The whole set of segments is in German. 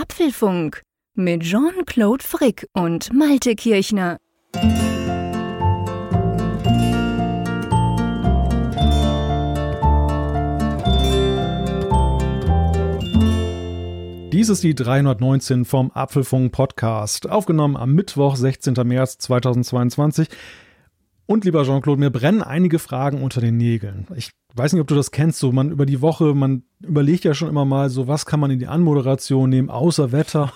Apfelfunk mit Jean-Claude Frick und Malte Kirchner. Dies ist die 319 vom Apfelfunk Podcast, aufgenommen am Mittwoch, 16. März 2022. Und lieber Jean-Claude, mir brennen einige Fragen unter den Nägeln. Ich weiß nicht, ob du das kennst, so man über die Woche, man überlegt ja schon immer mal so, was kann man in die Anmoderation nehmen, außer Wetter.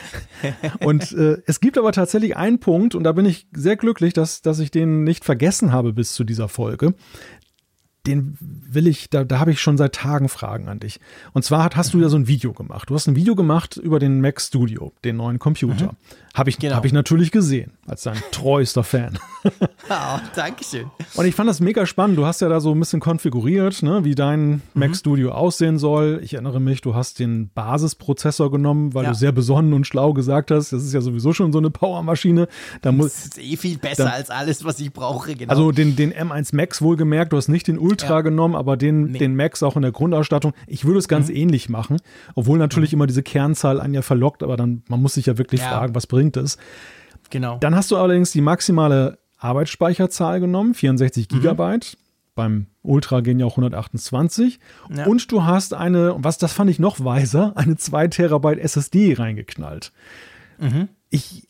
und äh, es gibt aber tatsächlich einen Punkt, und da bin ich sehr glücklich, dass, dass ich den nicht vergessen habe bis zu dieser Folge den will ich, da, da habe ich schon seit Tagen Fragen an dich. Und zwar hast, hast du ja so ein Video gemacht. Du hast ein Video gemacht über den Mac Studio, den neuen Computer. Mhm. Habe ich, genau. hab ich natürlich gesehen, als dein treuester Fan. oh, Dankeschön. Und ich fand das mega spannend. Du hast ja da so ein bisschen konfiguriert, ne, wie dein mhm. Mac Studio aussehen soll. Ich erinnere mich, du hast den Basisprozessor genommen, weil ja. du sehr besonnen und schlau gesagt hast, das ist ja sowieso schon so eine Powermaschine. Da muss, das ist eh viel besser da, als alles, was ich brauche. Genau. Also den, den M1 Max wohlgemerkt, du hast nicht den Ultra ja. genommen, aber den, nee. den Max auch in der Grundausstattung. Ich würde es ganz mhm. ähnlich machen, obwohl natürlich mhm. immer diese Kernzahl an ja verlockt, aber dann, man muss sich ja wirklich ja. fragen, was bringt es? Genau. Dann hast du allerdings die maximale Arbeitsspeicherzahl genommen, 64 mhm. Gigabyte. Beim Ultra gehen ja auch 128. Ja. Und du hast eine, was das fand ich noch weiser, eine 2 Terabyte SSD reingeknallt. Mhm. Ich,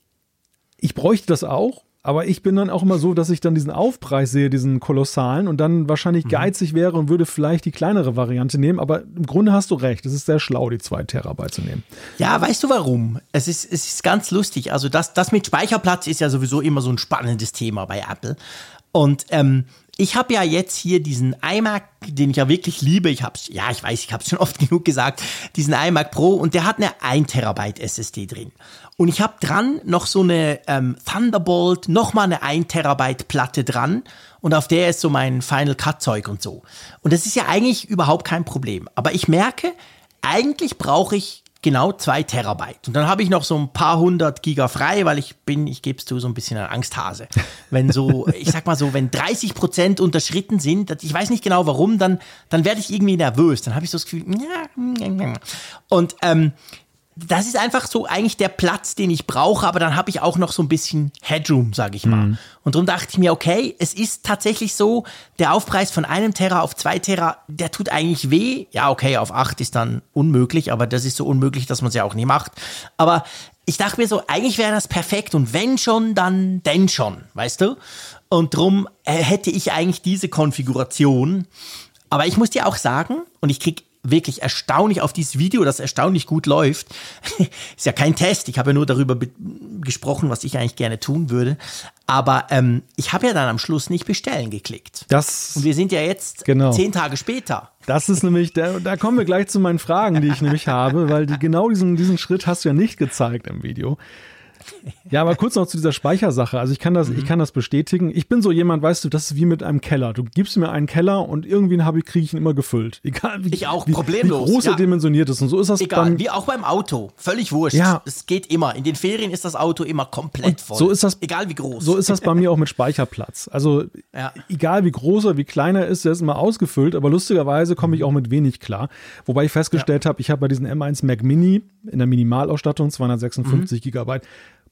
ich bräuchte das auch, aber ich bin dann auch immer so, dass ich dann diesen Aufpreis sehe, diesen kolossalen, und dann wahrscheinlich mhm. geizig wäre und würde vielleicht die kleinere Variante nehmen. Aber im Grunde hast du recht, es ist sehr schlau, die zwei Terabyte zu nehmen. Ja, weißt du warum? Es ist, es ist ganz lustig. Also das, das mit Speicherplatz ist ja sowieso immer so ein spannendes Thema bei Apple. Und ähm, ich habe ja jetzt hier diesen iMac, den ich ja wirklich liebe. Ich hab's, ja, ich weiß, ich habe es schon oft genug gesagt, diesen iMac Pro und der hat eine 1 Terabyte SSD drin. Und ich habe dran noch so eine ähm, Thunderbolt, nochmal eine 1 Terabyte Platte dran. Und auf der ist so mein Final Cut Zeug und so. Und das ist ja eigentlich überhaupt kein Problem. Aber ich merke, eigentlich brauche ich genau zwei Terabyte. Und dann habe ich noch so ein paar hundert Giga frei, weil ich bin, ich gebe es zu, so ein bisschen ein Angsthase. Wenn so, ich sag mal so, wenn 30 Prozent unterschritten sind, ich weiß nicht genau warum, dann, dann werde ich irgendwie nervös. Dann habe ich so das Gefühl, ja, und ähm, das ist einfach so eigentlich der Platz, den ich brauche, aber dann habe ich auch noch so ein bisschen Headroom, sage ich mal. Mhm. Und darum dachte ich mir, okay, es ist tatsächlich so, der Aufpreis von einem Terra auf zwei Terra, der tut eigentlich weh. Ja, okay, auf acht ist dann unmöglich, aber das ist so unmöglich, dass man es ja auch nie macht. Aber ich dachte mir so, eigentlich wäre das perfekt und wenn schon, dann denn schon, weißt du? Und drum äh, hätte ich eigentlich diese Konfiguration. Aber ich muss dir auch sagen, und ich krieg wirklich erstaunlich auf dieses Video, das erstaunlich gut läuft. ist ja kein Test, ich habe ja nur darüber gesprochen, was ich eigentlich gerne tun würde. Aber ähm, ich habe ja dann am Schluss nicht bestellen geklickt. Das, Und wir sind ja jetzt genau. zehn Tage später. Das ist nämlich, da, da kommen wir gleich zu meinen Fragen, die ich nämlich habe, weil die, genau diesen, diesen Schritt hast du ja nicht gezeigt im Video. Ja, aber kurz noch zu dieser Speichersache. Also ich kann das, mhm. ich kann das bestätigen. Ich bin so jemand, weißt du, das ist wie mit einem Keller. Du gibst mir einen Keller und irgendwie habe ich, kriege ich ihn immer gefüllt. Egal wie, ich auch, wie, problemlos. Wie groß er dimensioniert ist. Und so ist das Egal, beim, wie auch beim Auto. Völlig wurscht. Ja. Es geht immer. In den Ferien ist das Auto immer komplett voll. So ist das. Egal wie groß. So ist das bei mir auch mit Speicherplatz. Also ja. egal wie groß er, wie klein er ist, der ist immer ausgefüllt. Aber lustigerweise komme ich auch mit wenig klar. Wobei ich festgestellt ja. habe, ich habe bei diesem M1 Mac Mini in der Minimalausstattung 256 mhm. Gigabyte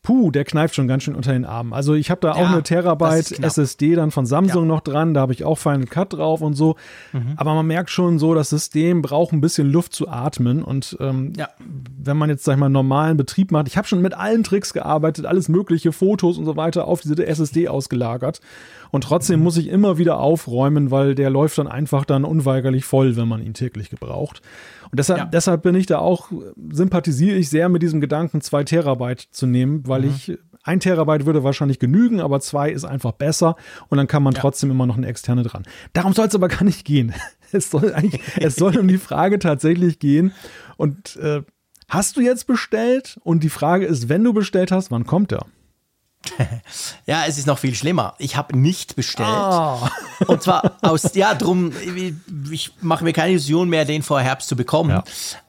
puh, der kneift schon ganz schön unter den Armen. Also ich habe da auch eine Terabyte SSD dann von Samsung ja. noch dran, da habe ich auch Final Cut drauf und so. Mhm. Aber man merkt schon so, das System braucht ein bisschen Luft zu atmen. Und ähm, ja. wenn man jetzt, sag ich mal, normalen Betrieb macht, ich habe schon mit allen Tricks gearbeitet, alles mögliche, Fotos und so weiter auf diese SSD ausgelagert. Und trotzdem muss ich immer wieder aufräumen, weil der läuft dann einfach dann unweigerlich voll, wenn man ihn täglich gebraucht. Und deshalb, ja. deshalb bin ich da auch, sympathisiere ich sehr mit diesem Gedanken, zwei Terabyte zu nehmen, weil mhm. ich ein Terabyte würde wahrscheinlich genügen, aber zwei ist einfach besser und dann kann man ja. trotzdem immer noch eine externe dran. Darum soll es aber gar nicht gehen. Es soll eigentlich, es soll um die Frage tatsächlich gehen. Und äh, hast du jetzt bestellt? Und die Frage ist, wenn du bestellt hast, wann kommt er? ja, es ist noch viel schlimmer. Ich habe nicht bestellt. Oh. Und zwar aus, ja, drum, ich mache mir keine Illusion mehr, den vor Herbst zu bekommen. Ja.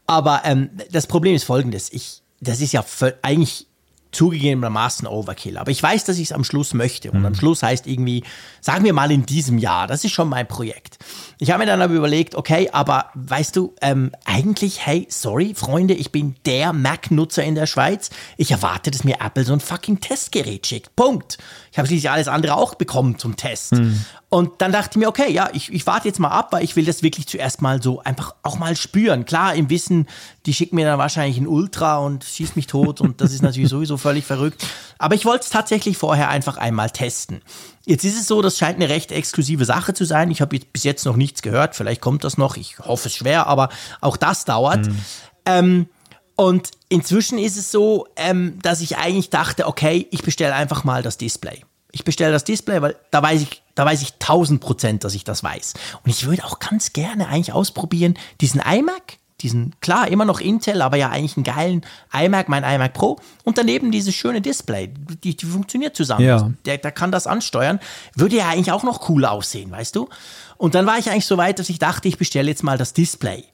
Aber ähm, das Problem ist folgendes. Ich, das ist ja eigentlich zugegebenermaßen Overkill. Aber ich weiß, dass ich es am Schluss möchte. Und mhm. am Schluss heißt irgendwie, sagen wir mal in diesem Jahr, das ist schon mein Projekt. Ich habe mir dann aber überlegt, okay, aber weißt du, ähm, eigentlich, hey, sorry, Freunde, ich bin der Mac-Nutzer in der Schweiz. Ich erwarte, dass mir Apple so ein fucking Testgerät schickt. Punkt. Ich habe schließlich alles andere auch bekommen zum Test. Mhm. Und dann dachte ich mir, okay, ja, ich, ich warte jetzt mal ab, weil ich will das wirklich zuerst mal so einfach auch mal spüren. Klar, im Wissen, die schicken mir dann wahrscheinlich ein Ultra und schießt mich tot und das ist natürlich sowieso völlig verrückt. Aber ich wollte es tatsächlich vorher einfach einmal testen. Jetzt ist es so, das scheint eine recht exklusive Sache zu sein. Ich habe bis jetzt noch nichts gehört. Vielleicht kommt das noch. Ich hoffe es schwer, aber auch das dauert. Mhm. Ähm, und inzwischen ist es so, ähm, dass ich eigentlich dachte, okay, ich bestelle einfach mal das Display. Ich bestelle das Display, weil da weiß ich, da weiß ich 1000 Prozent, dass ich das weiß. Und ich würde auch ganz gerne eigentlich ausprobieren, diesen iMac, diesen, klar, immer noch Intel, aber ja eigentlich einen geilen iMac, mein iMac Pro und daneben dieses schöne Display, die, die funktioniert zusammen. Ja. Der, der kann das ansteuern. Würde ja eigentlich auch noch cool aussehen, weißt du? Und dann war ich eigentlich so weit, dass ich dachte, ich bestelle jetzt mal das Display.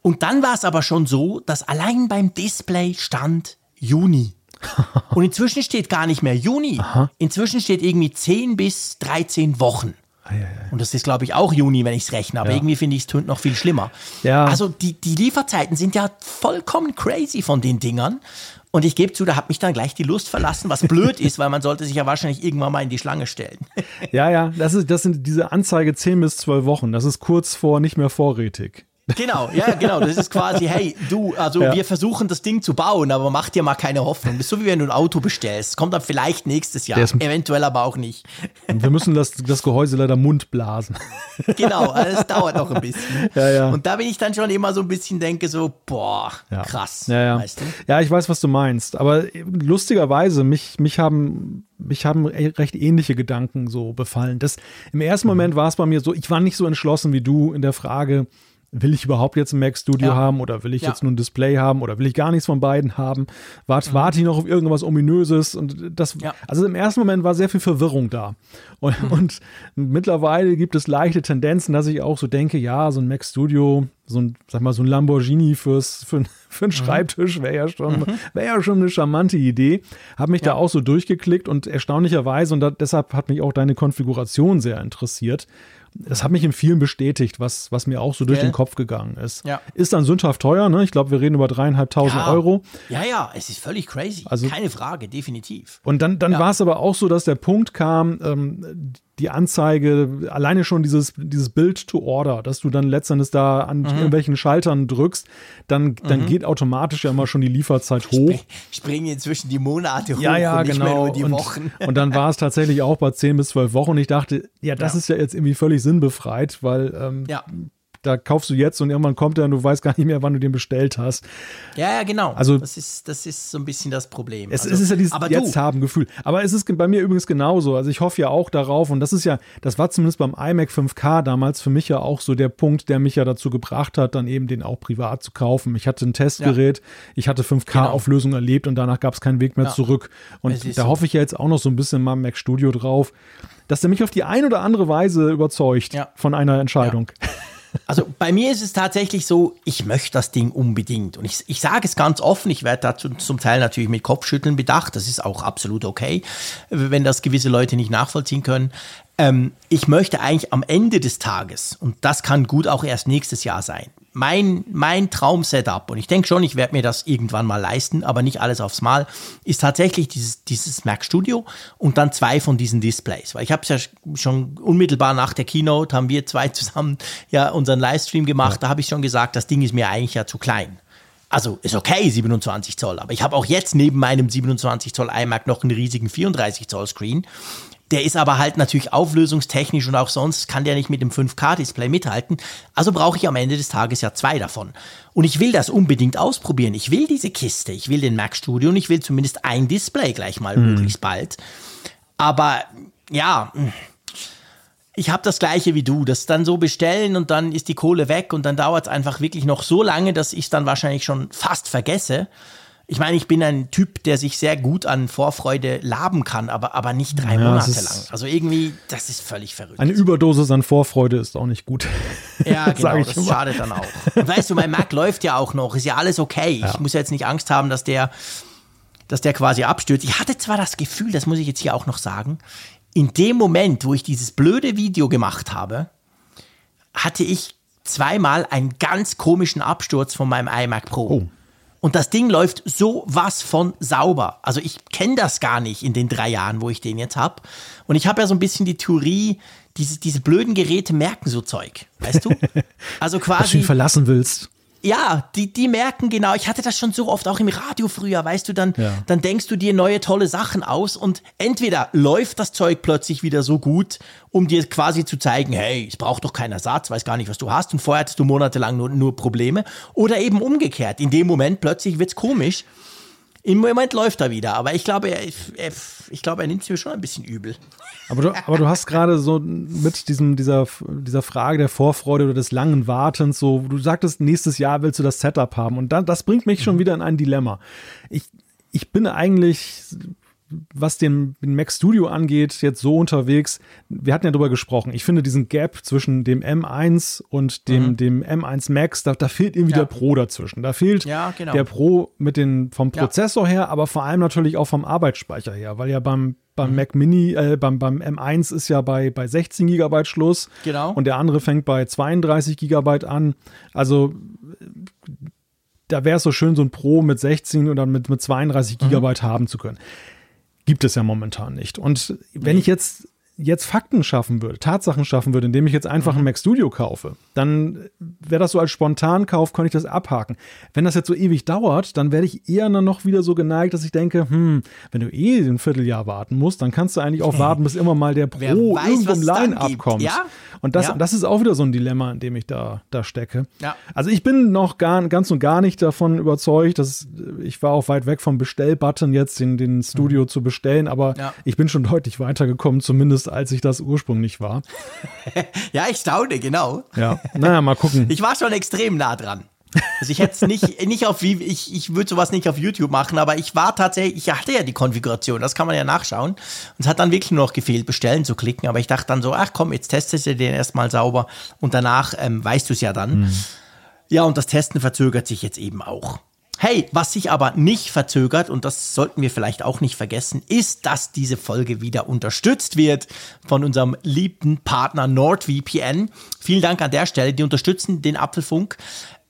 Und dann war es aber schon so, dass allein beim Display stand Juni. Und inzwischen steht gar nicht mehr Juni. Aha. Inzwischen steht irgendwie 10 bis 13 Wochen. Und das ist, glaube ich, auch Juni, wenn ich es rechne. Aber ja. irgendwie finde ich es noch viel schlimmer. Ja. Also die, die Lieferzeiten sind ja vollkommen crazy von den Dingern. Und ich gebe zu, da hat mich dann gleich die Lust verlassen, was blöd ist, weil man sollte sich ja wahrscheinlich irgendwann mal in die Schlange stellen. ja, ja, das, ist, das sind diese Anzeige 10 bis 12 Wochen. Das ist kurz vor nicht mehr vorrätig. Genau, ja, genau. Das ist quasi, hey, du, also ja. wir versuchen das Ding zu bauen, aber mach dir mal keine Hoffnung. Das ist so wie wenn du ein Auto bestellst. Kommt dann vielleicht nächstes Jahr, eventuell aber auch nicht. Wir müssen das, das Gehäuse leider mundblasen. Genau, also es dauert noch ein bisschen. Ja, ja. Und da bin ich dann schon immer so ein bisschen denke, so, boah, ja. krass. Ja, ja. Weißt du? ja, ich weiß, was du meinst. Aber lustigerweise, mich, mich haben mich haben recht ähnliche Gedanken so befallen. Das, Im ersten mhm. Moment war es bei mir so, ich war nicht so entschlossen wie du in der Frage, will ich überhaupt jetzt ein Mac Studio ja. haben oder will ich ja. jetzt nur ein Display haben oder will ich gar nichts von beiden haben? Warte, mhm. warte ich noch auf irgendwas Ominöses? Und das, ja. also im ersten Moment war sehr viel Verwirrung da. Und, mhm. und, mittlerweile gibt es leichte Tendenzen, dass ich auch so denke, ja, so ein Mac Studio, so ein, sag mal, so ein Lamborghini fürs, für, für einen mhm. Schreibtisch wäre ja schon, mhm. wäre ja schon eine charmante Idee. Habe mich da auch so durchgeklickt und erstaunlicherweise, und da, deshalb hat mich auch deine Konfiguration sehr interessiert, das hat mich in vielen bestätigt, was, was mir auch so durch yeah. den Kopf gegangen ist. Ja. Ist dann sündhaft teuer, ne? Ich glaube, wir reden über dreieinhalbtausend ja. Euro. Ja, ja, es ist völlig crazy. Also, Keine Frage, definitiv. Und dann, dann ja. war es aber auch so, dass der Punkt kam, ähm, die Anzeige, alleine schon dieses, dieses Bild to Order, dass du dann letztendlich da an mhm. irgendwelchen Schaltern drückst, dann, dann mhm. geht automatisch ja immer schon die Lieferzeit hoch. Springen inzwischen die Monate hoch ja, ja, und genau. die und, Wochen. Und dann war es tatsächlich auch bei 10 bis 12 Wochen. Und ich dachte, ja, das ja. ist ja jetzt irgendwie völlig sinnbefreit, weil ähm, ja da kaufst du jetzt und irgendwann kommt er und du weißt gar nicht mehr, wann du den bestellt hast. Ja, ja, genau. Also, das ist, das ist so ein bisschen das Problem. Es, also, es ist ja dieses Jetzt-Haben-Gefühl. Aber es ist bei mir übrigens genauso. Also ich hoffe ja auch darauf und das ist ja, das war zumindest beim iMac 5K damals für mich ja auch so der Punkt, der mich ja dazu gebracht hat, dann eben den auch privat zu kaufen. Ich hatte ein Testgerät, ja. ich hatte 5K-Auflösung genau. erlebt und danach gab es keinen Weg mehr ja. zurück. Und da so. hoffe ich ja jetzt auch noch so ein bisschen mal Mac Studio drauf, dass der mich auf die ein oder andere Weise überzeugt ja. von einer Entscheidung. Also bei mir ist es tatsächlich so, ich möchte das Ding unbedingt. Und ich, ich sage es ganz offen, ich werde dazu zum Teil natürlich mit Kopfschütteln bedacht. Das ist auch absolut okay, wenn das gewisse Leute nicht nachvollziehen können. Ähm, ich möchte eigentlich am Ende des Tages, und das kann gut auch erst nächstes Jahr sein, mein, mein Traum-Setup, und ich denke schon, ich werde mir das irgendwann mal leisten, aber nicht alles aufs Mal, ist tatsächlich dieses, dieses Mac Studio und dann zwei von diesen Displays. Weil ich habe es ja schon unmittelbar nach der Keynote, haben wir zwei zusammen ja unseren Livestream gemacht, ja. da habe ich schon gesagt, das Ding ist mir eigentlich ja zu klein. Also ist okay, 27 Zoll, aber ich habe auch jetzt neben meinem 27 Zoll iMac noch einen riesigen 34 Zoll Screen. Der ist aber halt natürlich auflösungstechnisch und auch sonst kann der nicht mit dem 5K-Display mithalten. Also brauche ich am Ende des Tages ja zwei davon. Und ich will das unbedingt ausprobieren. Ich will diese Kiste, ich will den Mac Studio und ich will zumindest ein Display gleich mal mhm. möglichst bald. Aber ja, ich habe das gleiche wie du. Das dann so bestellen und dann ist die Kohle weg und dann dauert es einfach wirklich noch so lange, dass ich es dann wahrscheinlich schon fast vergesse ich meine, ich bin ein Typ, der sich sehr gut an Vorfreude laben kann, aber, aber nicht drei ja, Monate lang. Also irgendwie, das ist völlig verrückt. Eine Überdosis an Vorfreude ist auch nicht gut. Ja, genau, das immer. schadet dann auch. Und weißt du, mein Mac läuft ja auch noch, ist ja alles okay. Ja. Ich muss jetzt nicht Angst haben, dass der dass der quasi abstürzt. Ich hatte zwar das Gefühl, das muss ich jetzt hier auch noch sagen, in dem Moment, wo ich dieses blöde Video gemacht habe, hatte ich zweimal einen ganz komischen Absturz von meinem iMac Pro. Oh. Und das Ding läuft so was von sauber. Also ich kenne das gar nicht in den drei Jahren, wo ich den jetzt habe. Und ich habe ja so ein bisschen die Theorie, diese, diese blöden Geräte merken so Zeug. Weißt du? Also quasi. Dass du ihn verlassen willst ja, die, die merken genau, ich hatte das schon so oft auch im Radio früher, weißt du, dann, ja. dann denkst du dir neue tolle Sachen aus und entweder läuft das Zeug plötzlich wieder so gut, um dir quasi zu zeigen, hey, es braucht doch keinen Ersatz, weiß gar nicht, was du hast und vorher hattest du monatelang nur, nur Probleme oder eben umgekehrt, in dem Moment plötzlich wird's komisch im Moment läuft er wieder, aber ich glaube, er, er, ich glaube, er nimmt es mir schon ein bisschen übel. Aber du, aber du hast gerade so mit diesem, dieser, dieser Frage der Vorfreude oder des langen Wartens, so, du sagtest, nächstes Jahr willst du das Setup haben. Und dann, das bringt mich schon mhm. wieder in ein Dilemma. Ich, ich bin eigentlich was den, den Mac Studio angeht, jetzt so unterwegs. Wir hatten ja drüber gesprochen. Ich finde diesen Gap zwischen dem M1 und dem, mhm. dem M1 Max, da, da fehlt irgendwie ja. der Pro dazwischen. Da fehlt ja, genau. der Pro mit den, vom Prozessor ja. her, aber vor allem natürlich auch vom Arbeitsspeicher her, weil ja beim, beim mhm. Mac Mini, äh, beim, beim M1 ist ja bei, bei 16 Gigabyte Schluss. Genau. Und der andere fängt bei 32 Gigabyte an. Also da wäre es so schön, so ein Pro mit 16 oder mit, mit 32 mhm. Gigabyte haben zu können gibt es ja momentan nicht. Und wenn ich jetzt jetzt Fakten schaffen würde, Tatsachen schaffen würde, indem ich jetzt einfach mhm. ein Mac Studio kaufe, dann wäre das so als Spontankauf, könnte ich das abhaken. Wenn das jetzt so ewig dauert, dann werde ich eher dann noch wieder so geneigt, dass ich denke, hm, wenn du eh ein Vierteljahr warten musst, dann kannst du eigentlich auch warten, bis immer mal der Pro weiß, irgendwo im Line-Up kommt. Ja? Und das, ja. das ist auch wieder so ein Dilemma, in dem ich da, da stecke. Ja. Also ich bin noch gar, ganz und gar nicht davon überzeugt, dass ich war auch weit weg vom Bestellbutton jetzt, den, den Studio mhm. zu bestellen, aber ich bin schon deutlich weitergekommen, zumindest als ich das ursprünglich war. ja, ich staune, genau. Ja, naja, mal gucken. Ich war schon extrem nah dran. Also ich hätte es nicht, nicht auf wie, ich, ich würde sowas nicht auf YouTube machen, aber ich war tatsächlich, ich hatte ja die Konfiguration, das kann man ja nachschauen. Und es hat dann wirklich nur noch gefehlt, bestellen zu klicken. Aber ich dachte dann so, ach komm, jetzt testest du den erstmal sauber und danach ähm, weißt du es ja dann. Mhm. Ja, und das Testen verzögert sich jetzt eben auch. Hey, was sich aber nicht verzögert, und das sollten wir vielleicht auch nicht vergessen, ist, dass diese Folge wieder unterstützt wird von unserem liebten Partner NordVPN. Vielen Dank an der Stelle. Die unterstützen den Apfelfunk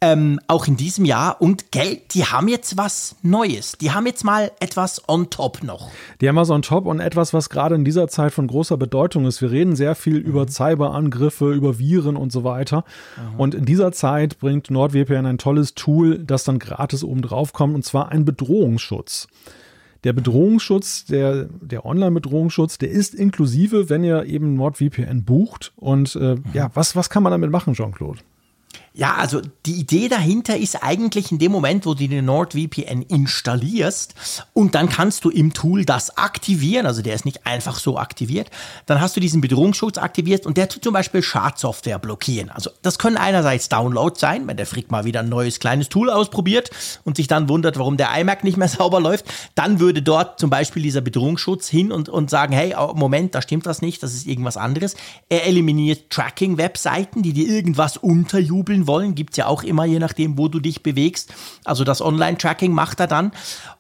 ähm, auch in diesem Jahr. Und Geld, die haben jetzt was Neues. Die haben jetzt mal etwas on top noch. Die haben was on top und etwas, was gerade in dieser Zeit von großer Bedeutung ist. Wir reden sehr viel mhm. über Cyberangriffe, über Viren und so weiter. Mhm. Und in dieser Zeit bringt NordVPN ein tolles Tool, das dann gratis oben drauf kommt, und zwar ein Bedrohungsschutz. Der Bedrohungsschutz, der, der Online-Bedrohungsschutz, der ist inklusive, wenn ihr eben NordVPN bucht. Und äh, mhm. ja, was, was kann man damit machen, Jean-Claude? Ja, also die Idee dahinter ist eigentlich in dem Moment, wo du den NordVPN installierst und dann kannst du im Tool das aktivieren, also der ist nicht einfach so aktiviert, dann hast du diesen Bedrohungsschutz aktiviert und der tut zum Beispiel Schadsoftware blockieren. Also das können einerseits Downloads sein, wenn der Frick mal wieder ein neues kleines Tool ausprobiert und sich dann wundert, warum der iMac nicht mehr sauber läuft, dann würde dort zum Beispiel dieser Bedrohungsschutz hin und, und sagen, hey, oh, Moment, da stimmt was nicht, das ist irgendwas anderes. Er eliminiert Tracking-Webseiten, die dir irgendwas unterjubeln erfüllen wollen. Gibt es ja auch immer, je nachdem, wo du dich bewegst. Also das Online-Tracking macht er dann.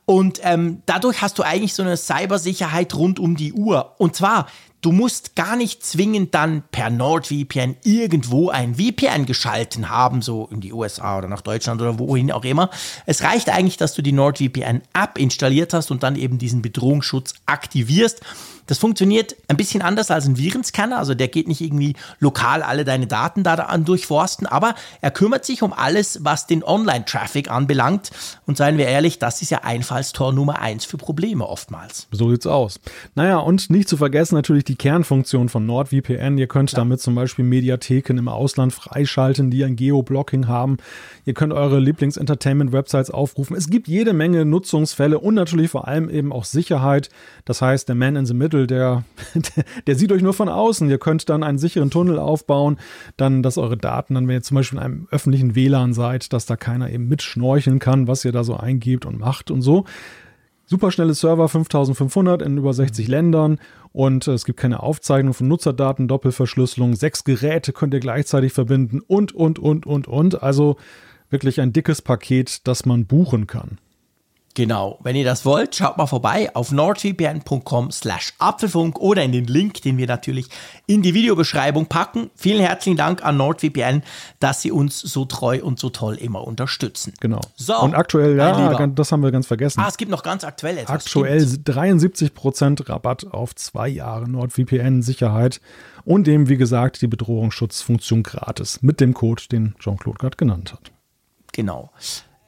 Und ähm, dadurch hast du eigentlich so eine Cybersicherheit rund um die Uhr. Und zwar, du musst gar nicht zwingend dann per NordVPN irgendwo ein VPN geschalten haben, so in die USA oder nach Deutschland oder wohin auch immer. Es reicht eigentlich, dass du die NordVPN-App installiert hast und dann eben diesen Bedrohungsschutz aktivierst. Das funktioniert ein bisschen anders als ein Virenscanner, also der geht nicht irgendwie lokal alle deine Daten da an durchforsten, aber er kümmert sich um alles, was den Online-Traffic anbelangt. Und seien wir ehrlich, das ist ja Einfallstor Nummer eins für Probleme oftmals. So sieht's aus. Naja, und nicht zu vergessen natürlich die Kernfunktion von NordVPN. Ihr könnt ja. damit zum Beispiel Mediatheken im Ausland freischalten, die ein Geoblocking haben. Ihr könnt eure Lieblings-Entertainment-Websites aufrufen. Es gibt jede Menge Nutzungsfälle und natürlich vor allem eben auch Sicherheit. Das heißt, der Man in the Middle Tunnel, der, der sieht euch nur von außen. Ihr könnt dann einen sicheren Tunnel aufbauen, dann, dass eure Daten, dann, wenn ihr zum Beispiel in einem öffentlichen WLAN seid, dass da keiner eben mitschnorcheln kann, was ihr da so eingebt und macht und so. Superschnelle Server, 5500 in über 60 Ländern und es gibt keine Aufzeichnung von Nutzerdaten, Doppelverschlüsselung, sechs Geräte könnt ihr gleichzeitig verbinden und, und, und, und, und. Also wirklich ein dickes Paket, das man buchen kann. Genau, wenn ihr das wollt, schaut mal vorbei auf nordvpn.com slash Apfelfunk oder in den Link, den wir natürlich in die Videobeschreibung packen. Vielen herzlichen Dank an NordVPN, dass sie uns so treu und so toll immer unterstützen. Genau. So, und aktuell, ja, das haben wir ganz vergessen. Ah, es gibt noch ganz aktuell etwas. Aktuell stimmt. 73% Rabatt auf zwei Jahre NordVPN-Sicherheit und eben, wie gesagt, die Bedrohungsschutzfunktion gratis mit dem Code, den Jean-Claude gerade genannt hat. Genau.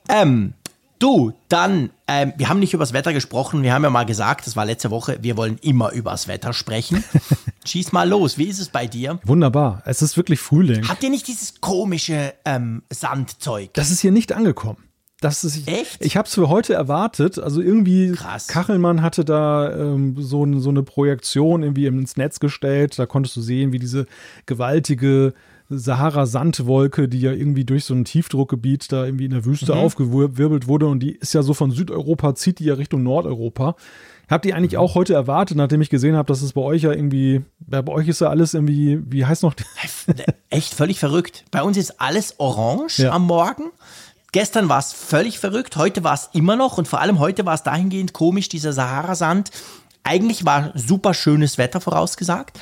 Ähm, Du, dann, ähm, wir haben nicht über das Wetter gesprochen. Wir haben ja mal gesagt, das war letzte Woche, wir wollen immer über das Wetter sprechen. Schieß mal los, wie ist es bei dir? Wunderbar, es ist wirklich Frühling. Habt ihr nicht dieses komische ähm, Sandzeug? Das ist hier nicht angekommen. Das ist, Echt? Ich habe es für heute erwartet. Also irgendwie, Krass. Kachelmann hatte da ähm, so, so eine Projektion irgendwie ins Netz gestellt. Da konntest du sehen, wie diese gewaltige Sahara-Sandwolke, die ja irgendwie durch so ein Tiefdruckgebiet da irgendwie in der Wüste mhm. aufgewirbelt wurde und die ist ja so von Südeuropa, zieht die ja Richtung Nordeuropa. Habt ihr eigentlich mhm. auch heute erwartet, nachdem ich gesehen habe, dass es bei euch ja irgendwie, bei euch ist ja alles irgendwie, wie heißt noch? Echt völlig verrückt. Bei uns ist alles orange ja. am Morgen. Gestern war es völlig verrückt, heute war es immer noch und vor allem heute war es dahingehend komisch, dieser Sahara-Sand. Eigentlich war super schönes Wetter vorausgesagt.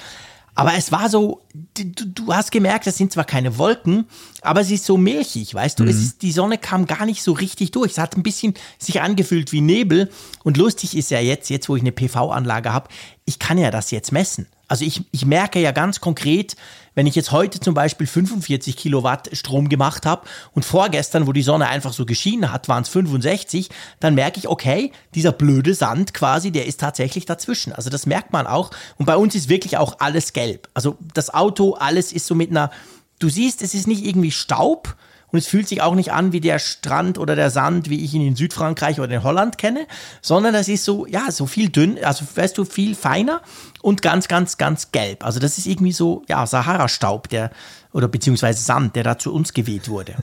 Aber es war so, du, du hast gemerkt, das sind zwar keine Wolken, aber sie ist so milchig, weißt du? Mhm. Ist, die Sonne kam gar nicht so richtig durch. Es hat ein bisschen sich angefühlt wie Nebel. Und lustig ist ja jetzt, jetzt wo ich eine PV-Anlage habe, ich kann ja das jetzt messen. Also ich, ich merke ja ganz konkret, wenn ich jetzt heute zum Beispiel 45 Kilowatt Strom gemacht habe und vorgestern, wo die Sonne einfach so geschienen hat, waren es 65, dann merke ich, okay, dieser blöde Sand quasi, der ist tatsächlich dazwischen. Also das merkt man auch. Und bei uns ist wirklich auch alles gelb. Also das Auto, alles ist so mit einer, du siehst, es ist nicht irgendwie Staub, und es fühlt sich auch nicht an wie der Strand oder der Sand, wie ich ihn in Südfrankreich oder in Holland kenne, sondern das ist so, ja, so viel dünn, also weißt du, viel feiner und ganz, ganz, ganz gelb. Also das ist irgendwie so, ja, Sahara-Staub, der oder beziehungsweise Sand, der da zu uns geweht wurde.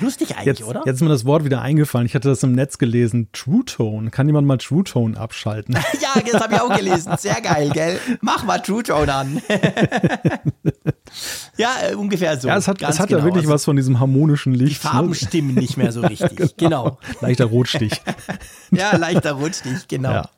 Lustig eigentlich, jetzt, oder? Jetzt ist mir das Wort wieder eingefallen. Ich hatte das im Netz gelesen. True Tone. Kann jemand mal True Tone abschalten? ja, das habe ich auch gelesen. Sehr geil, gell? Mach mal True Tone an. ja, äh, ungefähr so. Ja, es hat, es hat genau. ja wirklich also, was von diesem harmonischen Licht. Die Farben ne? stimmen nicht mehr so richtig. genau. genau. Leichter Rotstich. ja, leichter Rotstich, genau. Ja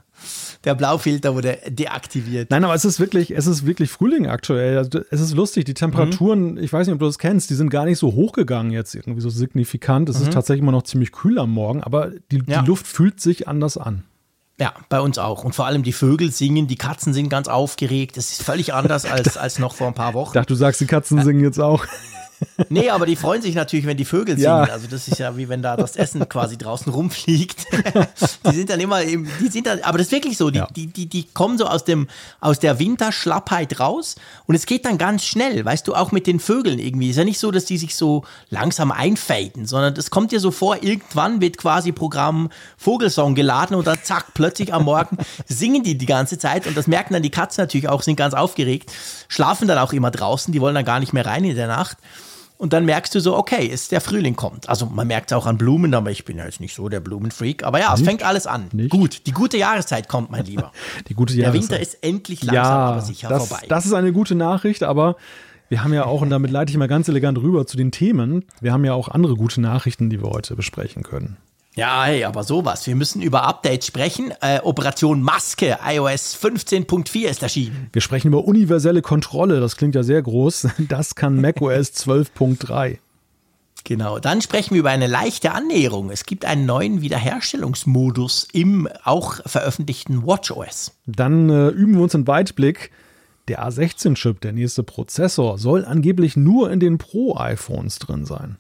der Blaufilter wurde deaktiviert. Nein, aber es ist wirklich, es ist wirklich Frühling aktuell. Es ist lustig. Die Temperaturen, mhm. ich weiß nicht, ob du das kennst, die sind gar nicht so hochgegangen jetzt irgendwie so signifikant. Es mhm. ist tatsächlich immer noch ziemlich kühl am Morgen, aber die, ja. die Luft fühlt sich anders an. Ja, bei uns auch. Und vor allem die Vögel singen, die Katzen sind ganz aufgeregt. Das ist völlig anders als, als noch vor ein paar Wochen. Ich dachte, du sagst, die Katzen singen jetzt auch. Nee, aber die freuen sich natürlich, wenn die Vögel singen. Ja. Also das ist ja wie wenn da das Essen quasi draußen rumfliegt. die sind dann immer, eben, die sind dann, aber das ist wirklich so, die, ja. die, die, die kommen so aus dem, aus der Winterschlappheit raus und es geht dann ganz schnell, weißt du, auch mit den Vögeln irgendwie. Ist ja nicht so, dass die sich so langsam einfaden, sondern das kommt dir so vor, irgendwann wird quasi Programm Vogelsong geladen und dann zack, plötzlich am Morgen singen die die ganze Zeit und das merken dann die Katzen natürlich auch, sind ganz aufgeregt, schlafen dann auch immer draußen, die wollen dann gar nicht mehr rein in der Nacht. Und dann merkst du so, okay, ist der Frühling kommt. Also man merkt es auch an Blumen, aber ich bin ja jetzt nicht so der Blumenfreak. Aber ja, nicht? es fängt alles an. Nicht? Gut, die gute Jahreszeit kommt, mein Lieber. die gute Jahreszeit. Der Winter ist endlich langsam, ja, aber sicher das, vorbei. Das ist eine gute Nachricht, aber wir haben ja auch, und damit leite ich mal ganz elegant rüber zu den Themen, wir haben ja auch andere gute Nachrichten, die wir heute besprechen können. Ja, hey, aber sowas. Wir müssen über Updates sprechen. Äh, Operation Maske, iOS 15.4 ist erschienen. Wir sprechen über universelle Kontrolle. Das klingt ja sehr groß. Das kann macOS 12.3. Genau, dann sprechen wir über eine leichte Annäherung. Es gibt einen neuen Wiederherstellungsmodus im auch veröffentlichten WatchOS. Dann äh, üben wir uns einen Weitblick. Der A16-Chip, der nächste Prozessor, soll angeblich nur in den Pro-iPhones drin sein.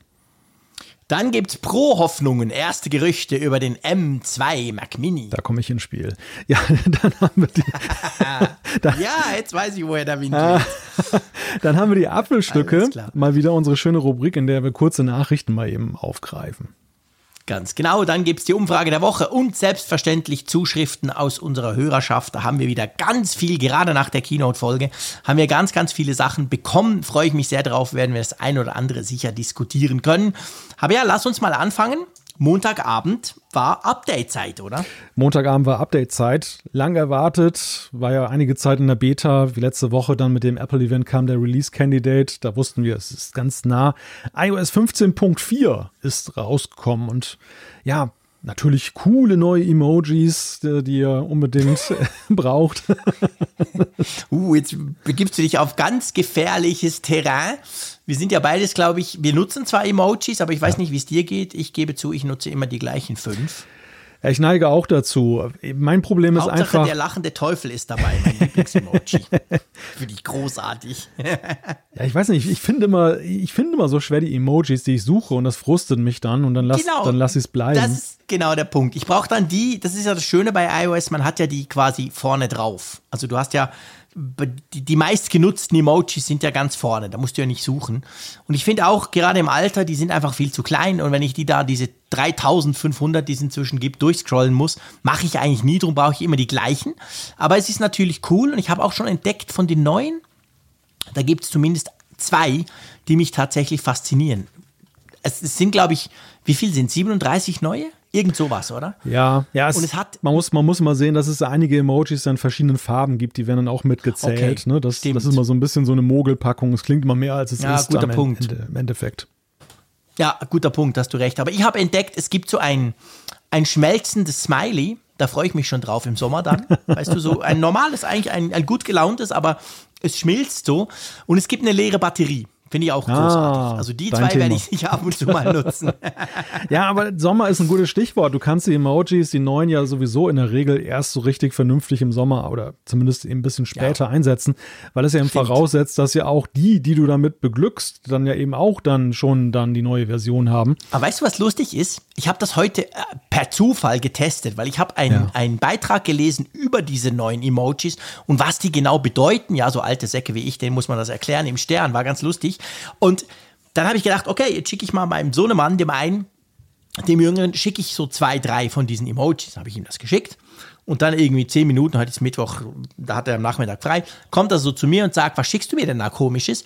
Dann gibt's Pro-Hoffnungen, erste Gerüchte über den M2 Mac Mini. Da komme ich ins Spiel. Ja, dann haben wir die. ja, jetzt weiß ich, woher der Wind geht. dann haben wir die Apfelstücke. Mal wieder unsere schöne Rubrik, in der wir kurze Nachrichten mal eben aufgreifen. Ganz genau, dann gibt es die Umfrage der Woche und selbstverständlich Zuschriften aus unserer Hörerschaft. Da haben wir wieder ganz viel, gerade nach der Keynote-Folge, haben wir ganz, ganz viele Sachen bekommen. Freue ich mich sehr drauf, werden wir das ein oder andere sicher diskutieren können. Aber ja, lass uns mal anfangen. Montagabend war Update-Zeit, oder? Montagabend war Update-Zeit. Lang erwartet, war ja einige Zeit in der Beta. Wie letzte Woche dann mit dem Apple-Event kam der Release-Candidate. Da wussten wir, es ist ganz nah. iOS 15.4 ist rausgekommen und ja, natürlich coole neue Emojis, die ihr unbedingt braucht. uh, jetzt begibst du dich auf ganz gefährliches Terrain. Wir sind ja beides, glaube ich, wir nutzen zwar Emojis, aber ich weiß ja. nicht, wie es dir geht. Ich gebe zu, ich nutze immer die gleichen fünf. Ja, ich neige auch dazu. Mein Problem Hauptsache, ist einfach. Der lachende Teufel ist dabei, mein Lieblingsemoji. finde ich großartig. ja, ich weiß nicht, ich finde immer, ich finde immer so schwer die Emojis, die ich suche und das frustet mich dann und dann lasse genau, dann lass ich es bleiben. Das ist genau der Punkt. Ich brauche dann die, das ist ja das Schöne bei iOS, man hat ja die quasi vorne drauf. Also du hast ja die, meistgenutzten Emojis sind ja ganz vorne, da musst du ja nicht suchen. Und ich finde auch, gerade im Alter, die sind einfach viel zu klein. Und wenn ich die da, diese 3500, die es inzwischen gibt, durchscrollen muss, mache ich eigentlich nie, darum brauche ich immer die gleichen. Aber es ist natürlich cool und ich habe auch schon entdeckt von den neuen, da gibt es zumindest zwei, die mich tatsächlich faszinieren. Es sind, glaube ich, wie viel sind 37 neue? Irgend sowas, oder? Ja, ja. Es, und es hat. Man muss, man muss mal sehen, dass es einige Emojis dann verschiedenen Farben gibt, die werden dann auch mitgezählt. Okay, ne? das, das ist immer so ein bisschen so eine Mogelpackung. Es klingt immer mehr, als es ja, ist guter Punkt. Ende, im Endeffekt. Ja, guter Punkt, hast du recht. Aber ich habe entdeckt, es gibt so ein, ein schmelzendes Smiley. Da freue ich mich schon drauf im Sommer dann. weißt du, so ein normales, eigentlich ein, ein gut gelauntes, aber es schmilzt so. Und es gibt eine leere Batterie. Finde ich auch ah, großartig. Also die zwei werde ich sicher ab und zu mal nutzen. ja, aber Sommer ist ein gutes Stichwort. Du kannst die Emojis, die neuen ja sowieso in der Regel erst so richtig vernünftig im Sommer oder zumindest ein bisschen später ja. einsetzen, weil es ja eben Stimmt. voraussetzt, dass ja auch die, die du damit beglückst, dann ja eben auch dann schon dann die neue Version haben. Aber weißt du, was lustig ist? Ich habe das heute äh, per Zufall getestet, weil ich habe einen, ja. einen Beitrag gelesen über diese neuen Emojis und was die genau bedeuten. Ja, so alte Säcke wie ich, denen muss man das erklären. Im Stern war ganz lustig. Und dann habe ich gedacht, okay, jetzt schicke ich mal meinem Sohnemann, dem einen, dem Jüngeren, schicke ich so zwei, drei von diesen Emojis. Habe ich ihm das geschickt. Und dann irgendwie zehn Minuten, heute ist Mittwoch, da hat er am Nachmittag frei, kommt er so zu mir und sagt, was schickst du mir denn da komisches?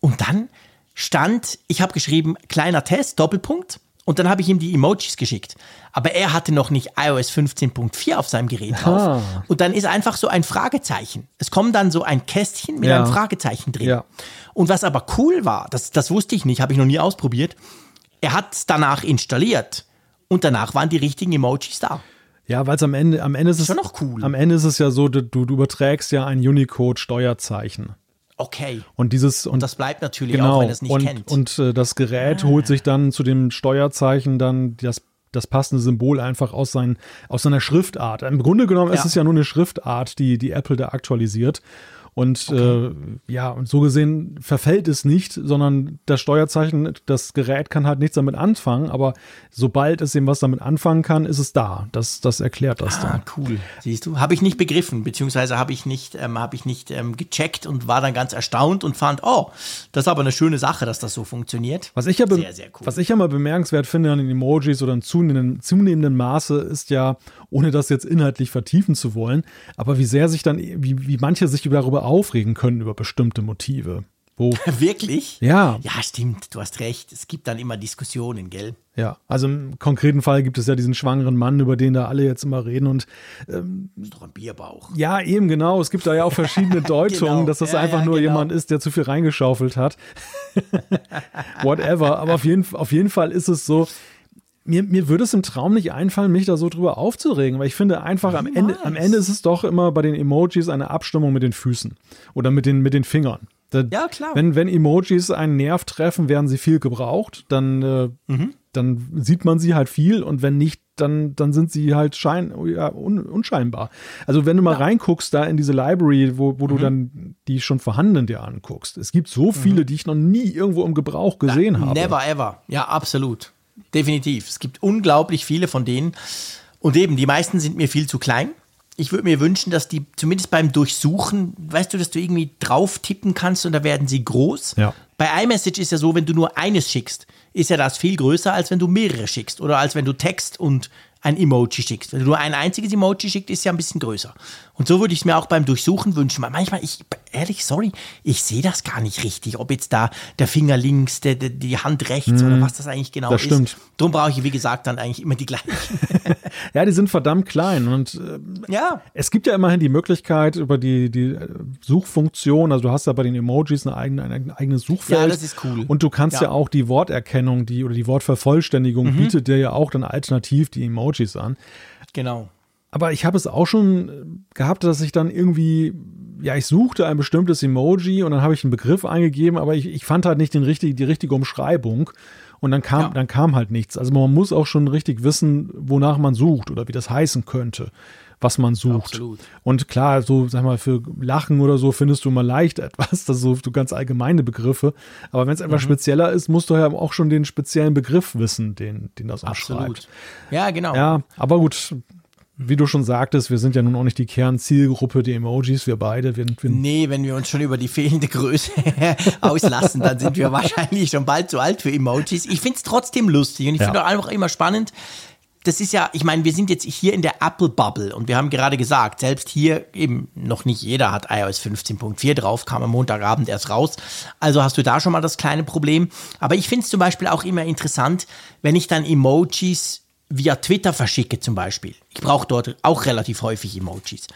Und dann stand, ich habe geschrieben, kleiner Test, Doppelpunkt. Und dann habe ich ihm die Emojis geschickt. Aber er hatte noch nicht iOS 15.4 auf seinem Gerät drauf. Und dann ist einfach so ein Fragezeichen. Es kommt dann so ein Kästchen mit ja. einem Fragezeichen drin. Ja. Und was aber cool war, das, das wusste ich nicht, habe ich noch nie ausprobiert, er hat es danach installiert und danach waren die richtigen Emojis da. Ja, weil es am Ende, am Ende ist es noch cool. Am Ende ist es ja so, du, du überträgst ja ein Unicode-Steuerzeichen. Okay. Und dieses und, und, das bleibt natürlich genau, auch, wenn es nicht und, kennt. Und äh, das Gerät ah. holt sich dann zu dem Steuerzeichen dann das das passende Symbol einfach aus, sein, aus seiner Schriftart. Im Grunde genommen ja. ist es ja nur eine Schriftart, die, die Apple da aktualisiert. Und okay. äh, ja, und so gesehen verfällt es nicht, sondern das Steuerzeichen, das Gerät kann halt nichts damit anfangen, aber sobald es eben was damit anfangen kann, ist es da. Das, das erklärt das ah, dann. Cool. Siehst du, habe ich nicht begriffen, beziehungsweise habe ich nicht, ähm, habe ich nicht ähm, gecheckt und war dann ganz erstaunt und fand, oh, das ist aber eine schöne Sache, dass das so funktioniert. Was ich ja, sehr, sehr cool. was ich ja mal bemerkenswert finde an den Emojis oder in zunehmendem, zunehmendem Maße ist ja, ohne das jetzt inhaltlich vertiefen zu wollen, aber wie sehr sich dann, wie, wie manche sich darüber aufregen können über bestimmte Motive. Wo, Wirklich? Ja. Ja, stimmt, du hast recht. Es gibt dann immer Diskussionen, gell? Ja, also im konkreten Fall gibt es ja diesen schwangeren Mann, über den da alle jetzt immer reden und ähm, ist doch ein Bierbauch. Ja, eben genau. Es gibt da ja auch verschiedene Deutungen, genau. dass das ja, einfach ja, nur genau. jemand ist, der zu viel reingeschaufelt hat. Whatever. Aber auf jeden, auf jeden Fall ist es so, mir, mir würde es im Traum nicht einfallen, mich da so drüber aufzuregen, weil ich finde einfach am Ende, am Ende ist es doch immer bei den Emojis eine Abstimmung mit den Füßen oder mit den, mit den Fingern. Da, ja, klar. Wenn, wenn Emojis einen Nerv treffen, werden sie viel gebraucht, dann, äh, mhm. dann sieht man sie halt viel und wenn nicht, dann, dann sind sie halt schein, ja, un, unscheinbar. Also wenn du mal ja. reinguckst da in diese Library, wo, wo mhm. du dann die schon vorhandenen dir anguckst, es gibt so viele, mhm. die ich noch nie irgendwo im Gebrauch gesehen Na, habe. Never ever. Ja, absolut. Definitiv. Es gibt unglaublich viele von denen. Und eben, die meisten sind mir viel zu klein. Ich würde mir wünschen, dass die zumindest beim Durchsuchen, weißt du, dass du irgendwie drauf tippen kannst und da werden sie groß. Ja. Bei iMessage ist ja so, wenn du nur eines schickst, ist ja das viel größer, als wenn du mehrere schickst oder als wenn du Text und ein Emoji schickst. Wenn du nur ein einziges Emoji schickst, ist ja ein bisschen größer. Und so würde ich es mir auch beim Durchsuchen wünschen. Weil manchmal, ich, ehrlich, sorry, ich sehe das gar nicht richtig, ob jetzt da der Finger links, der, der die Hand rechts mm, oder was das eigentlich genau das ist. Stimmt. Darum brauche ich, wie gesagt, dann eigentlich immer die gleichen. ja, die sind verdammt klein. Und äh, ja. es gibt ja immerhin die Möglichkeit über die, die äh, Suchfunktion, also du hast ja bei den Emojis eine eigene, ein eigenes Suchfeld. Ja, das ist cool. Und du kannst ja, ja auch die Worterkennung, die oder die Wortvervollständigung mhm. bietet dir ja auch dann alternativ die Emojis Emojis an. Genau. Aber ich habe es auch schon gehabt, dass ich dann irgendwie, ja, ich suchte ein bestimmtes Emoji und dann habe ich einen Begriff eingegeben, aber ich, ich fand halt nicht den richtig, die richtige Umschreibung. Und dann kam, ja. dann kam halt nichts. Also man muss auch schon richtig wissen, wonach man sucht oder wie das heißen könnte was man sucht. Absolut. Und klar, so, sag mal, für Lachen oder so findest du mal leicht etwas, das sind so ganz allgemeine Begriffe. Aber wenn es etwas mhm. spezieller ist, musst du ja auch schon den speziellen Begriff wissen, den, den das umschreibt. Absolut. Ja, genau. Ja, aber gut, wie du schon sagtest, wir sind ja nun auch nicht die Kernzielgruppe, die Emojis, wir beide. Wir, wir nee, wenn wir uns schon über die fehlende Größe auslassen, dann sind wir wahrscheinlich schon bald zu alt für Emojis. Ich finde es trotzdem lustig und ich ja. finde auch einfach immer spannend, das ist ja, ich meine, wir sind jetzt hier in der Apple Bubble und wir haben gerade gesagt, selbst hier eben noch nicht jeder hat iOS 15.4 drauf, kam am Montagabend erst raus. Also hast du da schon mal das kleine Problem. Aber ich finde es zum Beispiel auch immer interessant, wenn ich dann Emojis via Twitter verschicke zum Beispiel. Ich brauche dort auch relativ häufig Emojis.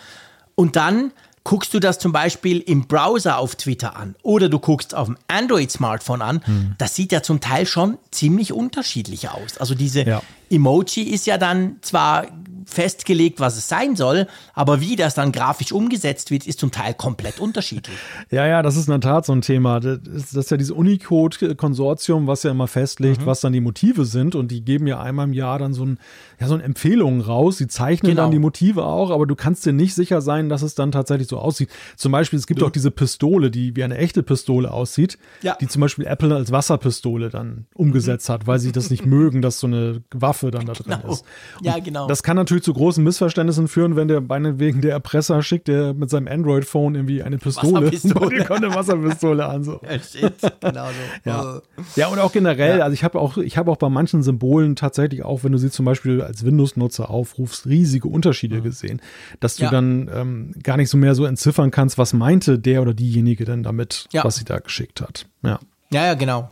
Und dann guckst du das zum Beispiel im Browser auf Twitter an oder du guckst auf dem Android-Smartphone an, hm. das sieht ja zum Teil schon ziemlich unterschiedlich aus. Also diese ja. Emoji ist ja dann zwar festgelegt, was es sein soll, aber wie das dann grafisch umgesetzt wird, ist zum Teil komplett unterschiedlich. Ja, ja, das ist in der Tat so ein Thema. Das ist ja dieses Unicode-Konsortium, was ja immer festlegt, mhm. was dann die Motive sind und die geben ja einmal im Jahr dann so ein, ja, so ein Empfehlungen raus. Sie zeichnen genau. dann die Motive auch, aber du kannst dir nicht sicher sein, dass es dann tatsächlich so aussieht. Zum Beispiel, es gibt ja. auch diese Pistole, die wie eine echte Pistole aussieht, ja. die zum Beispiel Apple als Wasserpistole dann umgesetzt mhm. hat, weil sie das nicht mögen, dass so eine Waffe dann da drin genau. ist. Und ja, genau. Das kann natürlich natürlich zu großen Missverständnissen führen, wenn der meinetwegen der Erpresser schickt, der mit seinem Android-Phone irgendwie eine Pistole, Wasserpistole. eine Wasserpistole an. So. Ja, shit, genau so. ja. ja, und auch generell, ja. also ich habe auch, ich habe auch bei manchen Symbolen tatsächlich auch, wenn du sie zum Beispiel als Windows-Nutzer aufrufst, riesige Unterschiede mhm. gesehen, dass du ja. dann ähm, gar nicht so mehr so entziffern kannst, was meinte der oder diejenige denn damit, was sie da geschickt hat. Ja. Ja, ja, genau.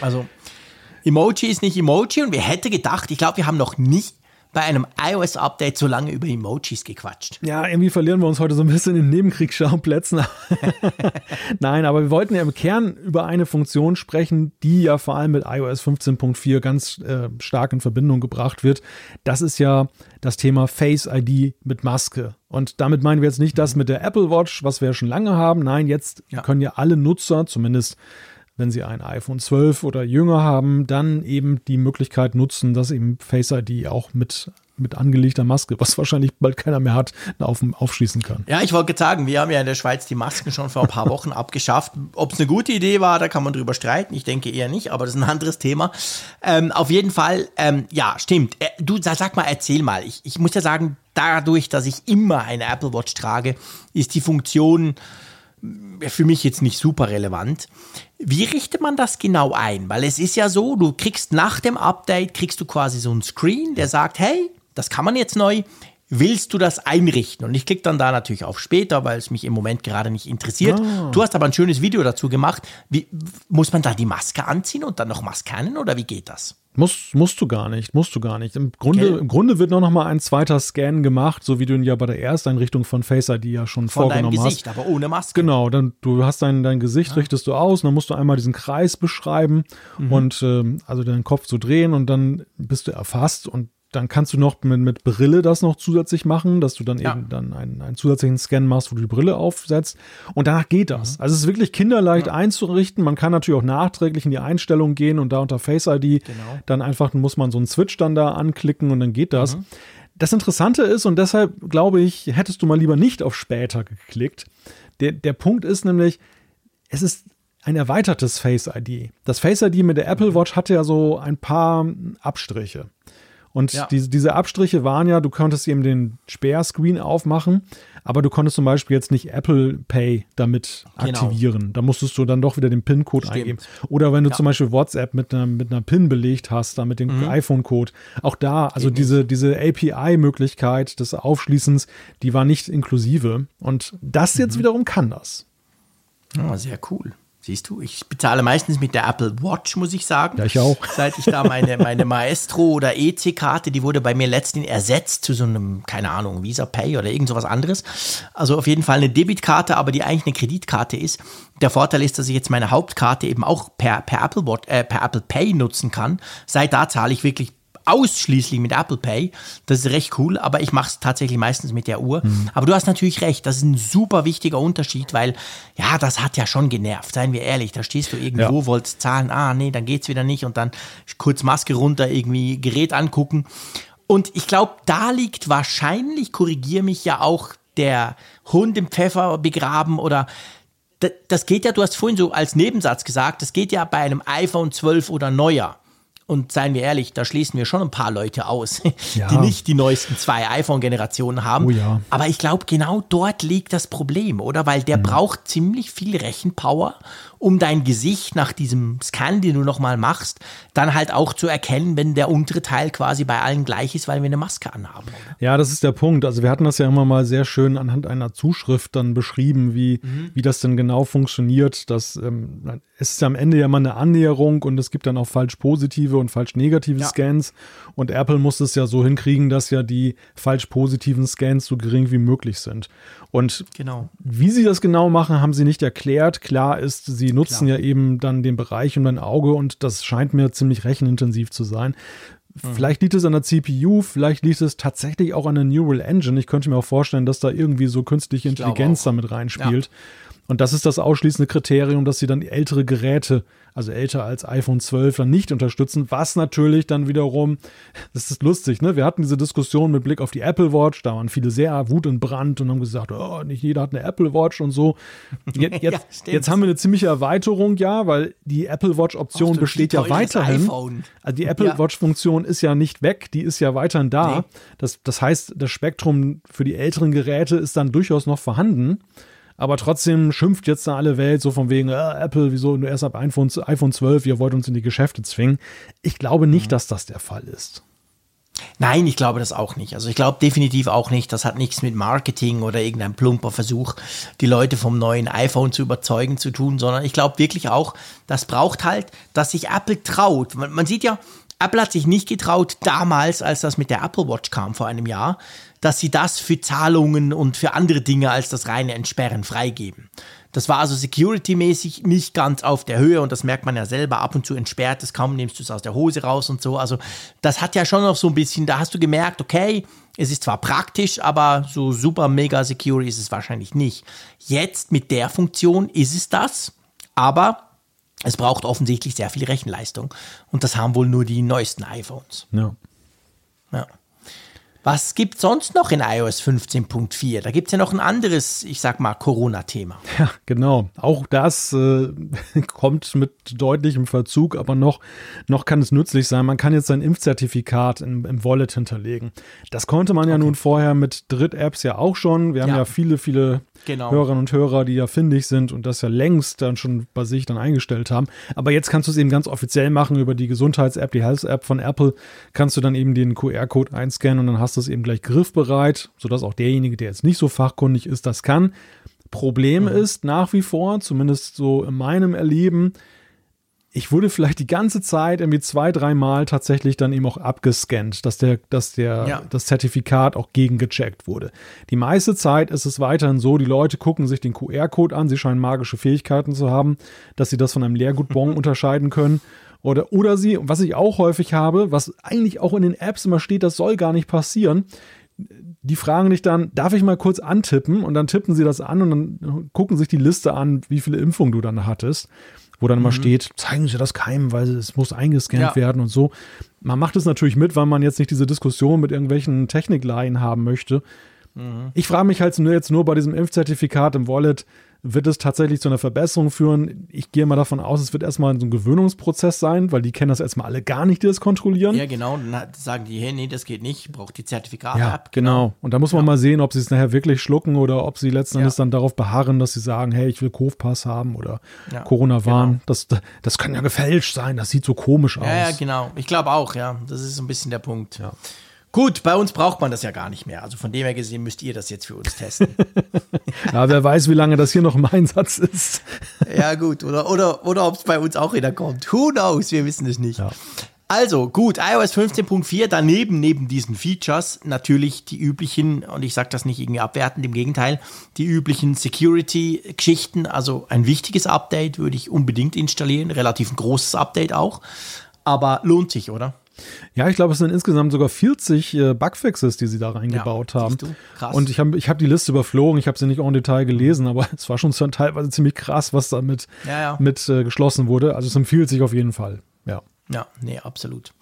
Also Emoji ist nicht Emoji und wir hätten gedacht, ich glaube, wir haben noch nicht bei einem iOS-Update so lange über Emojis gequatscht. Ja, irgendwie verlieren wir uns heute so ein bisschen in Nebenkriegsschauplätzen. Nein, aber wir wollten ja im Kern über eine Funktion sprechen, die ja vor allem mit iOS 15.4 ganz äh, stark in Verbindung gebracht wird. Das ist ja das Thema Face ID mit Maske. Und damit meinen wir jetzt nicht das mit der Apple Watch, was wir ja schon lange haben. Nein, jetzt ja. können ja alle Nutzer, zumindest wenn Sie ein iPhone 12 oder jünger haben, dann eben die Möglichkeit nutzen, dass eben Face ID auch mit mit angelegter Maske, was wahrscheinlich bald keiner mehr hat, auf, aufschließen kann. Ja, ich wollte sagen, wir haben ja in der Schweiz die Masken schon vor ein paar Wochen abgeschafft. Ob es eine gute Idee war, da kann man drüber streiten. Ich denke eher nicht, aber das ist ein anderes Thema. Ähm, auf jeden Fall, ähm, ja, stimmt. Äh, du sag mal, erzähl mal. Ich, ich muss ja sagen, dadurch, dass ich immer eine Apple Watch trage, ist die Funktion für mich jetzt nicht super relevant. Wie richtet man das genau ein? Weil es ist ja so, du kriegst nach dem Update, kriegst du quasi so einen Screen, der sagt, hey, das kann man jetzt neu. Willst du das einrichten? Und ich klicke dann da natürlich auf später, weil es mich im Moment gerade nicht interessiert. Oh. Du hast aber ein schönes Video dazu gemacht. Wie, muss man da die Maske anziehen und dann noch Mascannen oder wie geht das? Musst, musst du gar nicht, musst du gar nicht. Im Grunde, okay. im Grunde wird nur noch mal ein zweiter Scan gemacht, so wie du ihn ja bei der Ersteinrichtung von Face ID ja schon von vorgenommen deinem Gesicht, hast. aber ohne Maske. Genau, dann du hast dein, dein Gesicht, ja. richtest du aus, und dann musst du einmal diesen Kreis beschreiben mhm. und ähm, also deinen Kopf zu drehen und dann bist du erfasst und dann kannst du noch mit, mit Brille das noch zusätzlich machen, dass du dann ja. eben dann einen, einen zusätzlichen Scan machst, wo du die Brille aufsetzt. Und danach geht das. Mhm. Also es ist wirklich kinderleicht ja. einzurichten. Man kann natürlich auch nachträglich in die Einstellungen gehen und da unter Face ID genau. dann einfach muss man so einen Switch dann da anklicken und dann geht das. Mhm. Das Interessante ist, und deshalb glaube ich, hättest du mal lieber nicht auf später geklickt. Der, der Punkt ist nämlich, es ist ein erweitertes Face ID. Das Face ID mit der Apple mhm. Watch hatte ja so ein paar Abstriche. Und ja. diese, diese Abstriche waren ja, du konntest eben den Sperrscreen aufmachen, aber du konntest zum Beispiel jetzt nicht Apple Pay damit genau. aktivieren. Da musstest du dann doch wieder den PIN-Code eingeben. Oder wenn du ja. zum Beispiel WhatsApp mit einer, mit einer PIN belegt hast, dann mit dem mhm. iPhone-Code. Auch da, also Eben diese, diese API-Möglichkeit des Aufschließens, die war nicht inklusive. Und das jetzt mhm. wiederum kann das. Oh, sehr cool. Siehst du, ich bezahle meistens mit der Apple Watch, muss ich sagen. Ja, ich auch. Seit ich da meine, meine Maestro oder EC-Karte, die wurde bei mir letztens ersetzt zu so einem, keine Ahnung, Visa Pay oder irgend sowas anderes. Also auf jeden Fall eine Debitkarte, aber die eigentlich eine Kreditkarte ist. Der Vorteil ist, dass ich jetzt meine Hauptkarte eben auch per, per, Apple, Watch, äh, per Apple Pay nutzen kann. Seit da zahle ich wirklich ausschließlich mit Apple Pay. Das ist recht cool, aber ich mache es tatsächlich meistens mit der Uhr. Mhm. Aber du hast natürlich recht, das ist ein super wichtiger Unterschied, weil ja, das hat ja schon genervt, seien wir ehrlich. Da stehst du irgendwo, ja. wolltest zahlen, ah nee, dann geht's wieder nicht und dann kurz Maske runter, irgendwie Gerät angucken. Und ich glaube, da liegt wahrscheinlich, korrigiere mich ja auch, der Hund im Pfeffer begraben oder das geht ja, du hast vorhin so als Nebensatz gesagt, das geht ja bei einem iPhone 12 oder neuer. Und seien wir ehrlich, da schließen wir schon ein paar Leute aus, ja. die nicht die neuesten zwei iPhone-Generationen haben. Oh ja. Aber ich glaube, genau dort liegt das Problem, oder? Weil der mhm. braucht ziemlich viel Rechenpower um dein Gesicht nach diesem Scan, den du nochmal machst, dann halt auch zu erkennen, wenn der untere Teil quasi bei allen gleich ist, weil wir eine Maske anhaben. Oder? Ja, das ist der Punkt. Also wir hatten das ja immer mal sehr schön anhand einer Zuschrift dann beschrieben, wie, mhm. wie das denn genau funktioniert. Das ähm, es ist ja am Ende ja mal eine Annäherung und es gibt dann auch falsch positive und falsch negative ja. Scans. Und Apple muss es ja so hinkriegen, dass ja die falsch positiven Scans so gering wie möglich sind. Und genau. wie sie das genau machen, haben sie nicht erklärt. Klar ist, sie nutzen Klar. ja eben dann den Bereich um dein Auge und das scheint mir ziemlich rechenintensiv zu sein. Mhm. Vielleicht liegt es an der CPU, vielleicht liegt es tatsächlich auch an der Neural Engine. Ich könnte mir auch vorstellen, dass da irgendwie so künstliche Intelligenz damit reinspielt. Ja. Und das ist das ausschließende Kriterium, dass sie dann ältere Geräte, also älter als iPhone 12, dann nicht unterstützen, was natürlich dann wiederum, das ist lustig, ne? Wir hatten diese Diskussion mit Blick auf die Apple Watch, da waren viele sehr wutentbrannt und haben gesagt, oh, nicht jeder hat eine Apple Watch und so. Jetzt, jetzt, ja, jetzt haben wir eine ziemliche Erweiterung, ja, weil die Apple Watch Option besteht ja weiterhin. Also die Apple ja. Watch Funktion ist ja nicht weg, die ist ja weiterhin da. Nee. Das, das heißt, das Spektrum für die älteren Geräte ist dann durchaus noch vorhanden. Aber trotzdem schimpft jetzt da alle Welt so von wegen, äh, Apple, wieso nur erst ab iPhone, iPhone 12, ihr wollt uns in die Geschäfte zwingen. Ich glaube nicht, mhm. dass das der Fall ist. Nein, ich glaube das auch nicht. Also ich glaube definitiv auch nicht, das hat nichts mit Marketing oder irgendeinem plumper Versuch, die Leute vom neuen iPhone zu überzeugen zu tun, sondern ich glaube wirklich auch, das braucht halt, dass sich Apple traut. Man, man sieht ja, Apple hat sich nicht getraut damals, als das mit der Apple Watch kam vor einem Jahr, dass sie das für Zahlungen und für andere Dinge als das reine Entsperren freigeben. Das war also security-mäßig nicht ganz auf der Höhe und das merkt man ja selber. Ab und zu entsperrt es, kaum nimmst du es aus der Hose raus und so. Also das hat ja schon noch so ein bisschen, da hast du gemerkt, okay, es ist zwar praktisch, aber so super mega secure ist es wahrscheinlich nicht. Jetzt mit der Funktion ist es das, aber es braucht offensichtlich sehr viel Rechenleistung und das haben wohl nur die neuesten iPhones. Ja. Ja. Was gibt sonst noch in iOS 15.4? Da gibt es ja noch ein anderes, ich sag mal, Corona-Thema. Ja, genau. Auch das äh, kommt mit deutlichem Verzug, aber noch, noch kann es nützlich sein. Man kann jetzt sein Impfzertifikat im, im Wallet hinterlegen. Das konnte man ja okay. nun vorher mit Dritt-Apps ja auch schon. Wir haben ja, ja viele, viele genau. Hörerinnen und Hörer, die ja findig sind und das ja längst dann schon bei sich dann eingestellt haben. Aber jetzt kannst du es eben ganz offiziell machen über die Gesundheits-App, die Health-App von Apple. Kannst du dann eben den QR-Code einscannen und dann hast du es eben gleich griffbereit, sodass auch derjenige, der jetzt nicht so fachkundig ist, das kann. Problem mhm. ist nach wie vor, zumindest so in meinem Erleben, ich wurde vielleicht die ganze Zeit irgendwie zwei, dreimal tatsächlich dann eben auch abgescannt, dass der, dass der, ja. das Zertifikat auch gegengecheckt wurde. Die meiste Zeit ist es weiterhin so, die Leute gucken sich den QR-Code an, sie scheinen magische Fähigkeiten zu haben, dass sie das von einem Leergutbon unterscheiden können. Oder, oder sie, was ich auch häufig habe, was eigentlich auch in den Apps immer steht, das soll gar nicht passieren. Die fragen dich dann, darf ich mal kurz antippen? Und dann tippen sie das an und dann gucken sich die Liste an, wie viele Impfungen du dann hattest wo dann mhm. immer steht, zeigen Sie das keinem, weil es muss eingescannt ja. werden und so. Man macht es natürlich mit, weil man jetzt nicht diese Diskussion mit irgendwelchen Technikleihen haben möchte. Mhm. Ich frage mich halt nur jetzt nur bei diesem Impfzertifikat im Wallet, wird es tatsächlich zu einer Verbesserung führen. Ich gehe mal davon aus, es wird erstmal so ein Gewöhnungsprozess sein, weil die kennen das erstmal alle gar nicht, die das kontrollieren. Ja, genau. Dann sagen die, hey, nee, das geht nicht, braucht die Zertifikate ja, ab. Genau. genau. Und da muss man ja. mal sehen, ob sie es nachher wirklich schlucken oder ob sie letzten Endes dann darauf beharren, dass sie sagen, hey, ich will Kofpass haben oder Corona-Warn. Genau. Das, das kann ja gefälscht sein, das sieht so komisch aus. Ja, ja, genau. Ich glaube auch, ja. Das ist so ein bisschen der Punkt. Ja. Gut, bei uns braucht man das ja gar nicht mehr. Also von dem her gesehen müsst ihr das jetzt für uns testen. ja, wer weiß, wie lange das hier noch im Einsatz ist. ja, gut. Oder, oder, oder ob es bei uns auch wieder kommt. Who knows? Wir wissen es nicht. Ja. Also gut, iOS 15.4, daneben, neben diesen Features, natürlich die üblichen, und ich sage das nicht irgendwie abwertend, im Gegenteil, die üblichen Security-Geschichten, also ein wichtiges Update würde ich unbedingt installieren, relativ ein großes Update auch, aber lohnt sich, oder? Ja, ich glaube, es sind insgesamt sogar 40 äh, Bugfixes, die sie da reingebaut ja, haben. Und ich habe ich hab die Liste überflogen, ich habe sie nicht auch im Detail gelesen, aber es war schon teilweise ziemlich krass, was damit ja, ja. mit äh, geschlossen wurde. Also es empfiehlt sich auf jeden Fall. Ja. Ja, nee, absolut.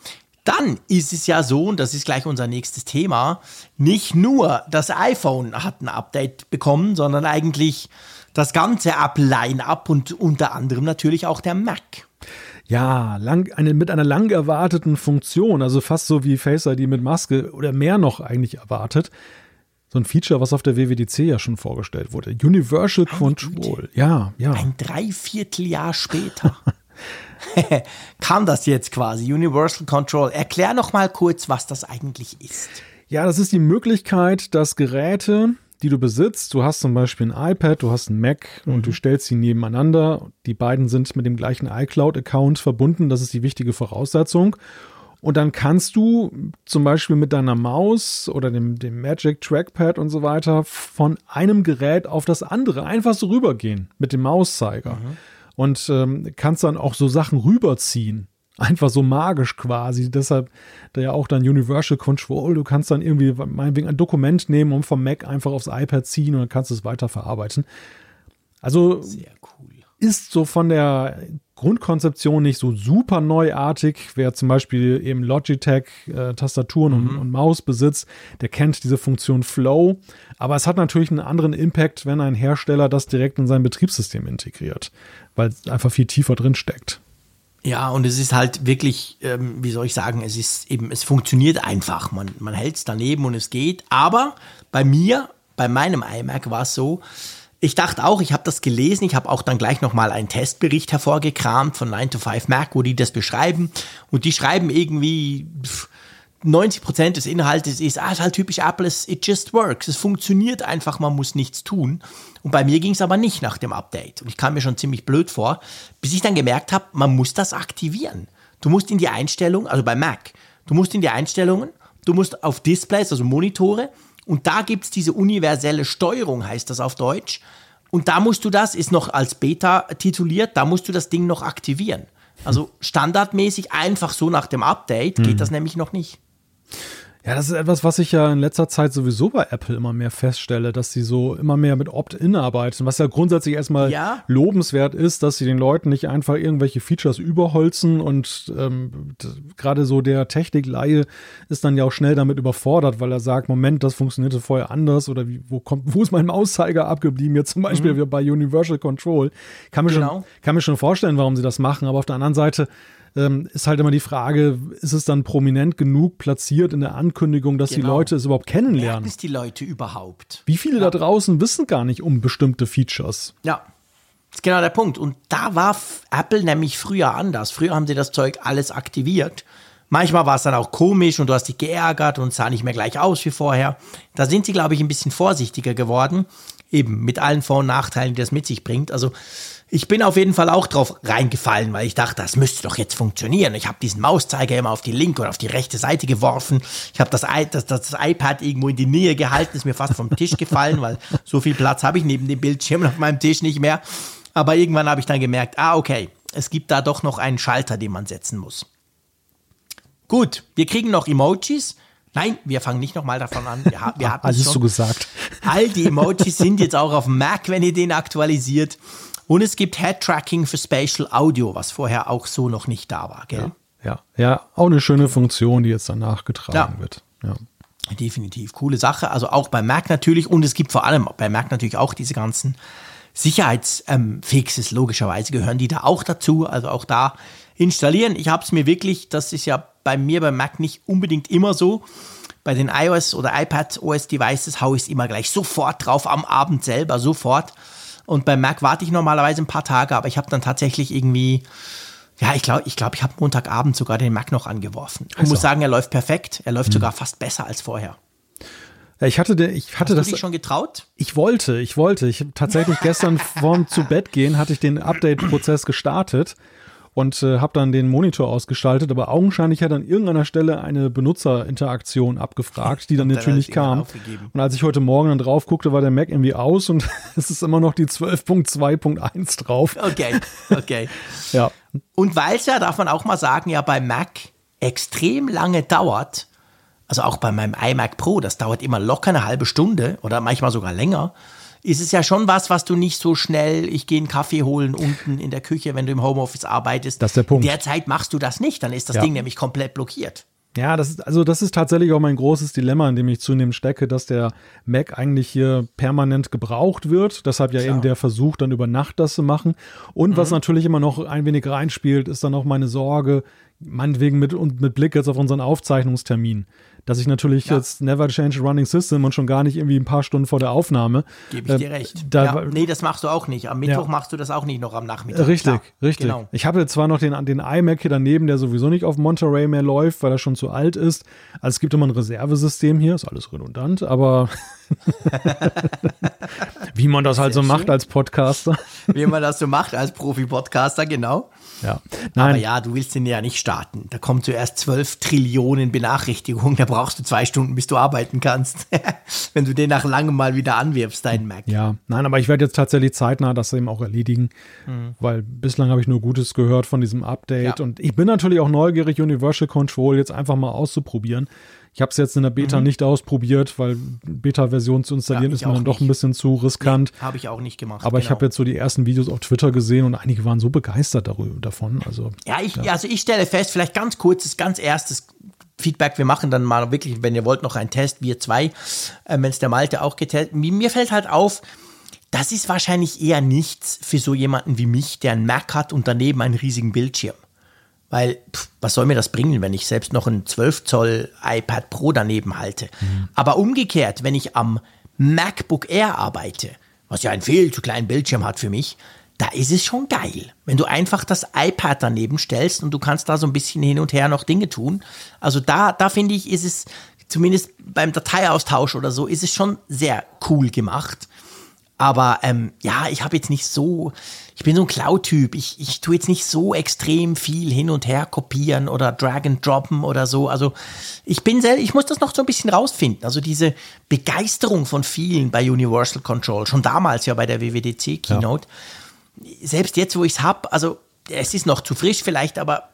Dann ist es ja so, und das ist gleich unser nächstes Thema, nicht nur das iPhone hat ein Update bekommen, sondern eigentlich das ganze App-Line-Up und unter anderem natürlich auch der Mac. Ja, lang, eine, mit einer lang erwarteten Funktion, also fast so wie Face ID mit Maske oder mehr noch eigentlich erwartet. So ein Feature, was auf der WWDC ja schon vorgestellt wurde. Universal Eine Control. Güte. Ja, ja. Ein Dreivierteljahr später. Kam das jetzt quasi, Universal Control. Erklär noch mal kurz, was das eigentlich ist. Ja, das ist die Möglichkeit, dass Geräte, die du besitzt. Du hast zum Beispiel ein iPad, du hast ein Mac mhm. und du stellst sie nebeneinander. Die beiden sind mit dem gleichen iCloud-Account verbunden. Das ist die wichtige Voraussetzung. Und dann kannst du zum Beispiel mit deiner Maus oder dem, dem Magic Trackpad und so weiter von einem Gerät auf das andere einfach so rübergehen mit dem Mauszeiger. Mhm. Und ähm, kannst dann auch so Sachen rüberziehen einfach so magisch quasi. Deshalb da ja auch dann Universal Control. Du kannst dann irgendwie meinetwegen ein Dokument nehmen und vom Mac einfach aufs iPad ziehen und dann kannst du es weiter verarbeiten. Also cool. ist so von der Grundkonzeption nicht so super neuartig. Wer zum Beispiel eben Logitech äh, Tastaturen mhm. und, und, Maus besitzt, der kennt diese Funktion Flow. Aber es hat natürlich einen anderen Impact, wenn ein Hersteller das direkt in sein Betriebssystem integriert, weil es einfach viel tiefer drin steckt. Ja, und es ist halt wirklich, ähm, wie soll ich sagen, es ist eben, es funktioniert einfach. Man, man hält es daneben und es geht. Aber bei mir, bei meinem iMac war es so, ich dachte auch, ich habe das gelesen, ich habe auch dann gleich nochmal einen Testbericht hervorgekramt von 9 to 5 Mac, wo die das beschreiben. Und die schreiben irgendwie, pff, 90% des Inhaltes ist, ah, ist halt typisch Apple, it just works. Es funktioniert einfach, man muss nichts tun. Und bei mir ging es aber nicht nach dem Update. Und ich kam mir schon ziemlich blöd vor, bis ich dann gemerkt habe, man muss das aktivieren. Du musst in die Einstellung, also bei Mac, du musst in die Einstellungen, du musst auf Displays, also Monitore, und da gibt es diese universelle Steuerung, heißt das auf Deutsch. Und da musst du das, ist noch als Beta tituliert, da musst du das Ding noch aktivieren. Also standardmäßig einfach so nach dem Update geht mhm. das nämlich noch nicht. Ja, das ist etwas, was ich ja in letzter Zeit sowieso bei Apple immer mehr feststelle, dass sie so immer mehr mit Opt-in arbeiten, was ja grundsätzlich erstmal ja. lobenswert ist, dass sie den Leuten nicht einfach irgendwelche Features überholzen und ähm, gerade so der Technikleihe ist dann ja auch schnell damit überfordert, weil er sagt, Moment, das funktionierte vorher anders oder wie, wo kommt, wo ist mein Mauszeiger abgeblieben, jetzt zum Beispiel mhm. bei Universal Control. Kann mir, genau. schon, kann mir schon vorstellen, warum sie das machen, aber auf der anderen Seite ähm, ist halt immer die Frage, ist es dann prominent genug platziert in der Ankündigung, dass genau. die Leute es überhaupt kennenlernen? Merken es die Leute überhaupt? Wie viele ja. da draußen wissen gar nicht um bestimmte Features? Ja. Das ist genau der Punkt. Und da war Apple nämlich früher anders. Früher haben sie das Zeug alles aktiviert. Manchmal war es dann auch komisch und du hast dich geärgert und sah nicht mehr gleich aus wie vorher. Da sind sie, glaube ich, ein bisschen vorsichtiger geworden. Eben mit allen Vor- und Nachteilen, die das mit sich bringt. Also ich bin auf jeden Fall auch drauf reingefallen, weil ich dachte, das müsste doch jetzt funktionieren. Ich habe diesen Mauszeiger immer auf die linke oder auf die rechte Seite geworfen. Ich habe das, das, das, iPad irgendwo in die Nähe gehalten, ist mir fast vom Tisch gefallen, weil so viel Platz habe ich neben dem Bildschirm auf meinem Tisch nicht mehr. Aber irgendwann habe ich dann gemerkt, ah, okay, es gibt da doch noch einen Schalter, den man setzen muss. Gut, wir kriegen noch Emojis. Nein, wir fangen nicht nochmal davon an. Wir, wir hatten Alles so gesagt. All die Emojis sind jetzt auch auf dem Mac, wenn ihr den aktualisiert. Und es gibt Head-Tracking für Spatial Audio, was vorher auch so noch nicht da war, gell? Ja, ja, ja auch eine schöne Funktion, die jetzt dann nachgetragen ja. wird. Ja. Definitiv, coole Sache. Also auch bei Mac natürlich und es gibt vor allem bei Mac natürlich auch diese ganzen Sicherheitsfixes, ähm, logischerweise gehören die da auch dazu. Also auch da installieren. Ich habe es mir wirklich, das ist ja bei mir bei Mac nicht unbedingt immer so. Bei den iOS oder iPad OS Devices haue ich es immer gleich sofort drauf am Abend selber, sofort. Und bei Mac warte ich normalerweise ein paar Tage, aber ich habe dann tatsächlich irgendwie, ja, ich glaube, ich, glaub, ich habe Montagabend sogar den Mac noch angeworfen. Ich also. muss sagen, er läuft perfekt. Er läuft mhm. sogar fast besser als vorher. Ich hatte, ich hatte Hast das. Du dich schon getraut? Ich wollte, ich wollte. Ich tatsächlich gestern vorm zu Bett gehen hatte ich den Update-Prozess gestartet und äh, habe dann den Monitor ausgeschaltet, aber augenscheinlich hat an irgendeiner Stelle eine Benutzerinteraktion abgefragt, die dann natürlich kam. Und als ich heute Morgen dann drauf guckte, war der Mac irgendwie aus und es ist immer noch die 12.2.1 drauf. Okay, okay. ja. Und weil es ja, darf man auch mal sagen, ja bei Mac extrem lange dauert, also auch bei meinem iMac Pro, das dauert immer locker eine halbe Stunde oder manchmal sogar länger, ist es ja schon was, was du nicht so schnell, ich gehe einen Kaffee holen unten in der Küche, wenn du im Homeoffice arbeitest. Das ist der Punkt. Derzeit machst du das nicht, dann ist das ja. Ding nämlich komplett blockiert. Ja, das ist, also das ist tatsächlich auch mein großes Dilemma, in dem ich zunehmend stecke, dass der Mac eigentlich hier permanent gebraucht wird. Deshalb ja, ja. eben der Versuch, dann über Nacht das zu machen. Und mhm. was natürlich immer noch ein wenig reinspielt, ist dann auch meine Sorge, meinetwegen mit, und mit Blick jetzt auf unseren Aufzeichnungstermin dass ich natürlich ja. jetzt never change a running system und schon gar nicht irgendwie ein paar Stunden vor der Aufnahme. Gebe ich dir äh, recht. Da, ja, nee, das machst du auch nicht. Am Mittwoch ja. machst du das auch nicht noch am Nachmittag. Richtig, Klar. richtig. Genau. Ich habe jetzt zwar noch den, den iMac hier daneben, der sowieso nicht auf Monterey mehr läuft, weil er schon zu alt ist. Also es gibt immer ein Reservesystem hier, ist alles redundant, aber wie man das halt Sehr so schön. macht als Podcaster. Wie man das so macht als Profi-Podcaster, genau. Ja. Nein. Aber ja, du willst den ja nicht starten. Da kommen zuerst zwölf Trillionen Benachrichtigungen. Da brauchst du zwei Stunden, bis du arbeiten kannst. Wenn du den nach langem mal wieder anwirfst, deinen Mac. Ja, nein, aber ich werde jetzt tatsächlich zeitnah das eben auch erledigen, mhm. weil bislang habe ich nur Gutes gehört von diesem Update. Ja. Und ich bin natürlich auch neugierig, Universal Control jetzt einfach mal auszuprobieren. Ich habe es jetzt in der Beta mhm. nicht ausprobiert, weil Beta-Version zu installieren ja, ist mir dann doch ein bisschen zu riskant. Nee, habe ich auch nicht gemacht. Aber genau. ich habe jetzt so die ersten Videos auf Twitter gesehen und einige waren so begeistert darüber, davon. Also, ja, ich, ja. also ich stelle fest, vielleicht ganz kurzes, ganz erstes Feedback. Wir machen dann mal wirklich, wenn ihr wollt, noch einen Test, wir zwei, äh, wenn es der Malte auch getestet. Mir fällt halt auf, das ist wahrscheinlich eher nichts für so jemanden wie mich, der einen Mac hat und daneben einen riesigen Bildschirm. Weil, pff, was soll mir das bringen, wenn ich selbst noch ein 12 Zoll iPad Pro daneben halte? Mhm. Aber umgekehrt, wenn ich am MacBook Air arbeite, was ja einen viel zu kleinen Bildschirm hat für mich, da ist es schon geil. Wenn du einfach das iPad daneben stellst und du kannst da so ein bisschen hin und her noch Dinge tun. Also da, da finde ich, ist es zumindest beim Dateiaustausch oder so, ist es schon sehr cool gemacht. Aber ähm, ja, ich habe jetzt nicht so, ich bin so ein Cloud-Typ. Ich, ich tue jetzt nicht so extrem viel hin und her kopieren oder drag and droppen oder so. Also ich bin sehr, ich muss das noch so ein bisschen rausfinden. Also diese Begeisterung von vielen bei Universal Control, schon damals ja bei der WWDC Keynote. Ja. Selbst jetzt, wo ich es habe, also es ist noch zu frisch vielleicht, aber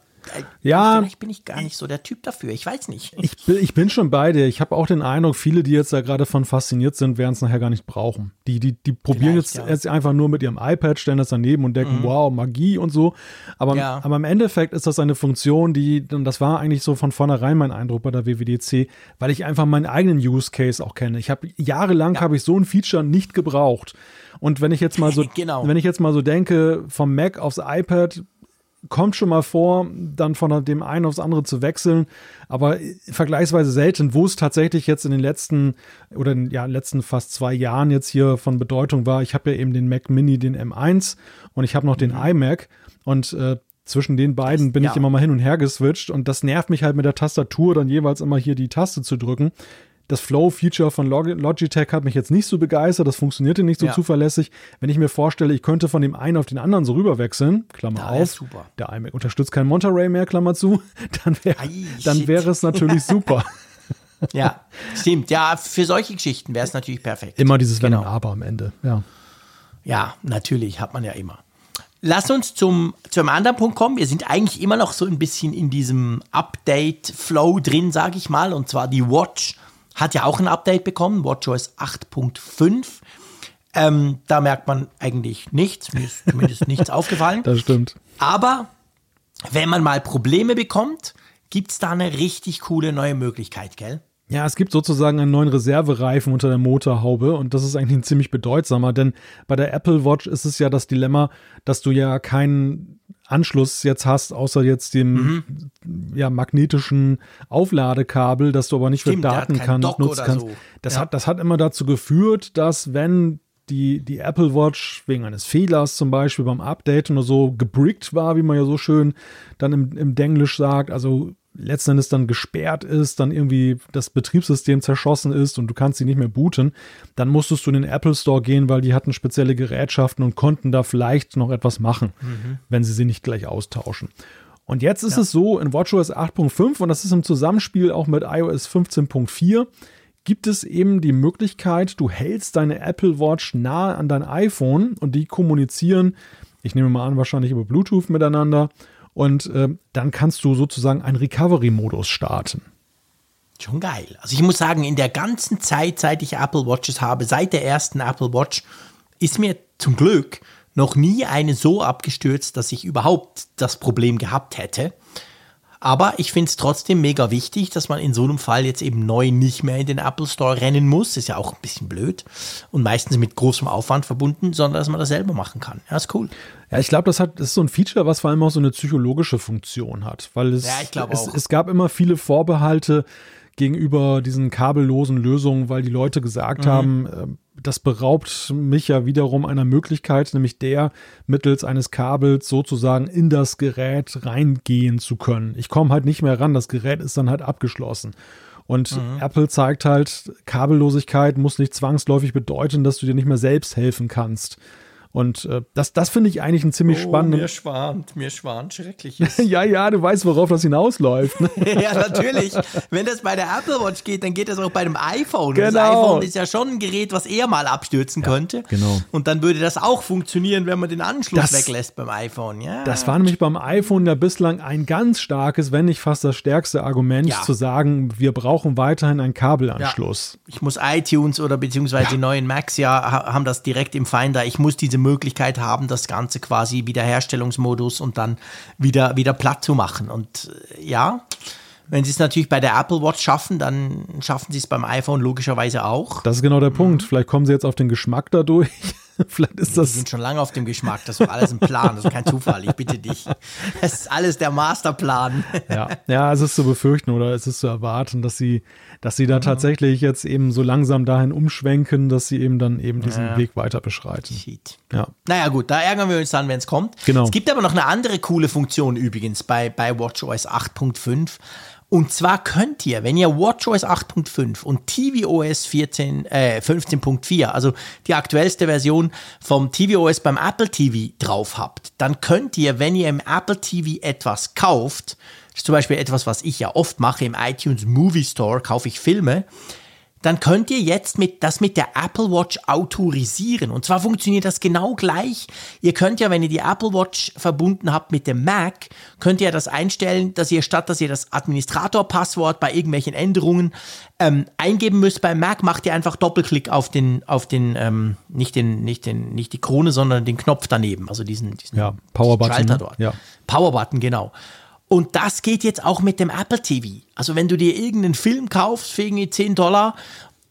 ja. Vielleicht bin ich gar nicht so der Typ dafür. Ich weiß nicht. Ich bin, ich bin schon bei dir. Ich habe auch den Eindruck, viele, die jetzt da gerade von fasziniert sind, werden es nachher gar nicht brauchen. Die, die, die probieren jetzt, ja. jetzt einfach nur mit ihrem iPad, stellen das daneben und denken, mhm. wow, Magie und so. Aber, ja. aber im Endeffekt ist das eine Funktion, die, und das war eigentlich so von vornherein mein Eindruck bei der WWDC, weil ich einfach meinen eigenen Use Case auch kenne. Ich habe jahrelang ja. habe ich so ein Feature nicht gebraucht. Und wenn ich jetzt mal so, genau. wenn ich jetzt mal so denke, vom Mac aufs iPad kommt schon mal vor, dann von dem einen aufs andere zu wechseln, aber vergleichsweise selten, wo es tatsächlich jetzt in den letzten oder in ja, letzten fast zwei Jahren jetzt hier von Bedeutung war. Ich habe ja eben den Mac Mini, den M1 und ich habe noch den mhm. iMac und äh, zwischen den beiden bin ja. ich immer mal hin und her geswitcht und das nervt mich halt mit der Tastatur dann jeweils immer hier die Taste zu drücken. Das Flow-Feature von Logitech hat mich jetzt nicht so begeistert, das funktionierte nicht so ja. zuverlässig. Wenn ich mir vorstelle, ich könnte von dem einen auf den anderen so rüberwechseln, Klammer ja, auf, super. der iMac unterstützt kein Monterey mehr, Klammer zu, dann wäre dann wäre es natürlich super. ja, stimmt. Ja, für solche Geschichten wäre es natürlich perfekt. Immer dieses Wenn genau. und Aber am Ende, ja. Ja, natürlich, hat man ja immer. Lass uns zum, zum anderen Punkt kommen. Wir sind eigentlich immer noch so ein bisschen in diesem Update-Flow drin, sage ich mal. Und zwar die Watch hat ja auch ein Update bekommen, WatchOS 8.5. Ähm, da merkt man eigentlich nichts, mir ist zumindest nichts aufgefallen. Das stimmt. Aber wenn man mal Probleme bekommt, gibt es da eine richtig coole neue Möglichkeit, gell? Ja, es gibt sozusagen einen neuen Reservereifen unter der Motorhaube und das ist eigentlich ein ziemlich bedeutsamer, denn bei der Apple Watch ist es ja das Dilemma, dass du ja keinen Anschluss jetzt hast, außer jetzt dem mhm. ja, magnetischen Aufladekabel, das du aber nicht Stimmt, für Daten kann, nutzen kannst. So. Das, ja. hat, das hat immer dazu geführt, dass wenn die, die Apple Watch wegen eines Fehlers zum Beispiel beim Update oder so gebrickt war, wie man ja so schön dann im, im Denglisch sagt, also letzten Endes dann gesperrt ist, dann irgendwie das Betriebssystem zerschossen ist und du kannst sie nicht mehr booten, dann musstest du in den Apple Store gehen, weil die hatten spezielle Gerätschaften und konnten da vielleicht noch etwas machen, mhm. wenn sie sie nicht gleich austauschen. Und jetzt ist ja. es so, in WatchOS 8.5 und das ist im Zusammenspiel auch mit iOS 15.4, gibt es eben die Möglichkeit, du hältst deine Apple Watch nahe an dein iPhone und die kommunizieren, ich nehme mal an, wahrscheinlich über Bluetooth miteinander Und äh, dann kannst du sozusagen einen Recovery-Modus starten. Schon geil. Also ich muss sagen, in der ganzen Zeit, seit ich Apple Watches habe, seit der ersten Apple Watch, ist mir zum Glück noch nie eine so abgestürzt, dass ich überhaupt das Problem gehabt hätte. Aber ich finde es trotzdem mega wichtig, dass man in so einem Fall jetzt eben neu nicht mehr in den Apple Store rennen muss. Ist ja auch ein bisschen blöd und meistens mit großem Aufwand verbunden, sondern dass man das selber machen kann. Ja, ist cool. Ja, ich glaube, das, das ist so ein Feature, was vor allem auch so eine psychologische Funktion hat. Weil es, ja, es, es, gab immer viele Vorbehalte gegenüber diesen kabellosen Lösungen, weil die Leute gesagt mhm. haben, äh, das beraubt mich ja wiederum einer Möglichkeit, nämlich der, mittels eines Kabels sozusagen in das Gerät reingehen zu können. Ich komme halt nicht mehr ran, das Gerät ist dann halt abgeschlossen. Und mhm. Apple zeigt halt, Kabellosigkeit muss nicht zwangsläufig bedeuten, dass du dir nicht mehr selbst helfen kannst. Und äh, das, das finde ich eigentlich ein ziemlich oh, spannenden. Mir schwant, mir schwant, schrecklich. ja, ja, du weißt, worauf das hinausläuft. Ne? ja, natürlich. Wenn das bei der Apple Watch geht, dann geht das auch bei dem iPhone. Genau. Das iPhone ist ja schon ein Gerät, was eher mal abstürzen ja, könnte. Genau. Und dann würde das auch funktionieren, wenn man den Anschluss das, weglässt beim iPhone. Ja. Das war nämlich beim iPhone ja bislang ein ganz starkes, wenn nicht fast das stärkste Argument, ja. zu sagen, wir brauchen weiterhin einen Kabelanschluss. Ja. Ich muss iTunes oder beziehungsweise die neuen Macs ja haben das direkt im Finder. Ich muss diese Möglichkeit haben, das Ganze quasi Wiederherstellungsmodus und dann wieder, wieder platt zu machen. Und äh, ja, wenn sie es natürlich bei der Apple Watch schaffen, dann schaffen sie es beim iPhone logischerweise auch. Das ist genau der mhm. Punkt. Vielleicht kommen sie jetzt auf den Geschmack dadurch. Vielleicht ist das. Wir sind schon lange auf dem Geschmack. Das ist alles ein Plan. Das ist kein Zufall. Ich bitte dich. Das ist alles der Masterplan. Ja, ja, es ist zu befürchten oder es ist zu erwarten, dass sie, dass sie da mhm. tatsächlich jetzt eben so langsam dahin umschwenken, dass sie eben dann eben diesen ja. Weg weiter beschreiten. Shit. Ja. Naja, gut, da ärgern wir uns dann, wenn es kommt. Genau. Es gibt aber noch eine andere coole Funktion übrigens bei, bei WatchOS 8.5. Und zwar könnt ihr, wenn ihr WatchOS 8.5 und tvOS 14, äh, 15.4, also die aktuellste Version vom tvOS beim Apple TV drauf habt, dann könnt ihr, wenn ihr im Apple TV etwas kauft, zum Beispiel etwas, was ich ja oft mache im iTunes Movie Store, kaufe ich Filme, dann könnt ihr jetzt mit, das mit der Apple Watch autorisieren. Und zwar funktioniert das genau gleich. Ihr könnt ja, wenn ihr die Apple Watch verbunden habt mit dem Mac, könnt ihr das einstellen, dass ihr statt, dass ihr das Administrator-Passwort bei irgendwelchen Änderungen ähm, eingeben müsst beim Mac, macht ihr einfach Doppelklick auf den, auf den, ähm, nicht den, nicht den, nicht die Krone, sondern den Knopf daneben, also diesen, diesen ja, Power Schalter ne? dort. Ja. Power Button, genau. Und das geht jetzt auch mit dem Apple TV. Also wenn du dir irgendeinen Film kaufst für irgendwie 10 Dollar,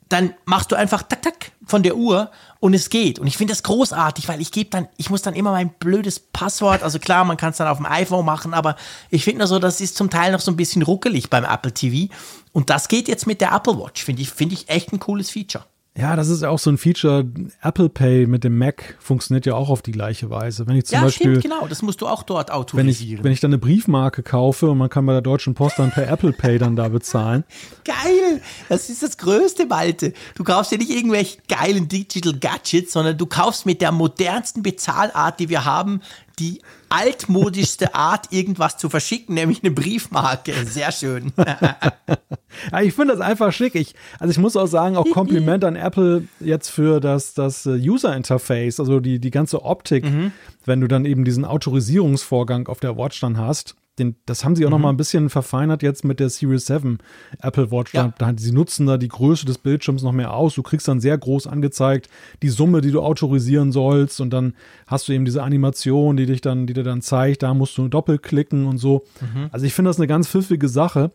dann machst du einfach tak tak von der Uhr und es geht. Und ich finde das großartig, weil ich gebe dann, ich muss dann immer mein blödes Passwort, also klar, man kann es dann auf dem iPhone machen, aber ich finde nur so, das ist zum Teil noch so ein bisschen ruckelig beim Apple TV. Und das geht jetzt mit der Apple Watch, finde ich, finde ich echt ein cooles Feature. Ja, das ist ja auch so ein Feature. Apple Pay mit dem Mac funktioniert ja auch auf die gleiche Weise. Wenn ich zum ja, Beispiel, stimmt, genau. Das musst du auch dort autorisieren. Wenn ich, wenn ich dann eine Briefmarke kaufe und man kann bei der Deutschen Post dann per Apple Pay dann da bezahlen. Geil! Das ist das Größte, Malte. Du kaufst ja nicht irgendwelche geilen Digital Gadgets, sondern du kaufst mit der modernsten Bezahlart, die wir haben, die altmodischste Art, irgendwas zu verschicken, nämlich eine Briefmarke. Sehr schön. ja, ich finde das einfach schick. Ich, also ich muss auch sagen, auch Kompliment an Apple jetzt für das, das äh, User Interface, also die, die ganze Optik, mhm. wenn du dann eben diesen Autorisierungsvorgang auf der Watch dann hast den, das haben sie auch mhm. noch mal ein bisschen verfeinert jetzt mit der Series 7 Apple Watch. Ja. Da, sie nutzen da die Größe des Bildschirms noch mehr aus. Du kriegst dann sehr groß angezeigt die Summe, die du autorisieren sollst und dann hast du eben diese Animation, die dich dann, die dir dann zeigt, da musst du doppelklicken und so. Mhm. Also ich finde das eine ganz pfiffige Sache.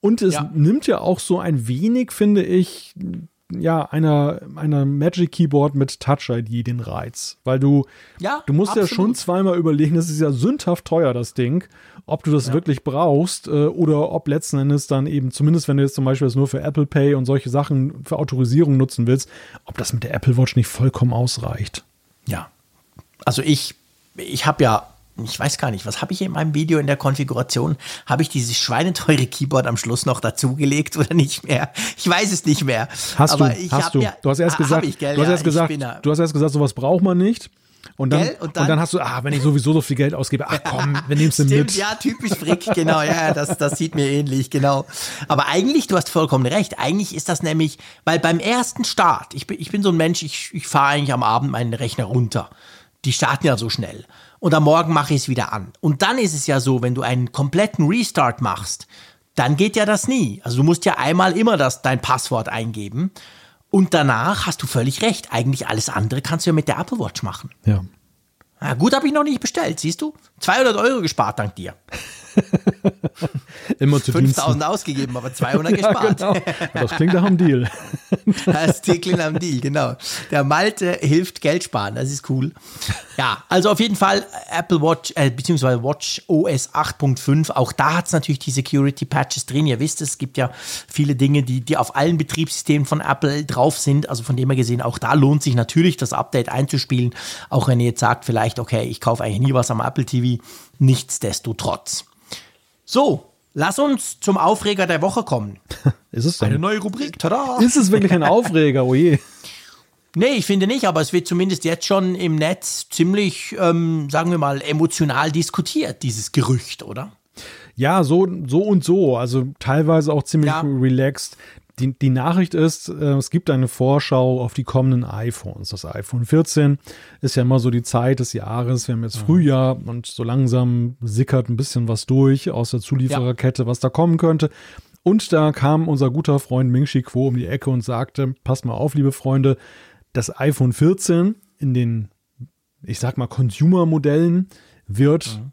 Und es ja. nimmt ja auch so ein wenig, finde ich, ja, einer, einer Magic Keyboard mit Touch ID den Reiz. Weil du, ja, du musst absolut. ja schon zweimal überlegen, das ist ja sündhaft teuer, das Ding ob du das ja. wirklich brauchst äh, oder ob letzten Endes dann eben, zumindest wenn du jetzt zum Beispiel das nur für Apple Pay und solche Sachen für Autorisierung nutzen willst, ob das mit der Apple Watch nicht vollkommen ausreicht. Ja. Also ich, ich habe ja ich weiß gar nicht, was habe ich in meinem Video in der Konfiguration? Habe ich dieses schweineteure Keyboard am Schluss noch dazugelegt oder nicht mehr? Ich weiß es nicht mehr. Hast Aber du? hast du? Ja, du hast erst gesagt, ich, gell, du hast ja, erst gesagt, du hast erst gesagt, sowas braucht man nicht. Und dann, und dann, und, dann, hast du, ah, wenn ich sowieso so viel Geld ausgebe, ach komm, wir nehmen es mit. Ja, typisch Frick, genau, ja, das, das sieht mir ähnlich, genau. Aber eigentlich, du hast vollkommen recht, eigentlich ist das nämlich, weil beim ersten Start, ich bin, ich bin so ein Mensch, ich, ich fahre eigentlich am Abend meinen Rechner runter. Die starten ja so schnell. Und am Morgen mache ich es wieder an. Und dann ist es ja so, wenn du einen kompletten Restart machst, dann geht ja das nie. Also du musst ja einmal immer das, dein Passwort eingeben. Und danach hast du völlig recht. Eigentlich alles andere kannst du ja mit der Apple Watch machen. Ja. Na gut, habe ich noch nicht bestellt, siehst du? 200 Euro gespart dank dir. Immer zu 5000 ausgegeben, aber 200 gespart. Ja, genau. Das klingt nach einem Deal. Das klingt nach einem Deal, genau. Der Malte hilft Geld sparen, das ist cool. Ja, also auf jeden Fall Apple Watch, äh, beziehungsweise Watch OS 8.5, auch da hat es natürlich die Security Patches drin. Ihr wisst, es gibt ja viele Dinge, die, die auf allen Betriebssystemen von Apple drauf sind. Also von dem her gesehen, auch da lohnt sich natürlich das Update einzuspielen, auch wenn ihr jetzt sagt, vielleicht, okay, ich kaufe eigentlich nie was am Apple TV, nichtsdestotrotz. So, lass uns zum Aufreger der Woche kommen. Ist es denn? Eine neue Rubrik, tada! Ist es wirklich ein Aufreger? Oh je. Nee, ich finde nicht, aber es wird zumindest jetzt schon im Netz ziemlich, ähm, sagen wir mal, emotional diskutiert, dieses Gerücht, oder? Ja, so, so und so. Also teilweise auch ziemlich ja. relaxed. Die, die Nachricht ist, äh, es gibt eine Vorschau auf die kommenden iPhones. Das iPhone 14 ist ja immer so die Zeit des Jahres. Wir haben jetzt Frühjahr und so langsam sickert ein bisschen was durch aus der Zuliefererkette, was da kommen könnte. Und da kam unser guter Freund Ming Chi Kuo um die Ecke und sagte, passt mal auf, liebe Freunde, das iPhone 14 in den, ich sag mal, Consumer-Modellen wird mhm.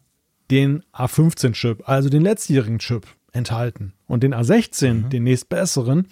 den A15-Chip, also den letztjährigen Chip, enthalten. Und den A16, mhm. den nächstbesseren,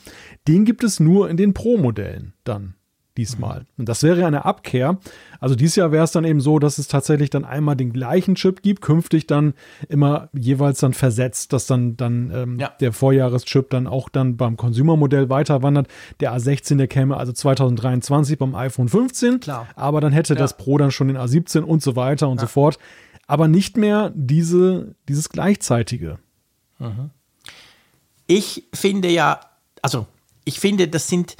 den gibt es nur in den Pro-Modellen dann diesmal. Und das wäre eine Abkehr. Also dieses Jahr wäre es dann eben so, dass es tatsächlich dann einmal den gleichen Chip gibt, künftig dann immer jeweils dann versetzt, dass dann, dann ähm, ja. der Vorjahreschip dann auch dann beim Consumer-Modell weiter wandert. Der A16, der käme also 2023 beim iPhone 15. Klar. Aber dann hätte ja. das Pro dann schon den A17 und so weiter und ja. so fort. Aber nicht mehr diese, dieses gleichzeitige. Mhm. Ich finde ja, also ich finde, das sind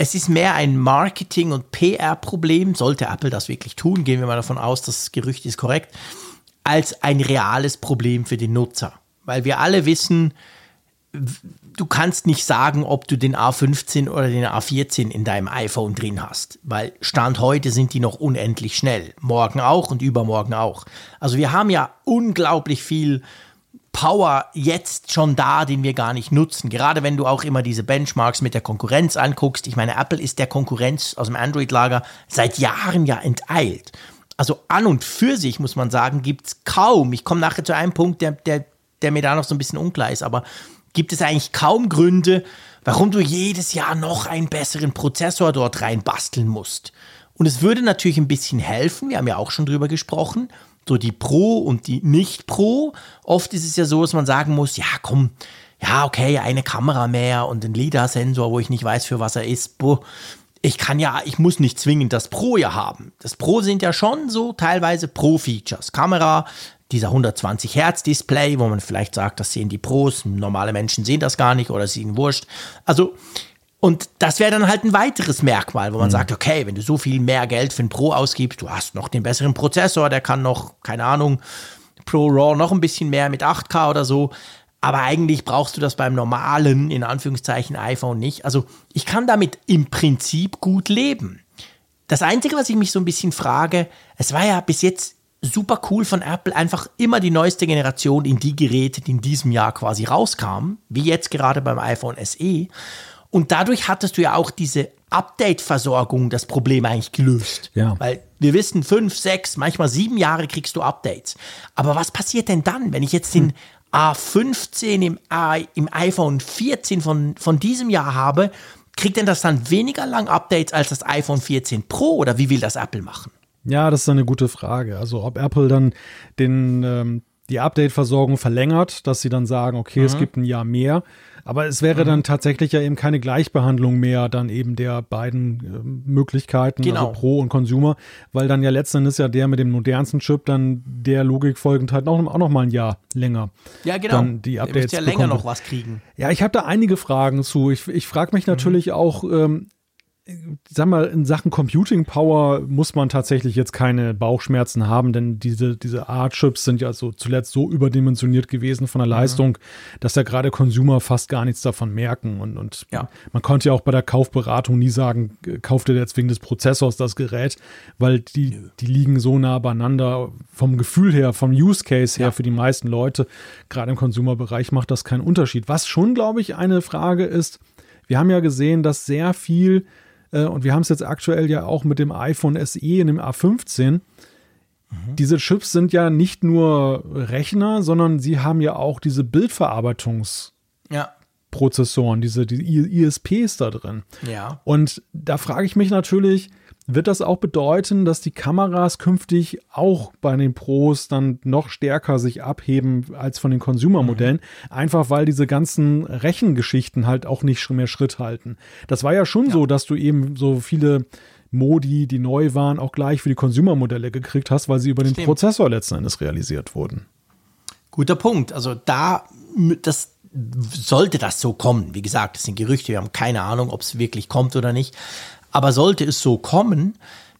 es ist mehr ein Marketing- und PR-Problem, sollte Apple das wirklich tun, gehen wir mal davon aus, das Gerücht ist korrekt, als ein reales Problem für den Nutzer. Weil wir alle wissen, du kannst nicht sagen, ob du den A15 oder den A14 in deinem iPhone drin hast, weil Stand heute sind die noch unendlich schnell. Morgen auch und übermorgen auch. Also wir haben ja unglaublich viel Power jetzt schon da, den wir gar nicht nutzen. Gerade wenn du auch immer diese Benchmarks mit der Konkurrenz anguckst. Ich meine, Apple ist der Konkurrenz aus dem Android-Lager seit Jahren ja enteilt. Also an und für sich, muss man sagen, gibt es kaum, ich komme nachher zu einem Punkt, der, der, der mir da noch so ein bisschen unklar ist, aber gibt es eigentlich kaum Gründe, warum du jedes Jahr noch einen besseren Prozessor dort reinbasteln musst. Und es würde natürlich ein bisschen helfen, wir haben ja auch schon drüber gesprochen, so die Pro und die Nicht-Pro. Oft ist es ja so, dass man sagen muss, ja komm, ja okay, eine Kamera mehr und ein LIDAR-Sensor, wo ich nicht weiß, für was er ist. Boah, ich kann ja, ich muss nicht zwingend das Pro ja haben. Das Pro sind ja schon so teilweise Pro-Features. Kamera, dieser 120 Hertz Display, wo man vielleicht sagt, das sehen die Pros, normale Menschen sehen das gar nicht oder es ist ihnen wurscht. Also und das wäre dann halt ein weiteres Merkmal, wo man mhm. sagt, okay, wenn du so viel mehr Geld für ein Pro ausgibst, du hast noch den besseren Prozessor, der kann noch, keine Ahnung, Pro Raw noch ein bisschen mehr mit 8K oder so. Aber eigentlich brauchst du das beim normalen, in Anführungszeichen, iPhone nicht. Also ich kann damit im Prinzip gut leben. Das Einzige, was ich mich so ein bisschen frage, es war ja bis jetzt super cool von Apple, einfach immer die neueste Generation in die Geräte, die in diesem Jahr quasi rauskamen, wie jetzt gerade beim iPhone SE. Und dadurch hattest du ja auch diese Update-Versorgung das Problem eigentlich gelöst. Ja. Weil wir wissen, fünf, sechs, manchmal sieben Jahre kriegst du Updates. Aber was passiert denn dann, wenn ich jetzt den hm. A15 im, im iPhone 14 von, von diesem Jahr habe? Kriegt denn das dann weniger lang Updates als das iPhone 14 Pro oder wie will das Apple machen? Ja, das ist eine gute Frage. Also ob Apple dann den, ähm, die Update-Versorgung verlängert, dass sie dann sagen, okay, mhm. es gibt ein Jahr mehr aber es wäre mhm. dann tatsächlich ja eben keine Gleichbehandlung mehr dann eben der beiden äh, Möglichkeiten, also genau. also Pro und Consumer, weil dann ja letzten Endes ja der mit dem modernsten Chip dann der Logik folgend halt auch, auch noch mal ein Jahr länger. Ja, genau. Dann die Updates ja länger noch was kriegen. Ja, ich habe da einige Fragen zu. Ich, ich frage mich mhm. natürlich mhm. auch, ähm, sag mal, in Sachen Computing Power muss man tatsächlich jetzt keine Bauchschmerzen haben, denn diese, diese A-Chips sind ja so zuletzt so überdimensioniert gewesen von der mhm. Leistung, dass ja gerade Consumer fast gar nichts davon merken. Und, und ja. man konnte ja auch bei der Kaufberatung nie sagen, kauft ihr jetzt wegen des Prozessors das Gerät, weil die, die liegen so nah beieinander vom Gefühl her, vom Use Case her ja. für die meisten Leute. Gerade im Consumer-Bereich macht das keinen Unterschied. Was schon, glaube ich, eine Frage ist, wir haben ja gesehen, dass sehr viel äh, und wir haben es jetzt aktuell ja auch mit dem iPhone SE in dem A15. Mhm. Diese Chips sind ja nicht nur Rechner, sondern sie haben ja auch diese Bildverarbeitungsprozessoren, ja. diese, diese ISPs da drin. Ja. Und da frage ich mich natürlich, wird das auch bedeuten, dass die Kameras künftig auch bei den Pros dann noch stärker sich abheben als von den Consumer-Modellen? Mhm. Einfach weil diese ganzen Rechengeschichten halt auch nicht mehr Schritt halten. Das war ja schon ja. so, dass du eben so viele Modi, die neu waren, auch gleich für die Consumer-Modelle gekriegt hast, weil sie über den Stimmt. Prozessor letzten Endes realisiert wurden. Guter Punkt. Also da, das sollte das so kommen. Wie gesagt, das sind Gerüchte, wir haben keine Ahnung, ob es wirklich kommt oder nicht. Aber sollte es so kommen,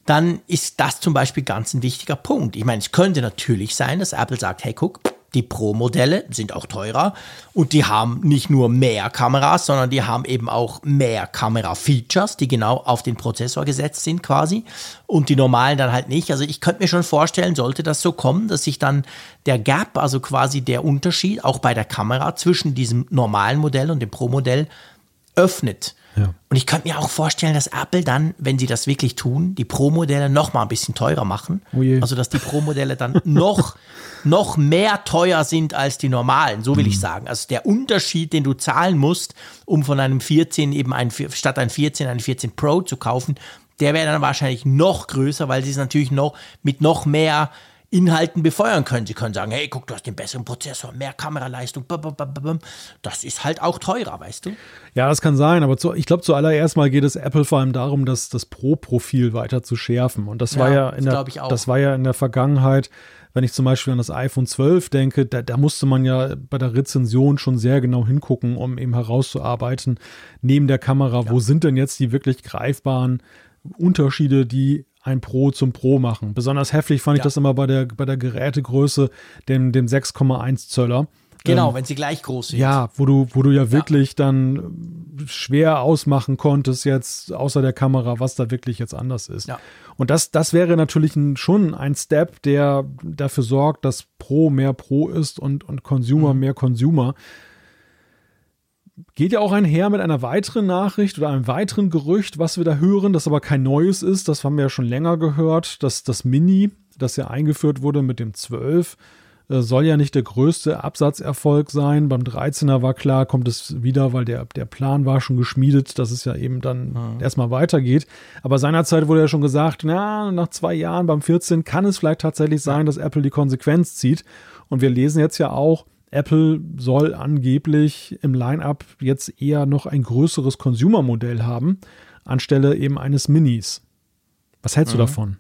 dann ist das zum Beispiel ganz ein wichtiger Punkt. Ich meine, es könnte natürlich sein, dass Apple sagt, hey, guck, die Pro-Modelle sind auch teurer und die haben nicht nur mehr Kameras, sondern die haben eben auch mehr Kamera-Features, die genau auf den Prozessor gesetzt sind quasi und die normalen dann halt nicht. Also ich könnte mir schon vorstellen, sollte das so kommen, dass sich dann der Gap, also quasi der Unterschied auch bei der Kamera zwischen diesem normalen Modell und dem Pro-Modell öffnet. Ja. Und ich könnte mir auch vorstellen, dass Apple dann, wenn sie das wirklich tun, die Pro-Modelle noch mal ein bisschen teurer machen. Oh also dass die Pro-Modelle dann noch, noch mehr teuer sind als die normalen, so will mhm. ich sagen. Also der Unterschied, den du zahlen musst, um von einem 14 eben ein, statt ein 14 ein 14 Pro zu kaufen, der wäre dann wahrscheinlich noch größer, weil sie es natürlich noch mit noch mehr Inhalten befeuern können. Sie können sagen, hey, guck, du hast den besseren Prozessor, mehr Kameraleistung, das ist halt auch teurer, weißt du? Ja, das kann sein, aber zu, ich glaube, zuallererst mal geht es Apple vor allem darum, dass das Pro-Profil weiter zu schärfen. Und das ja, war ja in der, das war ja in der Vergangenheit, wenn ich zum Beispiel an das iPhone 12 denke, da, da musste man ja bei der Rezension schon sehr genau hingucken, um eben herauszuarbeiten, neben der Kamera, ja. wo sind denn jetzt die wirklich greifbaren Unterschiede, die ein Pro zum Pro machen. Besonders heftig fand ich das immer bei der, bei der Gerätegröße, dem, dem 6,1 Zöller. Genau, ähm, wenn sie gleich groß sind. Ja, wo du, wo du ja wirklich ja. dann schwer ausmachen konntest, jetzt außer der Kamera, was da wirklich jetzt anders ist. Ja. Und das, das wäre natürlich ein, schon ein Step, der dafür sorgt, dass Pro mehr Pro ist und, und Consumer mhm. mehr Consumer geht ja auch einher mit einer weiteren Nachricht oder einem weiteren Gerücht, was wir da hören, das aber kein neues ist. Das haben wir ja schon länger gehört, dass das Mini, das ja eingeführt wurde mit dem 12, äh, soll ja nicht der größte Absatzerfolg sein. Beim 13er war klar, kommt es wieder, weil der, der Plan war schon geschmiedet, dass es ja eben dann mhm. erstmal weitergeht. Aber seinerzeit wurde ja schon gesagt, na, nach zwei Jahren beim 14 kann es vielleicht tatsächlich sein, dass Apple die Konsequenz zieht. Und wir lesen jetzt ja auch, Apple soll angeblich im Line-up jetzt eher noch ein größeres Consumer-Modell haben, anstelle eben eines Minis. Was hältst mhm. du davon?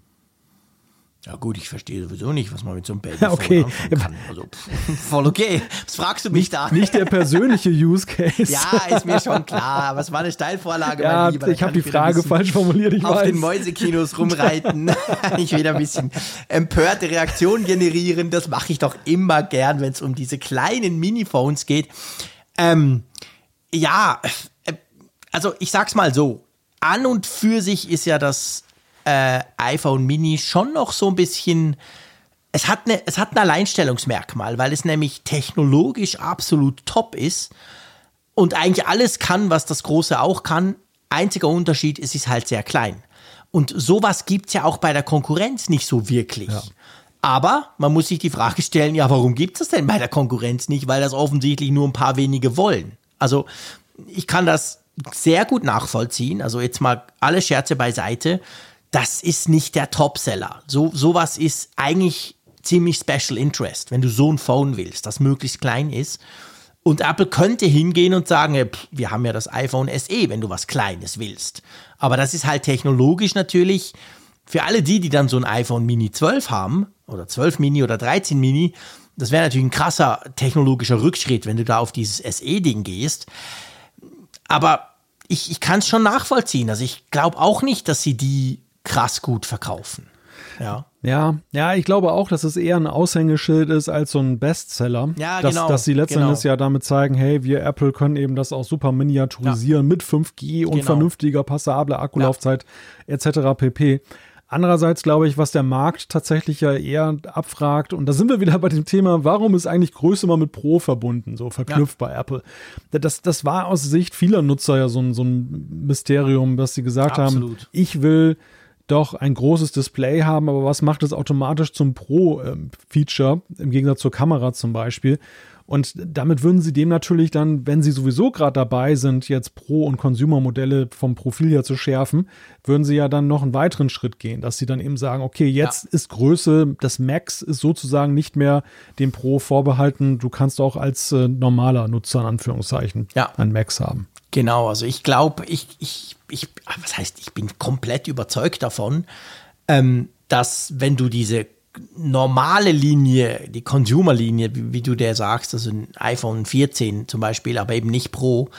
Ja gut, ich verstehe sowieso nicht, was man mit so einem Babyphone okay. kann. Also, pff, voll okay. Was fragst du mich nicht, da? Nicht der persönliche Use Case. ja, ist mir schon klar. Es war eine Steilvorlage, ja, mein Lieber. Ich habe die Frage falsch formuliert, ich auf weiß. den Mäusekinos rumreiten. ich will ein bisschen empörte Reaktionen generieren. Das mache ich doch immer gern, wenn es um diese kleinen Miniphones geht. Ähm, ja, äh, also ich sag's mal so. An und für sich ist ja das äh, iPhone Mini schon noch so ein bisschen. Es hat, eine, es hat ein Alleinstellungsmerkmal, weil es nämlich technologisch absolut top ist und eigentlich alles kann, was das Große auch kann. Einziger Unterschied, es ist halt sehr klein. Und sowas gibt es ja auch bei der Konkurrenz nicht so wirklich. Ja. Aber man muss sich die Frage stellen, ja, warum gibt es das denn bei der Konkurrenz nicht? Weil das offensichtlich nur ein paar wenige wollen. Also ich kann das sehr gut nachvollziehen. Also jetzt mal alle Scherze beiseite das ist nicht der Topseller. So, sowas ist eigentlich ziemlich Special Interest, wenn du so ein Phone willst, das möglichst klein ist. Und Apple könnte hingehen und sagen, wir haben ja das iPhone SE, wenn du was Kleines willst. Aber das ist halt technologisch natürlich für alle die, die dann so ein iPhone Mini 12 haben, oder 12 Mini oder 13 Mini, das wäre natürlich ein krasser technologischer Rückschritt, wenn du da auf dieses SE-Ding gehst. Aber ich, ich kann es schon nachvollziehen. Also ich glaube auch nicht, dass sie die krass gut verkaufen. Ja. Ja, ja, ich glaube auch, dass es eher ein Aushängeschild ist als so ein Bestseller. Ja, dass, genau. Dass sie letztendlich genau. ja damit zeigen, hey, wir Apple können eben das auch super miniaturisieren ja. mit 5G und genau. vernünftiger, passabler Akkulaufzeit ja. etc. pp. Andererseits glaube ich, was der Markt tatsächlich ja eher abfragt, und da sind wir wieder bei dem Thema, warum ist eigentlich Größe mal mit Pro verbunden, so verknüpft ja. bei Apple. Das, das war aus Sicht vieler Nutzer ja so ein, so ein Mysterium, dass sie gesagt Absolut. haben, ich will doch ein großes Display haben, aber was macht es automatisch zum Pro-Feature, im Gegensatz zur Kamera zum Beispiel? Und damit würden sie dem natürlich dann, wenn sie sowieso gerade dabei sind, jetzt Pro- und Consumer-Modelle vom Profil her zu schärfen, würden sie ja dann noch einen weiteren Schritt gehen, dass sie dann eben sagen, okay, jetzt ja. ist Größe, das Max ist sozusagen nicht mehr dem Pro vorbehalten. Du kannst auch als äh, normaler Nutzer in Anführungszeichen ja. ein Max haben. Genau, also ich glaube, ich, ich, ich, was heißt, ich bin komplett überzeugt davon, ähm, dass wenn du diese normale Linie, die Consumer-Linie, wie, wie, du der sagst, also ein iPhone 14 zum Beispiel, aber eben nicht Pro,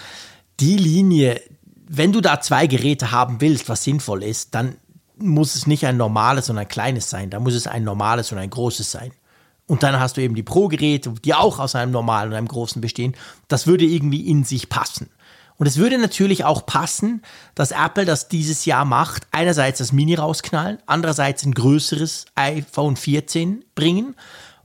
die Linie, wenn du da zwei Geräte haben willst, was sinnvoll ist, dann muss es nicht ein normales und ein kleines sein, da muss es ein normales und ein großes sein. Und dann hast du eben die Pro-Geräte, die auch aus einem normalen und einem großen bestehen. Das würde irgendwie in sich passen. Und es würde natürlich auch passen, dass Apple das dieses Jahr macht. Einerseits das Mini rausknallen, andererseits ein größeres iPhone 14 bringen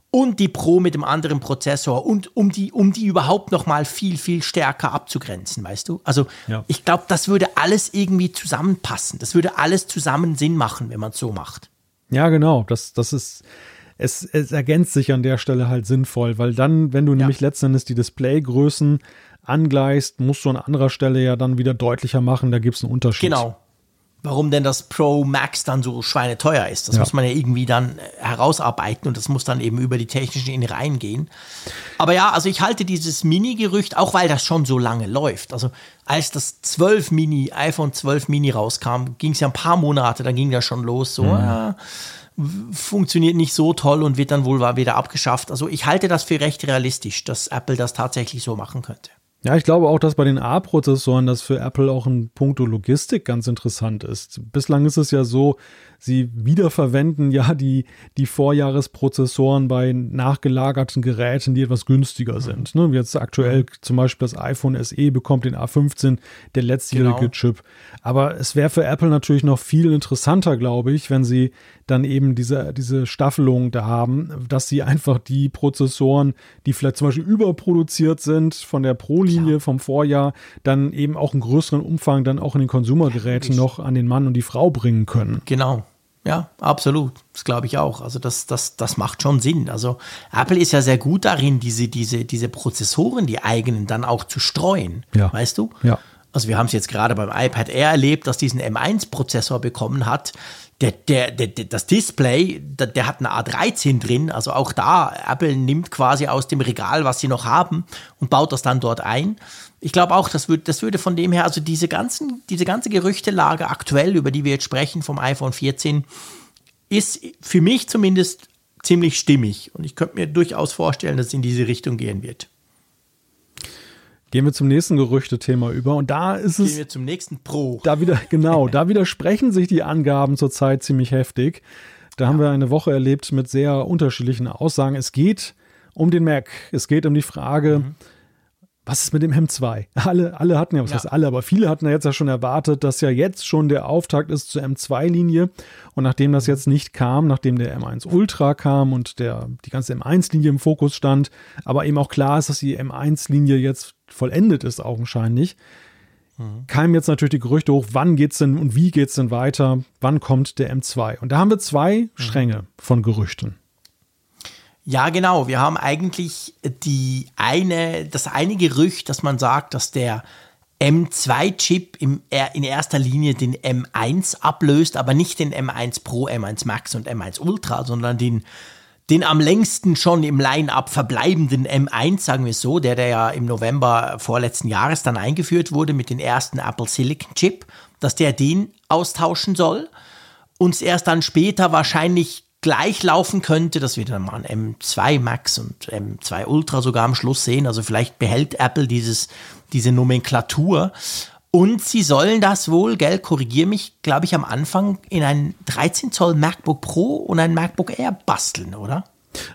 und die Pro mit dem anderen Prozessor und um die, um die überhaupt noch mal viel, viel stärker abzugrenzen, weißt du? Also ja. ich glaube, das würde alles irgendwie zusammenpassen. Das würde alles zusammen Sinn machen, wenn man es so macht. Ja, genau. Das, das ist, es, es ergänzt sich an der Stelle halt sinnvoll, weil dann, wenn du ja. nämlich letztendlich die Displaygrößen angleichst, musst du an anderer Stelle ja dann wieder deutlicher machen, da gibt es einen Unterschied. Genau. Warum denn das Pro Max dann so schweineteuer ist, das ja. muss man ja irgendwie dann äh, herausarbeiten und das muss dann eben über die technischen Innereien gehen. Aber ja, also ich halte dieses Mini-Gerücht, auch weil das schon so lange läuft. Also als das 12 Mini, iPhone 12 Mini rauskam, ging es ja ein paar Monate, dann ging das schon los, so, mhm. ja, funktioniert nicht so toll und wird dann wohl wieder abgeschafft. Also ich halte das für recht realistisch, dass Apple das tatsächlich so machen könnte. Ja, ich glaube auch, dass bei den A-Prozessoren das für Apple auch in puncto Logistik ganz interessant ist. Bislang ist es ja so, sie wiederverwenden ja die, die Vorjahresprozessoren bei nachgelagerten Geräten, die etwas günstiger sind. Ne? Jetzt aktuell zum Beispiel das iPhone SE bekommt den A15, der letztjährige genau. Chip. Aber es wäre für Apple natürlich noch viel interessanter, glaube ich, wenn sie dann eben diese, diese Staffelung da haben, dass sie einfach die Prozessoren, die vielleicht zum Beispiel überproduziert sind von der Pro-Linie vom Vorjahr, dann eben auch in größeren Umfang dann auch in den Konsumergeräten ja, noch an den Mann und die Frau bringen können. Genau. Ja, absolut. Das glaube ich auch. Also das, das, das macht schon Sinn. Also Apple ist ja sehr gut darin, diese, diese, diese Prozessoren, die eigenen, dann auch zu streuen. Ja. Weißt du? Ja. Also wir haben es jetzt gerade beim iPad Air erlebt, dass diesen M1-Prozessor bekommen hat. Der, der, der, das Display, der, der hat eine A13 drin. Also auch da, Apple nimmt quasi aus dem Regal, was sie noch haben und baut das dann dort ein. Ich glaube auch, das, würd, das würde von dem her, also diese, ganzen, diese ganze Gerüchtelage aktuell, über die wir jetzt sprechen, vom iPhone 14, ist für mich zumindest ziemlich stimmig. Und ich könnte mir durchaus vorstellen, dass es in diese Richtung gehen wird. Gehen wir zum nächsten Gerüchtethema über und da ist es. Gehen wir zum nächsten Pro. Da wieder, genau, da widersprechen sich die Angaben zurzeit ziemlich heftig. Da ja. haben wir eine Woche erlebt mit sehr unterschiedlichen Aussagen. Es geht um den Mac. Es geht um die Frage, mhm was ist mit dem Hem 2? Alle, alle hatten ja, was ja. heißt alle, aber viele hatten ja jetzt ja schon erwartet, dass ja jetzt schon der Auftakt ist zur M2-Linie. Und nachdem das jetzt nicht kam, nachdem der M1 Ultra kam und der, die ganze M1-Linie im Fokus stand, aber eben auch klar ist, dass die M1-Linie jetzt vollendet ist, augenscheinlich, mhm. kamen jetzt natürlich die Gerüchte hoch, wann geht's denn und wie geht's denn weiter? Wann kommt der M2? Und da haben wir zwei mhm. Stränge von Gerüchten. Ja, genau. Wir haben eigentlich die eine, das eine Gerücht, dass man sagt, dass der M2-Chip in erster Linie den M1 ablöst, aber nicht den M1 Pro, M1 Max und M1 Ultra, sondern den, den am längsten schon im Line-Up verbleibenden M1, sagen wir es so, der, der ja im November vorletzten Jahres dann eingeführt wurde mit dem ersten Apple Silicon Chip, dass der den austauschen soll. Uns erst dann später wahrscheinlich gleich laufen könnte, dass wir dann mal ein M2 Max und M2 Ultra sogar am Schluss sehen. Also vielleicht behält Apple dieses, diese Nomenklatur. Und sie sollen das wohl, gell, korrigier mich, glaube ich, am Anfang in ein 13 Zoll MacBook Pro und ein MacBook Air basteln, oder?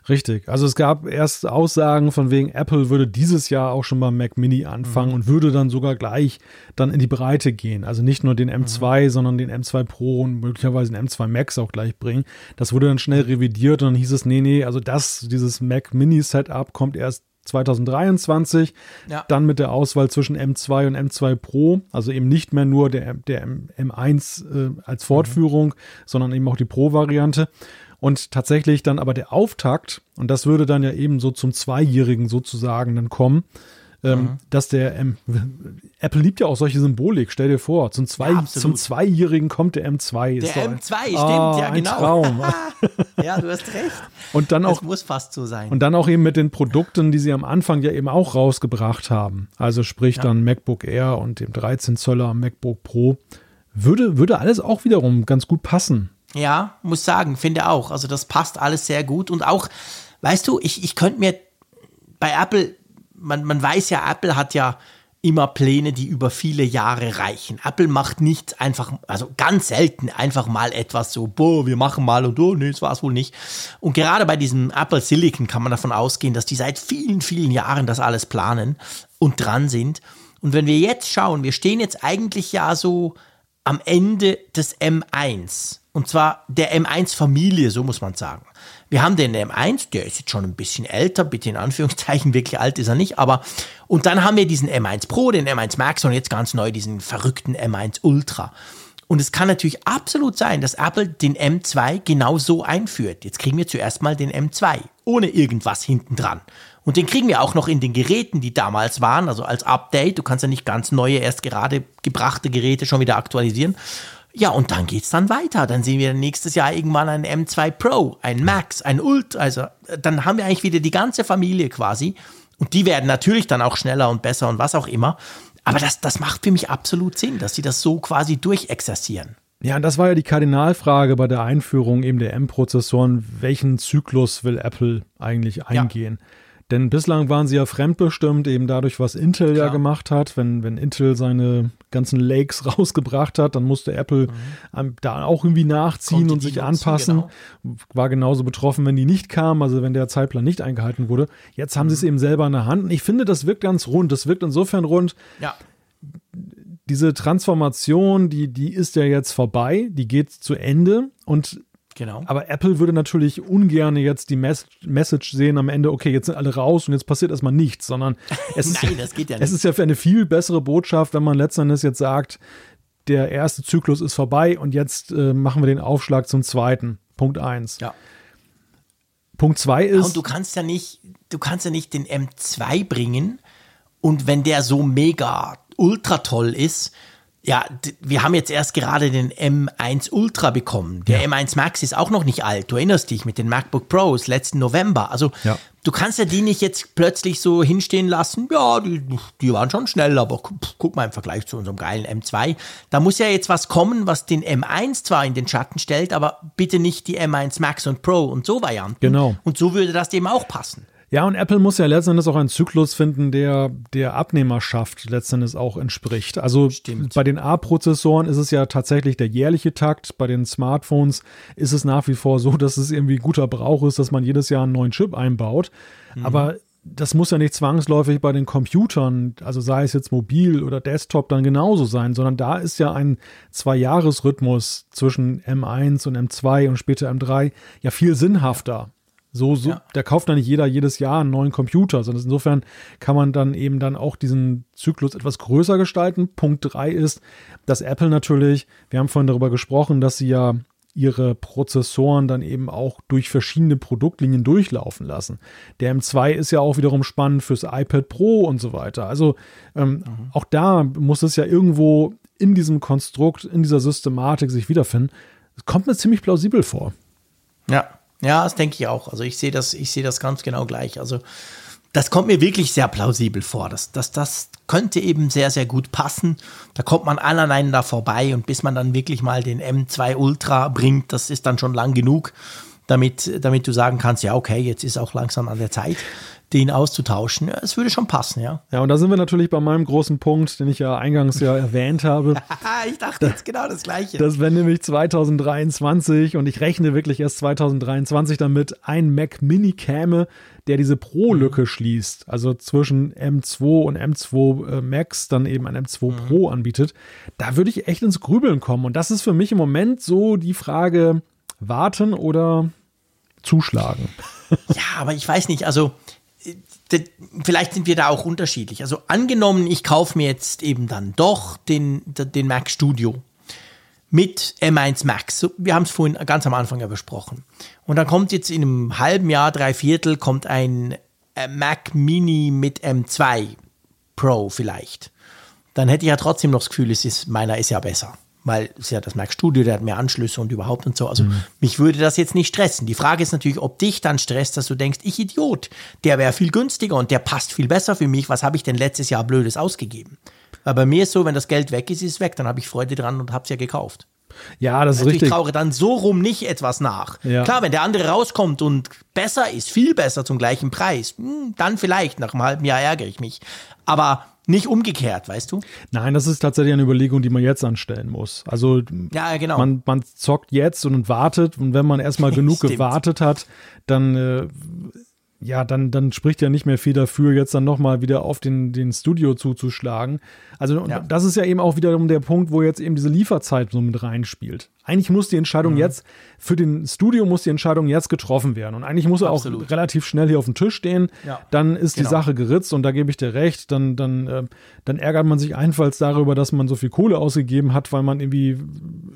Richtig. Also es gab erst Aussagen von wegen, Apple würde dieses Jahr auch schon beim Mac Mini anfangen mhm. und würde dann sogar gleich dann in die Breite gehen. Also nicht nur den M2, mhm. sondern den M2 Pro und möglicherweise den M2 Max auch gleich bringen. Das wurde dann schnell revidiert und dann hieß es, nee, nee, also das, dieses Mac Mini Setup kommt erst 2023, ja. dann mit der Auswahl zwischen M2 und M2 Pro, also eben nicht mehr nur der, der M1 äh, als Fortführung, mhm. sondern eben auch die Pro-Variante. Und tatsächlich dann aber der Auftakt, und das würde dann ja eben so zum Zweijährigen sozusagen dann kommen, ähm, mhm. dass der ähm, Apple liebt ja auch solche Symbolik. Stell dir vor, zum, zwei, ja, zum Zweijährigen kommt der M2. Der M2, stimmt, ah, ja, genau. Traum. ja, du hast recht. Und dann das auch, muss fast so sein. Und dann auch eben mit den Produkten, die sie am Anfang ja eben auch rausgebracht haben. Also sprich ja. dann MacBook Air und dem 13 Zöller MacBook Pro. Würde, würde alles auch wiederum ganz gut passen. Ja, muss sagen, finde auch. Also das passt alles sehr gut. Und auch, weißt du, ich, ich könnte mir bei Apple, man, man weiß ja, Apple hat ja immer Pläne, die über viele Jahre reichen. Apple macht nicht einfach, also ganz selten einfach mal etwas so, boah, wir machen mal und oh, nee, das war es wohl nicht. Und gerade bei diesem Apple Silicon kann man davon ausgehen, dass die seit vielen, vielen Jahren das alles planen und dran sind. Und wenn wir jetzt schauen, wir stehen jetzt eigentlich ja so am Ende des M1. Und zwar der M1-Familie, so muss man sagen. Wir haben den M1, der ist jetzt schon ein bisschen älter, bitte in Anführungszeichen, wirklich alt ist er nicht, aber und dann haben wir diesen M1 Pro, den M1 Max und jetzt ganz neu diesen verrückten M1 Ultra. Und es kann natürlich absolut sein, dass Apple den M2 genau so einführt. Jetzt kriegen wir zuerst mal den M2, ohne irgendwas hinten dran. Und den kriegen wir auch noch in den Geräten, die damals waren, also als Update. Du kannst ja nicht ganz neue, erst gerade gebrachte Geräte schon wieder aktualisieren. Ja, und dann geht's dann weiter. Dann sehen wir nächstes Jahr irgendwann ein M2 Pro, ein Max, ein Ult. Also dann haben wir eigentlich wieder die ganze Familie quasi. Und die werden natürlich dann auch schneller und besser und was auch immer. Aber das, das macht für mich absolut Sinn, dass sie das so quasi durchexerzieren. Ja, das war ja die Kardinalfrage bei der Einführung eben der M-Prozessoren. Welchen Zyklus will Apple eigentlich eingehen? Ja. Denn bislang waren sie ja fremdbestimmt, eben dadurch, was Intel Klar. ja gemacht hat. Wenn, wenn Intel seine ganzen Lakes rausgebracht hat, dann musste Apple mhm. da auch irgendwie nachziehen und sich anpassen. Genau. War genauso betroffen, wenn die nicht kamen, also wenn der Zeitplan nicht eingehalten wurde. Jetzt haben mhm. sie es eben selber in der Hand. Und ich finde, das wirkt ganz rund. Das wirkt insofern rund. Ja. Diese Transformation, die, die ist ja jetzt vorbei, die geht zu Ende und Genau. Aber Apple würde natürlich ungern jetzt die Mes Message sehen am Ende, okay, jetzt sind alle raus und jetzt passiert erstmal nichts, sondern es, Nein, geht ja es ist ja für eine viel bessere Botschaft, wenn man letztendlich jetzt sagt, der erste Zyklus ist vorbei und jetzt äh, machen wir den Aufschlag zum zweiten. Punkt eins. Ja. Punkt zwei ist. Ja, und du kannst ja nicht, du kannst ja nicht den M2 bringen und wenn der so mega ultra toll ist, ja, wir haben jetzt erst gerade den M1 Ultra bekommen. Der ja. M1 Max ist auch noch nicht alt. Du erinnerst dich mit den MacBook Pros letzten November. Also ja. du kannst ja die nicht jetzt plötzlich so hinstehen lassen. Ja, die, die waren schon schnell, aber guck mal im Vergleich zu unserem geilen M2. Da muss ja jetzt was kommen, was den M1 zwar in den Schatten stellt, aber bitte nicht die M1 Max und Pro und so Varianten. Genau. Und so würde das dem auch passen. Ja, und Apple muss ja letztendlich auch einen Zyklus finden, der der Abnehmerschaft letztendlich auch entspricht. Also Stimmt. bei den A-Prozessoren ist es ja tatsächlich der jährliche Takt. Bei den Smartphones ist es nach wie vor so, dass es irgendwie guter Brauch ist, dass man jedes Jahr einen neuen Chip einbaut. Mhm. Aber das muss ja nicht zwangsläufig bei den Computern, also sei es jetzt mobil oder Desktop, dann genauso sein, sondern da ist ja ein Zwei-Jahres-Rhythmus zwischen M1 und M2 und später M3 ja viel sinnhafter. So, so, ja. da kauft dann nicht jeder jedes Jahr einen neuen Computer, sondern insofern kann man dann eben dann auch diesen Zyklus etwas größer gestalten. Punkt drei ist, dass Apple natürlich, wir haben vorhin darüber gesprochen, dass sie ja ihre Prozessoren dann eben auch durch verschiedene Produktlinien durchlaufen lassen. Der M2 ist ja auch wiederum spannend fürs iPad Pro und so weiter. Also ähm, mhm. auch da muss es ja irgendwo in diesem Konstrukt, in dieser Systematik sich wiederfinden. Es kommt mir ziemlich plausibel vor. Ja, ja, das denke ich auch. Also ich sehe das, ich das ganz genau gleich. Also das kommt mir wirklich sehr plausibel vor. Das, das, das könnte eben sehr, sehr gut passen. Da kommt man aneinander vorbei und bis man dann wirklich mal den M2 Ultra bringt, das ist dann schon lang genug, damit, damit du sagen kannst, ja, okay, jetzt ist auch langsam an der Zeit. Den auszutauschen. Es würde schon passen, ja. Ja, und da sind wir natürlich bei meinem großen Punkt, den ich ja eingangs ja erwähnt habe. ich dachte jetzt genau das Gleiche. Das wäre nämlich 2023 und ich rechne wirklich erst 2023 damit, ein Mac Mini käme, der diese Pro-Lücke mhm. schließt, also zwischen M2 und M2 äh, Max dann eben ein M2 mhm. Pro anbietet. Da würde ich echt ins Grübeln kommen. Und das ist für mich im Moment so die Frage, warten oder zuschlagen. Ja, aber ich weiß nicht, also vielleicht sind wir da auch unterschiedlich. Also angenommen, ich kaufe mir jetzt eben dann doch den, den Mac Studio mit M1 Max. Wir haben es vorhin ganz am Anfang ja besprochen. Und dann kommt jetzt in einem halben Jahr, drei Viertel, kommt ein äh, Mac Mini mit M2 Pro vielleicht. Dann hätte ich ja trotzdem noch das Gefühl, es ist, meiner ist ja besser weil es ja das Mac Studio, der hat mehr Anschlüsse und überhaupt und so. Also mhm. mich würde das jetzt nicht stressen. Die Frage ist natürlich, ob dich dann stresst, dass du denkst, ich Idiot, der wäre viel günstiger und der passt viel besser für mich. Was habe ich denn letztes Jahr Blödes ausgegeben? Weil bei mir ist so, wenn das Geld weg ist, ist es weg. Dann habe ich Freude dran und habe es ja gekauft. Ja, das ist richtig. Ich traure dann so rum nicht etwas nach. Ja. Klar, wenn der andere rauskommt und besser ist, viel besser zum gleichen Preis, hm, dann vielleicht nach einem halben Jahr ärgere ich mich. Aber nicht umgekehrt, weißt du? Nein, das ist tatsächlich eine Überlegung, die man jetzt anstellen muss. Also ja, genau. man, man zockt jetzt und wartet und wenn man erstmal genug gewartet hat, dann äh, ja, dann, dann spricht ja nicht mehr viel dafür, jetzt dann nochmal wieder auf den, den Studio zuzuschlagen. Also ja. das ist ja eben auch wiederum der Punkt, wo jetzt eben diese Lieferzeit so mit reinspielt. Eigentlich muss die Entscheidung mhm. jetzt, für den Studio muss die Entscheidung jetzt getroffen werden. Und eigentlich muss er auch relativ schnell hier auf dem Tisch stehen. Ja. Dann ist genau. die Sache geritzt und da gebe ich dir recht. Dann, dann, äh, dann ärgert man sich einfalls darüber, dass man so viel Kohle ausgegeben hat, weil man irgendwie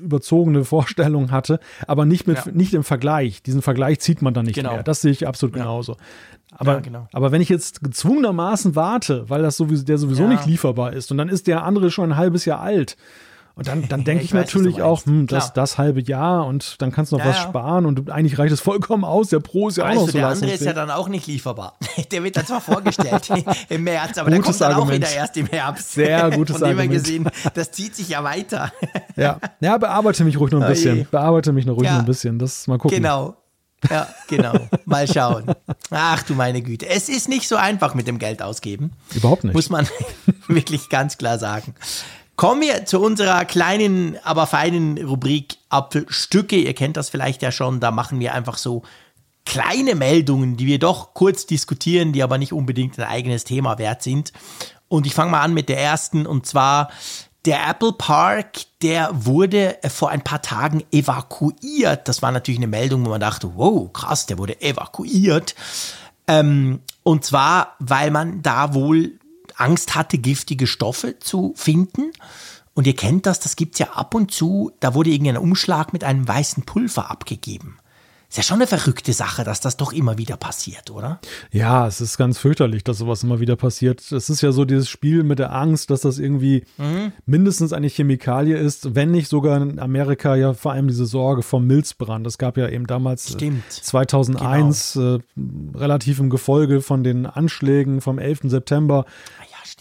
überzogene Vorstellungen hatte. Aber nicht, mit, ja. nicht im Vergleich. Diesen Vergleich zieht man dann nicht genau. mehr. Das sehe ich absolut genauso. Aber, ja, genau. aber wenn ich jetzt gezwungenermaßen warte, weil das sowieso, der sowieso ja. nicht lieferbar ist und dann ist der andere schon ein halbes Jahr alt und dann, dann denke ich, ich weiß, natürlich auch, hm, das, das halbe Jahr und dann kannst du noch ja, was sparen und eigentlich reicht es vollkommen aus. Der Pro ist ja weißt auch noch du, so Der andere ist ja dann auch nicht lieferbar. Der wird dann zwar vorgestellt im März, aber gutes der kommt dann Argument. auch wieder erst im Herbst. Sehr gutes Von Argument. gesehen, das zieht sich ja weiter. Ja, ja bearbeite mich ruhig noch ein bisschen. Bearbeite mich noch ruhig noch ein bisschen. Das mal gucken. Genau. Ja, genau. Mal schauen. Ach du meine Güte. Es ist nicht so einfach mit dem Geld ausgeben. Überhaupt nicht. Muss man wirklich ganz klar sagen. Kommen wir zu unserer kleinen, aber feinen Rubrik Apfelstücke. Ihr kennt das vielleicht ja schon. Da machen wir einfach so kleine Meldungen, die wir doch kurz diskutieren, die aber nicht unbedingt ein eigenes Thema wert sind. Und ich fange mal an mit der ersten. Und zwar der Apple Park, der wurde vor ein paar Tagen evakuiert. Das war natürlich eine Meldung, wo man dachte, wow, krass, der wurde evakuiert. Ähm, und zwar, weil man da wohl Angst hatte, giftige Stoffe zu finden. Und ihr kennt das, das gibt es ja ab und zu. Da wurde irgendein Umschlag mit einem weißen Pulver abgegeben. Ist ja schon eine verrückte Sache, dass das doch immer wieder passiert, oder? Ja, es ist ganz fürchterlich, dass sowas immer wieder passiert. Es ist ja so dieses Spiel mit der Angst, dass das irgendwie mhm. mindestens eine Chemikalie ist, wenn nicht sogar in Amerika ja vor allem diese Sorge vom Milzbrand. Es gab ja eben damals äh, Stimmt. 2001 genau. äh, relativ im Gefolge von den Anschlägen vom 11. September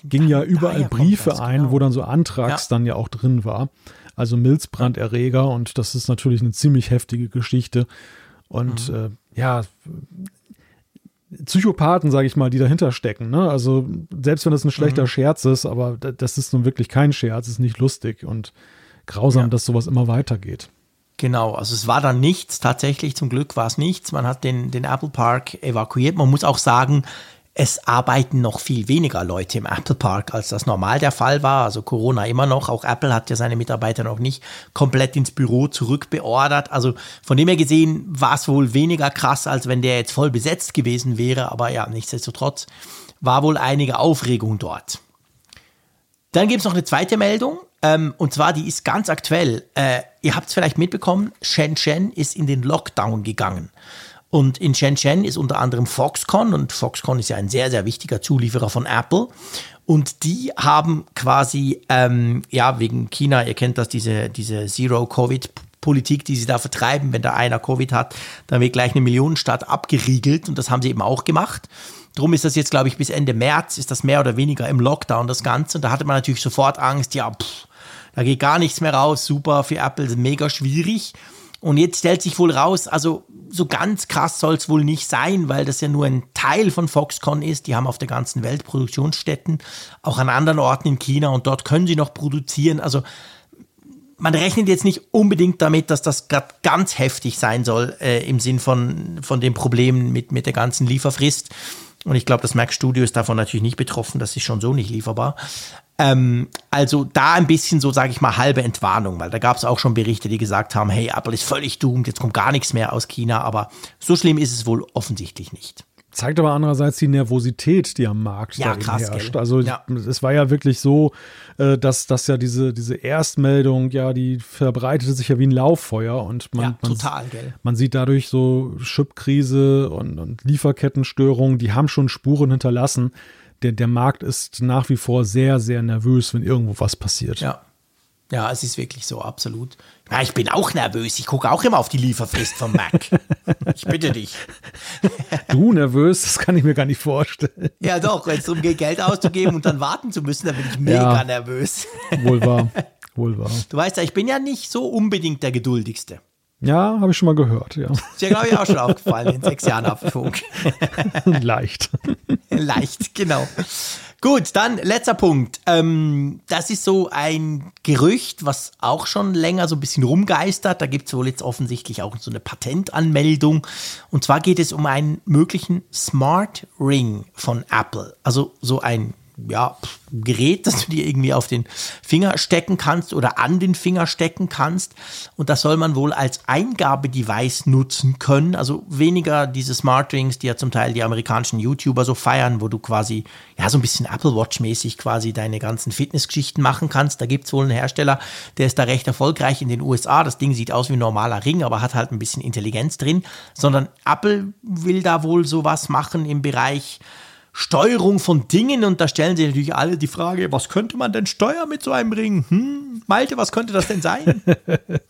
ja, ging ja überall Briefe das, ein, genau. wo dann so Antrags ja. dann ja auch drin war. Also Milzbranderreger und das ist natürlich eine ziemlich heftige Geschichte. Und mhm. äh, ja, Psychopathen, sage ich mal, die dahinter stecken. Ne? Also selbst wenn das ein schlechter mhm. Scherz ist, aber das ist nun wirklich kein Scherz, ist nicht lustig und grausam, ja. dass sowas immer weitergeht. Genau, also es war dann nichts, tatsächlich zum Glück war es nichts. Man hat den, den Apple Park evakuiert. Man muss auch sagen, es arbeiten noch viel weniger Leute im Apple Park, als das normal der Fall war. Also Corona immer noch. Auch Apple hat ja seine Mitarbeiter noch nicht komplett ins Büro zurückbeordert. Also von dem her gesehen war es wohl weniger krass, als wenn der jetzt voll besetzt gewesen wäre. Aber ja, nichtsdestotrotz war wohl einige Aufregung dort. Dann gibt es noch eine zweite Meldung. Ähm, und zwar, die ist ganz aktuell. Äh, ihr habt es vielleicht mitbekommen, Shenzhen ist in den Lockdown gegangen. Und in Shenzhen ist unter anderem Foxconn und Foxconn ist ja ein sehr, sehr wichtiger Zulieferer von Apple. Und die haben quasi, ähm, ja, wegen China, ihr kennt das, diese, diese Zero-Covid-Politik, die sie da vertreiben. Wenn da einer Covid hat, dann wird gleich eine Millionenstadt abgeriegelt und das haben sie eben auch gemacht. Drum ist das jetzt, glaube ich, bis Ende März ist das mehr oder weniger im Lockdown, das Ganze. Und da hatte man natürlich sofort Angst, ja, pff, da geht gar nichts mehr raus, super, für Apple mega schwierig. Und jetzt stellt sich wohl raus, also so ganz krass soll es wohl nicht sein, weil das ja nur ein Teil von Foxconn ist. Die haben auf der ganzen Welt Produktionsstätten, auch an anderen Orten in China und dort können sie noch produzieren. Also man rechnet jetzt nicht unbedingt damit, dass das ganz heftig sein soll äh, im Sinn von, von den Problemen mit, mit der ganzen Lieferfrist. Und ich glaube, das Mac Studio ist davon natürlich nicht betroffen, das ist schon so nicht lieferbar. Ähm, also da ein bisschen so, sage ich mal, halbe Entwarnung, weil da gab es auch schon Berichte, die gesagt haben, hey, Apple ist völlig doomed, jetzt kommt gar nichts mehr aus China, aber so schlimm ist es wohl offensichtlich nicht. Zeigt aber andererseits die Nervosität, die am Markt ja, krass, herrscht. Gell? Also ja. es war ja wirklich so, äh, dass, dass ja diese, diese Erstmeldung, ja, die verbreitete sich ja wie ein Lauffeuer und man, ja, total, man, gell? man sieht dadurch so Chipkrise und, und Lieferkettenstörungen, die haben schon Spuren hinterlassen. Der, der Markt ist nach wie vor sehr, sehr nervös, wenn irgendwo was passiert. Ja. Ja, es ist wirklich so, absolut. Ja, ich bin auch nervös. Ich gucke auch immer auf die Lieferfrist vom Mac. ich bitte dich. Du nervös? Das kann ich mir gar nicht vorstellen. Ja, doch. Wenn es darum geht, Geld auszugeben und dann warten zu müssen, dann bin ich mega ja, nervös. Wohl wahr. Wohl wahr. Du weißt ja, ich bin ja nicht so unbedingt der Geduldigste. Ja, habe ich schon mal gehört, ja. Ist ja, glaube ich, auch schon aufgefallen in sechs Jahren Apfelfunk. Leicht. Leicht, genau. Gut, dann letzter Punkt. Ähm, das ist so ein Gerücht, was auch schon länger so ein bisschen rumgeistert. Da gibt es wohl jetzt offensichtlich auch so eine Patentanmeldung. Und zwar geht es um einen möglichen Smart Ring von Apple. Also so ein ja, Gerät, das du dir irgendwie auf den Finger stecken kannst oder an den Finger stecken kannst. Und das soll man wohl als Eingabedevice nutzen können. Also weniger diese Smart Rings, die ja zum Teil die amerikanischen YouTuber so feiern, wo du quasi, ja, so ein bisschen Apple Watch-mäßig quasi deine ganzen Fitnessgeschichten machen kannst. Da gibt es wohl einen Hersteller, der ist da recht erfolgreich in den USA. Das Ding sieht aus wie ein normaler Ring, aber hat halt ein bisschen Intelligenz drin. Sondern Apple will da wohl sowas machen im Bereich Steuerung von Dingen und da stellen sich natürlich alle die Frage, was könnte man denn steuern mit so einem Ring? Hm, Malte, was könnte das denn sein?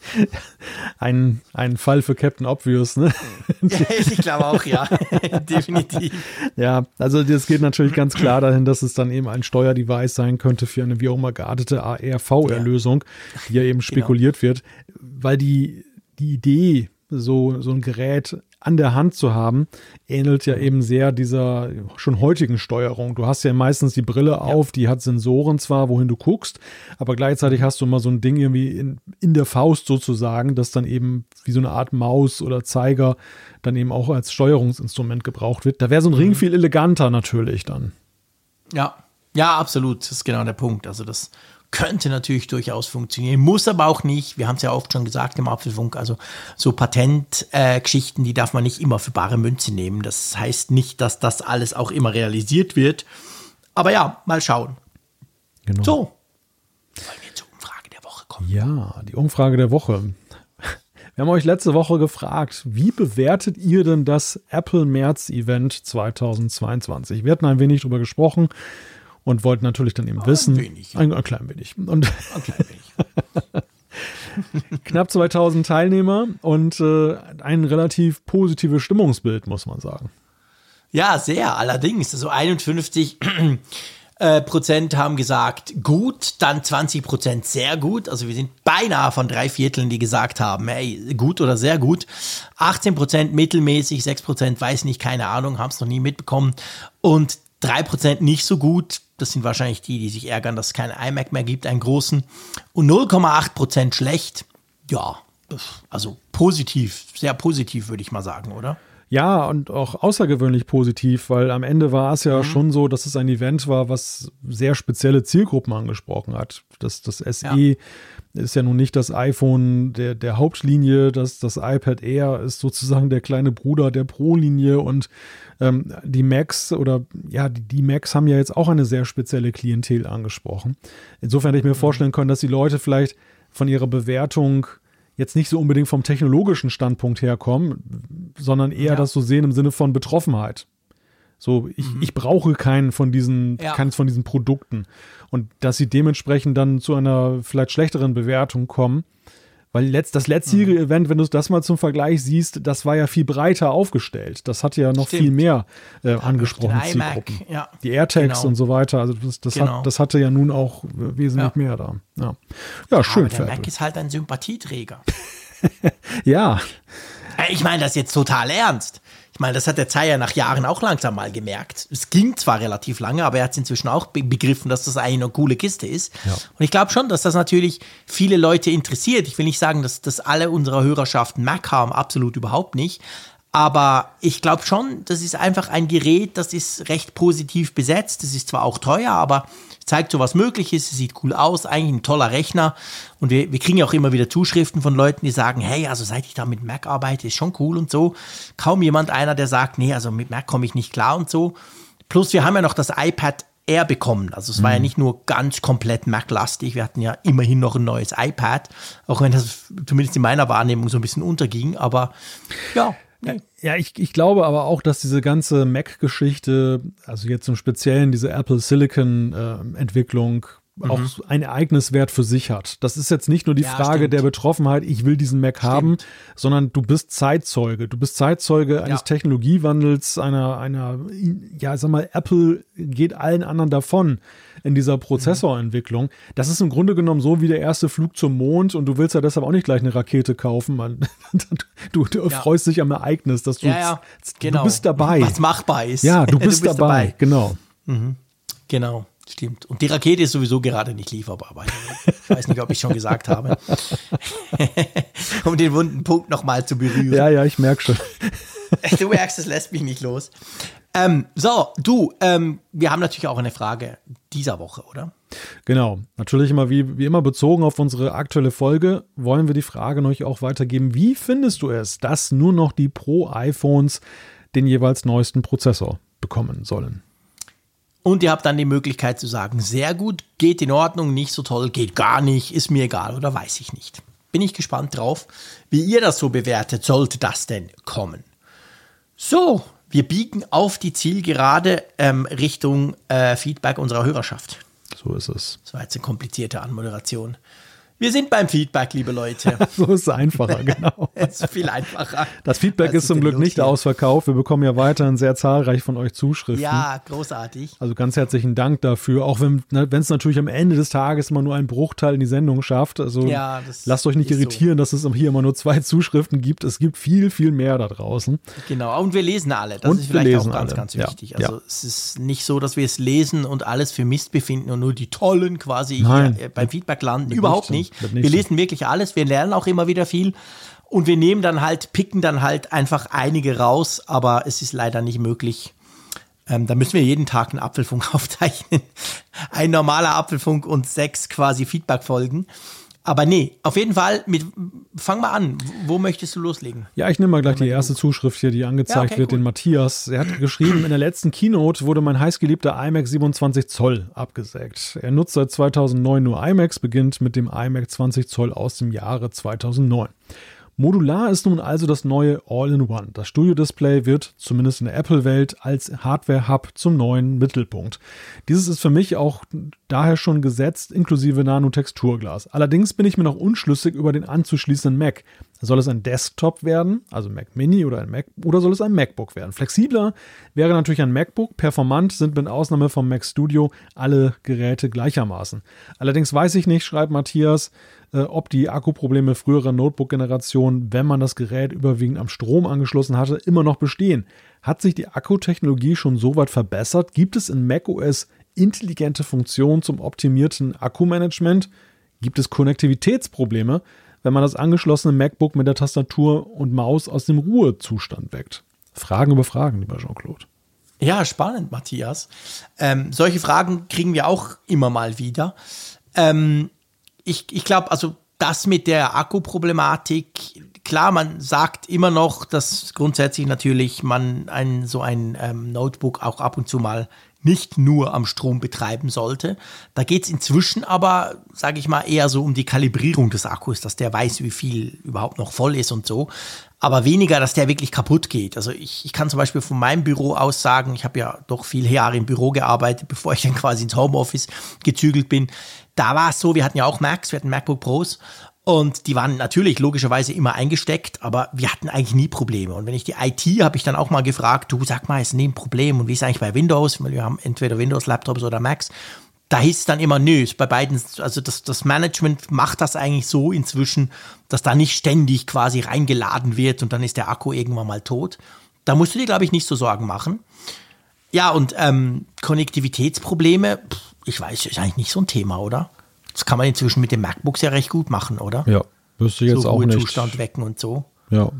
ein, ein Fall für Captain Obvious, ne? ich glaube auch, ja, definitiv. Ja, also das geht natürlich ganz klar dahin, dass es dann eben ein Steuerdevice sein könnte für eine wie auch immer geartete AR-VR-Lösung, die ja eben genau. spekuliert genau. wird, weil die, die Idee, so, so ein Gerät an der Hand zu haben, ähnelt ja eben sehr dieser schon heutigen Steuerung. Du hast ja meistens die Brille auf, ja. die hat Sensoren zwar, wohin du guckst, aber gleichzeitig hast du immer so ein Ding irgendwie in, in der Faust sozusagen, das dann eben wie so eine Art Maus oder Zeiger dann eben auch als Steuerungsinstrument gebraucht wird. Da wäre so ein Ring mhm. viel eleganter natürlich dann. Ja, ja, absolut. Das ist genau der Punkt. Also das könnte natürlich durchaus funktionieren, muss aber auch nicht. Wir haben es ja oft schon gesagt im Apfelfunk, also so Patentgeschichten, äh, die darf man nicht immer für bare Münze nehmen. Das heißt nicht, dass das alles auch immer realisiert wird. Aber ja, mal schauen. Genau. So. Wollen wir zur Umfrage der Woche kommen? Ja, die Umfrage der Woche. Wir haben euch letzte Woche gefragt, wie bewertet ihr denn das Apple März Event 2022? Wir hatten ein wenig darüber gesprochen und wollten natürlich dann eben ein wissen. Wenig. Ein, ein klein wenig. Und ein klein wenig. knapp 2000 Teilnehmer und äh, ein relativ positives Stimmungsbild, muss man sagen. Ja, sehr, allerdings. Also 51 äh, Prozent haben gesagt gut, dann 20 Prozent sehr gut. Also wir sind beinahe von drei Vierteln, die gesagt haben, hey, gut oder sehr gut. 18 Prozent mittelmäßig, 6 Prozent weiß nicht, keine Ahnung, haben es noch nie mitbekommen. Und 3% nicht so gut. Das sind wahrscheinlich die, die sich ärgern, dass es keinen iMac mehr gibt, einen großen. Und 0,8% schlecht. Ja, also positiv, sehr positiv, würde ich mal sagen, oder? Ja, und auch außergewöhnlich positiv, weil am Ende war es ja mhm. schon so, dass es ein Event war, was sehr spezielle Zielgruppen angesprochen hat. Das, das SE ja. ist ja nun nicht das iPhone der, der Hauptlinie, das, das iPad Air ist sozusagen der kleine Bruder der Pro-Linie und ähm, die Macs oder ja, die, die Macs haben ja jetzt auch eine sehr spezielle Klientel angesprochen. Insofern hätte ich mir mhm. vorstellen können, dass die Leute vielleicht von ihrer Bewertung jetzt nicht so unbedingt vom technologischen Standpunkt herkommen, sondern eher ja. das so sehen im Sinne von Betroffenheit. So, ich, mhm. ich brauche keinen von diesen, ja. keines von diesen Produkten. Und dass sie dementsprechend dann zu einer vielleicht schlechteren Bewertung kommen, weil letzt, das letztjährige mhm. Event, wenn du das mal zum Vergleich siehst, das war ja viel breiter aufgestellt. Das hatte ja noch Stimmt. viel mehr äh, angesprochen. Ja, die AirTags genau. und so weiter. Also das, das, genau. hat, das hatte ja nun auch wesentlich ja. mehr da. Ja, ja schön. Aber der Mac ist halt ein Sympathieträger. ja. Äh, ich meine das jetzt total ernst. Ich meine, das hat der Zeier nach Jahren auch langsam mal gemerkt. Es ging zwar relativ lange, aber er hat inzwischen auch begriffen, dass das eigentlich eine coole Kiste ist. Ja. Und ich glaube schon, dass das natürlich viele Leute interessiert. Ich will nicht sagen, dass, dass alle unserer Hörerschaften Mac haben, absolut überhaupt nicht. Aber ich glaube schon, das ist einfach ein Gerät, das ist recht positiv besetzt. Das ist zwar auch teuer, aber zeigt so, was möglich ist. Es sieht cool aus, eigentlich ein toller Rechner. Und wir, wir kriegen ja auch immer wieder Zuschriften von Leuten, die sagen, hey, also seit ich da mit Mac arbeite, ist schon cool und so. Kaum jemand einer, der sagt, nee, also mit Mac komme ich nicht klar und so. Plus wir haben ja noch das iPad Air bekommen. Also es war ja mhm. nicht nur ganz komplett Mac-lastig, wir hatten ja immerhin noch ein neues iPad, auch wenn das zumindest in meiner Wahrnehmung so ein bisschen unterging. Aber ja, Nee. Ja, ich, ich glaube aber auch, dass diese ganze Mac-Geschichte, also jetzt im Speziellen diese Apple Silicon-Entwicklung, äh, mhm. auch ein Ereigniswert für sich hat. Das ist jetzt nicht nur die ja, Frage stimmt. der Betroffenheit, ich will diesen Mac stimmt. haben, sondern du bist Zeitzeuge. Du bist Zeitzeuge eines ja. Technologiewandels, einer, einer, ja, sag mal, Apple geht allen anderen davon in dieser Prozessorentwicklung. Das ist im Grunde genommen so wie der erste Flug zum Mond und du willst ja deshalb auch nicht gleich eine Rakete kaufen. Man, du, du ja. freust dich am Ereignis, dass du, ja, ja. Genau. du bist dabei. Was machbar ist. Ja, du bist, du bist dabei. dabei. Genau. Mhm. Genau. Stimmt. Und die Rakete ist sowieso gerade nicht lieferbar. Ich weiß nicht, ob ich schon gesagt habe. um den wunden Punkt nochmal zu berühren. Ja, ja, ich merke schon. du merkst, es lässt mich nicht los. Ähm, so, du, ähm, wir haben natürlich auch eine Frage dieser Woche, oder? Genau. Natürlich immer wie, wie immer bezogen auf unsere aktuelle Folge wollen wir die Frage euch auch weitergeben. Wie findest du es, dass nur noch die Pro-iPhones den jeweils neuesten Prozessor bekommen sollen? Und ihr habt dann die Möglichkeit zu sagen, sehr gut, geht in Ordnung, nicht so toll, geht gar nicht, ist mir egal oder weiß ich nicht. Bin ich gespannt drauf, wie ihr das so bewertet, sollte das denn kommen. So, wir biegen auf die Zielgerade ähm, Richtung äh, Feedback unserer Hörerschaft. So ist es. Das war jetzt eine komplizierte Anmoderation. Wir sind beim Feedback, liebe Leute. so ist es einfacher, genau. es ist viel einfacher. Das Feedback ist zum Glück nicht ausverkauft. Wir bekommen ja weiterhin sehr zahlreich von euch Zuschriften. Ja, großartig. Also ganz herzlichen Dank dafür. Auch wenn ne, es natürlich am Ende des Tages immer nur einen Bruchteil in die Sendung schafft. Also ja, lasst euch nicht irritieren, so. dass es hier immer nur zwei Zuschriften gibt. Es gibt viel, viel mehr da draußen. Genau, und wir lesen alle. Das und ist vielleicht auch ganz, alle. ganz wichtig. Ja. Also ja. es ist nicht so, dass wir es lesen und alles für Mist befinden und nur die tollen quasi Nein. äh, beim Feedback landen. Überhaupt nicht nicht. Wir lesen wirklich alles, wir lernen auch immer wieder viel. Und wir nehmen dann halt, picken dann halt einfach einige raus, aber es ist leider nicht möglich. Ähm, da müssen wir jeden Tag einen Apfelfunk aufzeichnen. Ein normaler Apfelfunk und sechs quasi Feedback-Folgen. Aber nee, auf jeden Fall, mit, fang mal an. Wo möchtest du loslegen? Ja, ich nehme mal gleich die erste Zuschrift hier, die angezeigt ja, okay, wird, cool. den Matthias. Er hat geschrieben, in der letzten Keynote wurde mein heißgeliebter iMac 27 Zoll abgesägt. Er nutzt seit 2009 nur iMacs, beginnt mit dem iMac 20 Zoll aus dem Jahre 2009. Modular ist nun also das neue All-in-One. Das Studio-Display wird, zumindest in der Apple-Welt, als Hardware-Hub zum neuen Mittelpunkt. Dieses ist für mich auch daher schon gesetzt, inklusive Nanotexturglas. Allerdings bin ich mir noch unschlüssig über den anzuschließenden Mac. Soll es ein Desktop werden, also Mac Mini oder ein Mac, oder soll es ein MacBook werden? Flexibler wäre natürlich ein MacBook. Performant sind mit Ausnahme vom Mac Studio alle Geräte gleichermaßen. Allerdings weiß ich nicht, schreibt Matthias, äh, ob die Akkuprobleme früherer Notebook-Generationen, wenn man das Gerät überwiegend am Strom angeschlossen hatte, immer noch bestehen. Hat sich die Akkutechnologie schon so weit verbessert? Gibt es in macOS intelligente Funktionen zum optimierten Akkumanagement? Gibt es Konnektivitätsprobleme, wenn man das angeschlossene MacBook mit der Tastatur und Maus aus dem Ruhezustand weckt? Fragen über Fragen, lieber Jean-Claude. Ja, spannend, Matthias. Ähm, solche Fragen kriegen wir auch immer mal wieder. Ähm, ich, ich glaube, also das mit der Akkuproblematik, klar, man sagt immer noch, dass grundsätzlich natürlich man ein, so ein ähm, Notebook auch ab und zu mal nicht nur am Strom betreiben sollte. Da geht es inzwischen aber, sage ich mal, eher so um die Kalibrierung des Akkus, dass der weiß, wie viel überhaupt noch voll ist und so. Aber weniger, dass der wirklich kaputt geht. Also ich, ich kann zum Beispiel von meinem Büro aus sagen, ich habe ja doch viele Jahre im Büro gearbeitet, bevor ich dann quasi ins Homeoffice gezügelt bin da war es so, wir hatten ja auch Macs, wir hatten MacBook Pros und die waren natürlich logischerweise immer eingesteckt, aber wir hatten eigentlich nie Probleme. Und wenn ich die IT habe ich dann auch mal gefragt, du sag mal, ist nie ein Problem und wie ist eigentlich bei Windows? Weil wir haben entweder Windows-Laptops oder Macs. da hieß es dann immer, nö, bei beiden, also das, das Management macht das eigentlich so inzwischen, dass da nicht ständig quasi reingeladen wird und dann ist der Akku irgendwann mal tot. Da musst du dir, glaube ich, nicht so Sorgen machen. Ja, und ähm, Konnektivitätsprobleme, ich weiß, ist eigentlich nicht so ein Thema, oder? Das kann man inzwischen mit den MacBooks ja recht gut machen, oder? Ja, wüsste jetzt so auch nicht. Zustand wecken und so. Ja,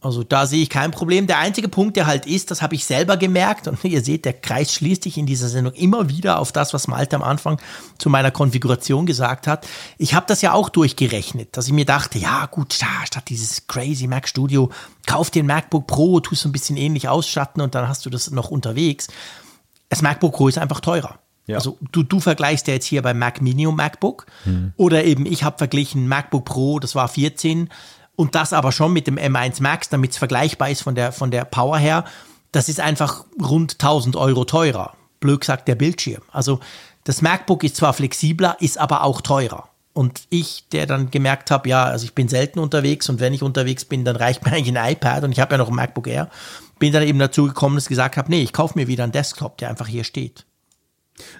also da sehe ich kein Problem. Der einzige Punkt, der halt ist, das habe ich selber gemerkt und ihr seht, der Kreis schließt sich in dieser Sendung immer wieder auf das, was Malte am Anfang zu meiner Konfiguration gesagt hat. Ich habe das ja auch durchgerechnet, dass ich mir dachte, ja gut, statt dieses crazy Mac Studio, kauf den MacBook Pro, tust ein bisschen ähnlich ausstatten und dann hast du das noch unterwegs. Das MacBook Pro ist einfach teurer. Ja. Also du, du vergleichst ja jetzt hier beim Mac Mini und MacBook hm. oder eben ich habe verglichen MacBook Pro, das war 14 und das aber schon mit dem M1 Max, damit es vergleichbar ist von der, von der Power her, das ist einfach rund 1000 Euro teurer. Blöd gesagt der Bildschirm. Also das MacBook ist zwar flexibler, ist aber auch teurer. Und ich, der dann gemerkt habe, ja, also ich bin selten unterwegs und wenn ich unterwegs bin, dann reicht mir eigentlich ein iPad und ich habe ja noch ein MacBook Air, bin dann eben dazu gekommen, dass ich gesagt habe, nee, ich kaufe mir wieder einen Desktop, der einfach hier steht.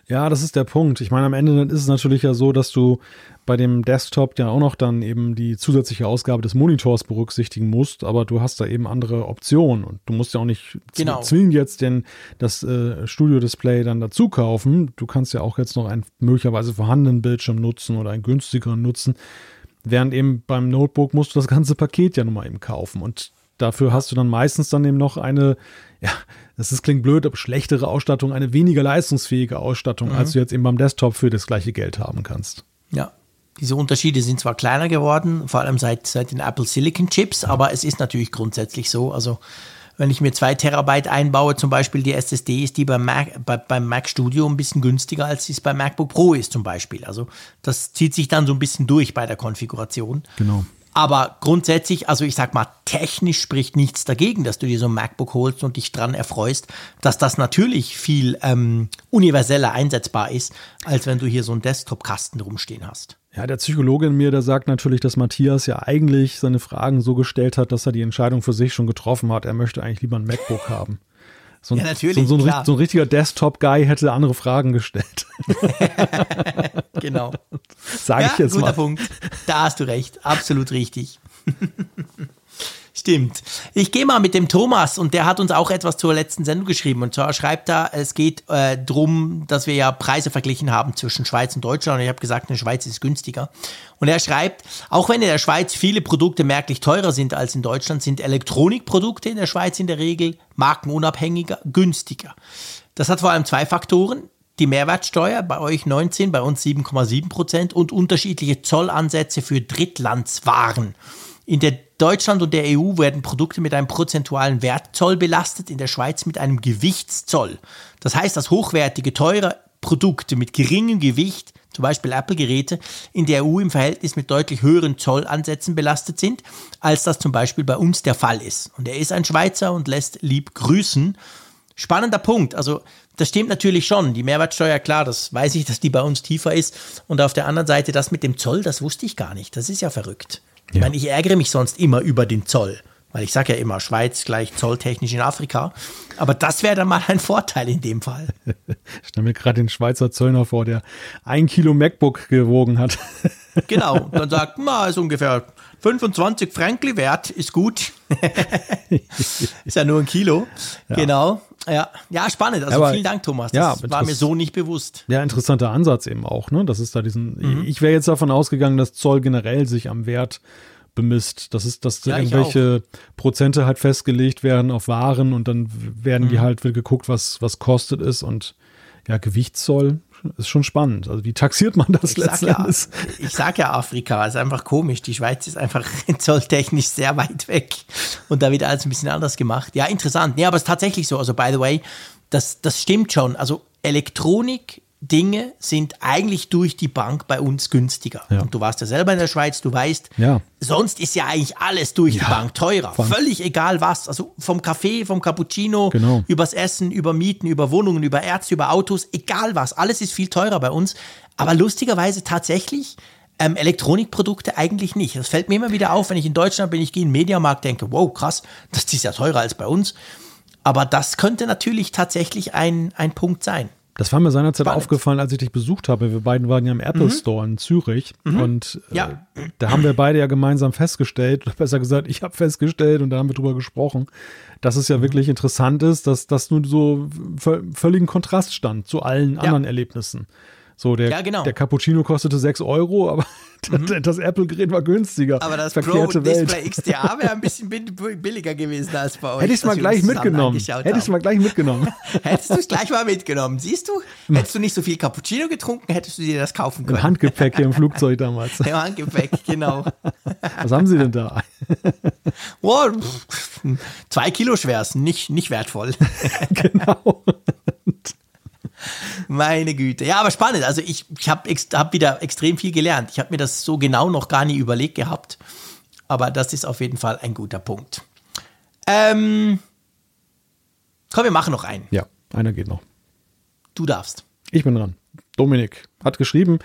Ja, das ist der Punkt. Ich meine, am Ende ist es natürlich ja so, dass du bei dem Desktop ja auch noch dann eben die zusätzliche Ausgabe des Monitors berücksichtigen musst, aber du hast da eben andere Optionen und du musst ja auch nicht genau. zwingend jetzt den, das äh, Studio-Display dann dazu kaufen. Du kannst ja auch jetzt noch einen möglicherweise vorhandenen Bildschirm nutzen oder einen günstigeren nutzen. Während eben beim Notebook musst du das ganze Paket ja nochmal eben kaufen und dafür hast du dann meistens dann eben noch eine, ja, das ist, klingt blöd, aber schlechtere Ausstattung, eine weniger leistungsfähige Ausstattung, mhm. als du jetzt eben beim Desktop für das gleiche Geld haben kannst. Ja, diese Unterschiede sind zwar kleiner geworden, vor allem seit, seit den Apple Silicon Chips, aber es ist natürlich grundsätzlich so. Also wenn ich mir zwei Terabyte einbaue, zum Beispiel die SSD, ist die beim Mac, bei, beim Mac Studio ein bisschen günstiger, als es beim MacBook Pro ist zum Beispiel. Also das zieht sich dann so ein bisschen durch bei der Konfiguration. Genau. Aber grundsätzlich, also ich sag mal, technisch spricht nichts dagegen, dass du dir so ein MacBook holst und dich dran erfreust, dass das natürlich viel ähm, universeller einsetzbar ist, als wenn du hier so einen Desktop-Kasten rumstehen hast. Ja, der Psychologe in mir, der sagt natürlich, dass Matthias ja eigentlich seine Fragen so gestellt hat, dass er die Entscheidung für sich schon getroffen hat. Er möchte eigentlich lieber ein MacBook haben. So ein, ja, natürlich. So, so, ein, so ein richtiger Desktop-Guy hätte andere Fragen gestellt. genau. Sage ja, ich jetzt guter mal. Punkt. Da hast du recht. Absolut richtig. Stimmt. Ich gehe mal mit dem Thomas und der hat uns auch etwas zur letzten Sendung geschrieben. Und zwar schreibt er, es geht äh, darum, dass wir ja Preise verglichen haben zwischen Schweiz und Deutschland. Und ich habe gesagt, in der Schweiz ist günstiger. Und er schreibt, auch wenn in der Schweiz viele Produkte merklich teurer sind als in Deutschland, sind Elektronikprodukte in der Schweiz in der Regel markenunabhängiger, günstiger. Das hat vor allem zwei Faktoren die Mehrwertsteuer, bei euch 19, bei uns 7,7 Prozent und unterschiedliche Zollansätze für Drittlandswaren. In der Deutschland und der EU werden Produkte mit einem prozentualen Wertzoll belastet, in der Schweiz mit einem Gewichtszoll. Das heißt, dass hochwertige, teure Produkte mit geringem Gewicht, zum Beispiel Apple-Geräte, in der EU im Verhältnis mit deutlich höheren Zollansätzen belastet sind, als das zum Beispiel bei uns der Fall ist. Und er ist ein Schweizer und lässt lieb grüßen. Spannender Punkt. Also das stimmt natürlich schon. Die Mehrwertsteuer, klar, das weiß ich, dass die bei uns tiefer ist. Und auf der anderen Seite das mit dem Zoll, das wusste ich gar nicht. Das ist ja verrückt. Ich ja. meine, ich ärgere mich sonst immer über den Zoll. Weil ich sage ja immer, Schweiz gleich zolltechnisch in Afrika. Aber das wäre dann mal ein Vorteil in dem Fall. Ich stelle mir gerade den Schweizer Zöllner vor, der ein Kilo MacBook gewogen hat. Genau, und dann sagt, na, ist ungefähr 25 Frankli wert, ist gut. ist ja nur ein Kilo. Ja. Genau. Ja, ja, spannend. Also Aber, vielen Dank, Thomas. Das ja, war mir so nicht bewusst. Ja, interessanter Ansatz eben auch, ne? Das ist da diesen. Mhm. Ich wäre jetzt davon ausgegangen, dass Zoll generell sich am Wert bemisst. Das ist, dass ja, irgendwelche Prozente halt festgelegt werden auf Waren und dann werden mhm. die halt geguckt, was, was kostet es und ja, Gewichtszoll ist schon spannend. Also wie taxiert man das ich letzten ja, Endes? Ich sage ja Afrika, ist einfach komisch. Die Schweiz ist einfach zolltechnisch sehr weit weg und da wird alles ein bisschen anders gemacht. Ja, interessant. Nee, aber es ist tatsächlich so. Also by the way, das, das stimmt schon. Also Elektronik Dinge sind eigentlich durch die Bank bei uns günstiger. Ja. Und du warst ja selber in der Schweiz, du weißt, ja. sonst ist ja eigentlich alles durch ja. die Bank teurer. Völlig egal was. Also vom Kaffee, vom Cappuccino, genau. übers Essen, über Mieten, über Wohnungen, über Ärzte, über Autos, egal was. Alles ist viel teurer bei uns. Aber lustigerweise tatsächlich ähm, Elektronikprodukte eigentlich nicht. Das fällt mir immer wieder auf, wenn ich in Deutschland bin, ich gehe in den Mediamarkt, denke, wow, krass, das ist ja teurer als bei uns. Aber das könnte natürlich tatsächlich ein, ein Punkt sein Das war mir seinerzeit Spannend. aufgefallen, als ich dich besucht habe. Wir beiden waren ja im Apple mhm. Store in Zürich mhm. und äh, ja. da haben wir beide ja gemeinsam festgestellt, oder besser gesagt, ich habe festgestellt und da haben wir drüber gesprochen, dass es ja mhm. wirklich interessant ist, dass das nun so völligen Kontrast stand zu allen ja. anderen Erlebnissen. So, der, ja, genau. der Cappuccino kostete 6 Euro, aber mhm. das Apple-Gerät war günstiger. Aber das Verkehrte Pro Welt. Display XDA wäre ein bisschen billiger gewesen als bei euch. Hätte ich es mal gleich mitgenommen. Hätte ich es mal gleich mitgenommen. Hättest du es gleich mal mitgenommen. Siehst du? Hättest du nicht so viel Cappuccino getrunken, hättest du dir das kaufen können. Im Handgepäck hier im Flugzeug damals. Im Handgepäck, genau. Was haben Sie denn da? oh, zwei Kilo schwer, nicht, nicht wertvoll. genau. Meine Güte. Ja, aber spannend. Also ich, ich habe hab wieder extrem viel gelernt. Ich habe mir das so genau noch gar nie überlegt gehabt. Aber das ist auf jeden Fall ein guter Punkt. Ähm, komm, wir machen noch einen. Ja, einer geht noch. Du darfst. Ich bin dran. Dominik hat geschrieben,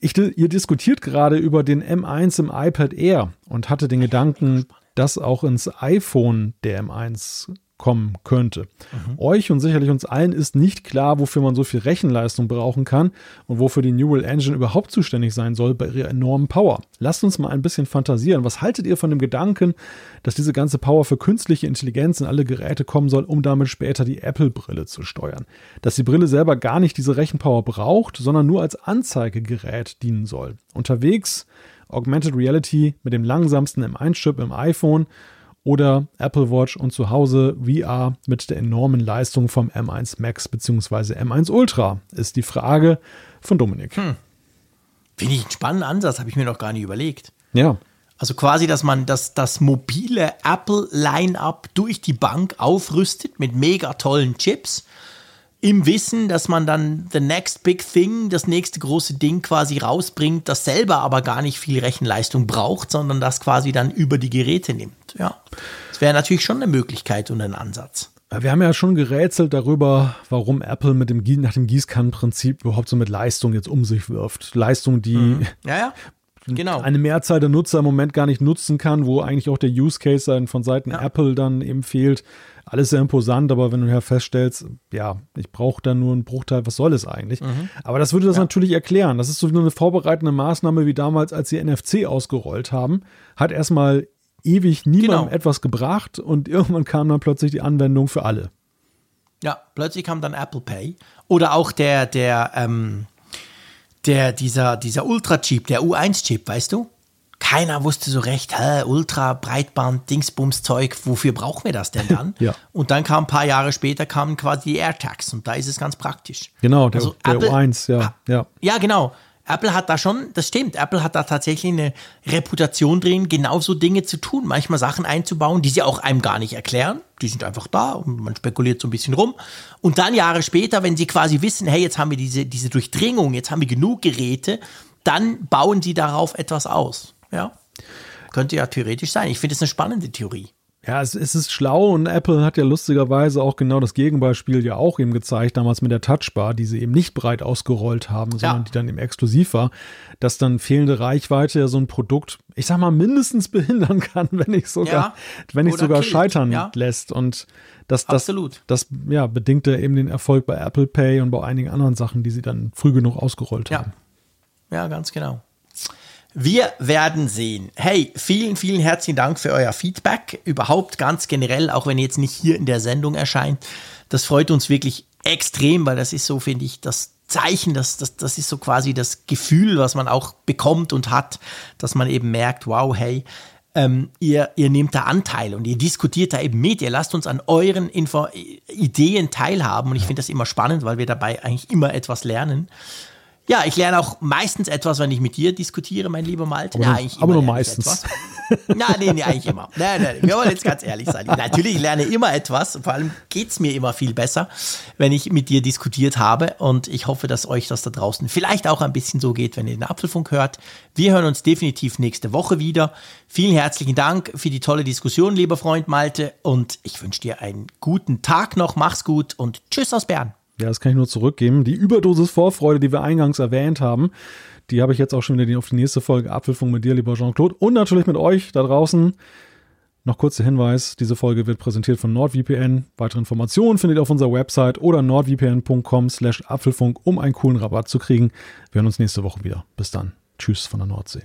ich, ihr diskutiert gerade über den M1 im iPad Air und hatte den Gedanken, das auch ins iPhone der M1 kommen könnte. Mhm. Euch und sicherlich uns allen ist nicht klar, wofür man so viel Rechenleistung brauchen kann und wofür die Neural Engine überhaupt zuständig sein soll bei ihrer enormen Power. Lasst uns mal ein bisschen fantasieren. Was haltet ihr von dem Gedanken, dass diese ganze Power für künstliche Intelligenz in alle Geräte kommen soll, um damit später die Apple-Brille zu steuern? Dass die Brille selber gar nicht diese Rechenpower braucht, sondern nur als Anzeigegerät dienen soll. Unterwegs Augmented Reality mit dem langsamsten M1-Chip im iPhone oder Apple Watch und zu Hause VR mit der enormen Leistung vom M1 Max bzw. M1 Ultra, ist die Frage von Dominik. Hm. Finde ich einen spannenden Ansatz, habe ich mir noch gar nicht überlegt. Ja. Also quasi, dass man das, das mobile Apple-Line-up durch die Bank aufrüstet mit mega tollen Chips im Wissen, dass man dann the next big thing, das nächste große Ding quasi rausbringt, das selber aber gar nicht viel Rechenleistung braucht, sondern das quasi dann über die Geräte nimmt. Ja, das wäre natürlich schon eine Möglichkeit und ein Ansatz. Wir haben ja schon gerätselt darüber, warum Apple mit dem, nach dem Gießkannenprinzip überhaupt so mit Leistung jetzt um sich wirft. Leistung, die mhm. ja, ja. Genau. eine Mehrzahl der Nutzer im Moment gar nicht nutzen kann, wo eigentlich auch der Use Case von Seiten ja. Apple dann eben fehlt alles sehr imposant, aber wenn du ja feststellst, ja, ich brauche da nur einen Bruchteil, was soll es eigentlich? Mhm. Aber das würde das ja. natürlich erklären. Das ist so eine vorbereitende Maßnahme wie damals, als sie NFC ausgerollt haben. Hat erstmal ewig niemandem genau. etwas gebracht und irgendwann kam dann plötzlich die Anwendung für alle. Ja, plötzlich kam dann Apple Pay oder auch der, der, ähm, der, dieser, dieser Ultra-Chip, der U1-Chip, weißt du? Keiner wusste so recht, hä, Ultra, Breitband, Dingsbums Zeug, wofür brauchen wir das denn dann? ja. Und dann kam ein paar Jahre später kamen quasi die AirTags und da ist es ganz praktisch. Genau, der, also der Apple, U1, ja, ja. Ja, genau. Apple hat da schon, das stimmt, Apple hat da tatsächlich eine Reputation drin, genauso Dinge zu tun, manchmal Sachen einzubauen, die sie auch einem gar nicht erklären. Die sind einfach da und man spekuliert so ein bisschen rum. Und dann Jahre später, wenn sie quasi wissen, hey, jetzt haben wir diese, diese Durchdringung, jetzt haben wir genug Geräte, dann bauen sie darauf etwas aus. Ja. Könnte ja theoretisch sein. Ich finde es eine spannende Theorie. Ja, es, es, ist schlau und Apple hat ja lustigerweise auch genau das Gegenbeispiel ja auch eben gezeigt, damals mit der Touchbar, die sie eben nicht breit ausgerollt haben, sondern ja. die dann eben exklusiv war, dass dann fehlende Reichweite ja so ein Produkt, ich sag mal, mindestens behindern kann, wenn nicht sogar, ja. wenn nicht sogar killt. scheitern ja. lässt. Und das, das, Absolut. das ja, bedingte eben den Erfolg bei Apple Pay und bei einigen anderen Sachen, die sie dann früh genug ausgerollt haben. Ja, ganz genau. Wir werden sehen. Hey, vielen, vielen herzlichen Dank für euer Feedback. Überhaupt ganz generell, auch wenn ihr jetzt nicht hier in der Sendung erscheint. Das freut uns wirklich extrem, weil das ist so, finde ich, das Zeichen, das, das, das ist so quasi das Gefühl, was man auch bekommt und hat, dass man eben merkt, wow, hey, ähm, ihr, ihr nehmt da Anteil und ihr diskutiert da eben mit, ihr lasst uns an euren Info Ideen teilhaben und ich finde das immer spannend, weil wir dabei eigentlich immer etwas lernen. Ja, ich lerne auch meistens etwas, wenn ich mit dir diskutiere, mein lieber Malte. Aber, ja, aber nur meistens. Nein, nee, nee, eigentlich immer. Nein, nein, wir wollen jetzt ganz ehrlich sein. Natürlich ich lerne immer etwas. Vor allem geht es mir immer viel besser, wenn ich mit dir diskutiert habe. Und ich hoffe, dass euch das da draußen vielleicht auch ein bisschen so geht, wenn ihr den Apfelfunk hört. Wir hören uns definitiv nächste Woche wieder. Vielen herzlichen Dank für die tolle Diskussion, lieber Freund Malte. Und ich wünsche dir einen guten Tag noch. Mach's gut und tschüss aus Bern. Ja, das kann ich nur zurückgeben. Die Überdosis Vorfreude, die wir eingangs erwähnt haben, die habe ich jetzt auch schon wieder auf die nächste Folge Apfelfunk mit dir, lieber Jean-Claude. Und natürlich mit euch da draußen. Noch kurzer Hinweis, diese Folge wird präsentiert von NordVPN. Weitere Informationen findet ihr auf unserer Website oder nordvpn.com slash Apfelfunk, um einen coolen Rabatt zu kriegen. Wir hören uns nächste Woche wieder. Bis dann. Tschüss von der Nordsee.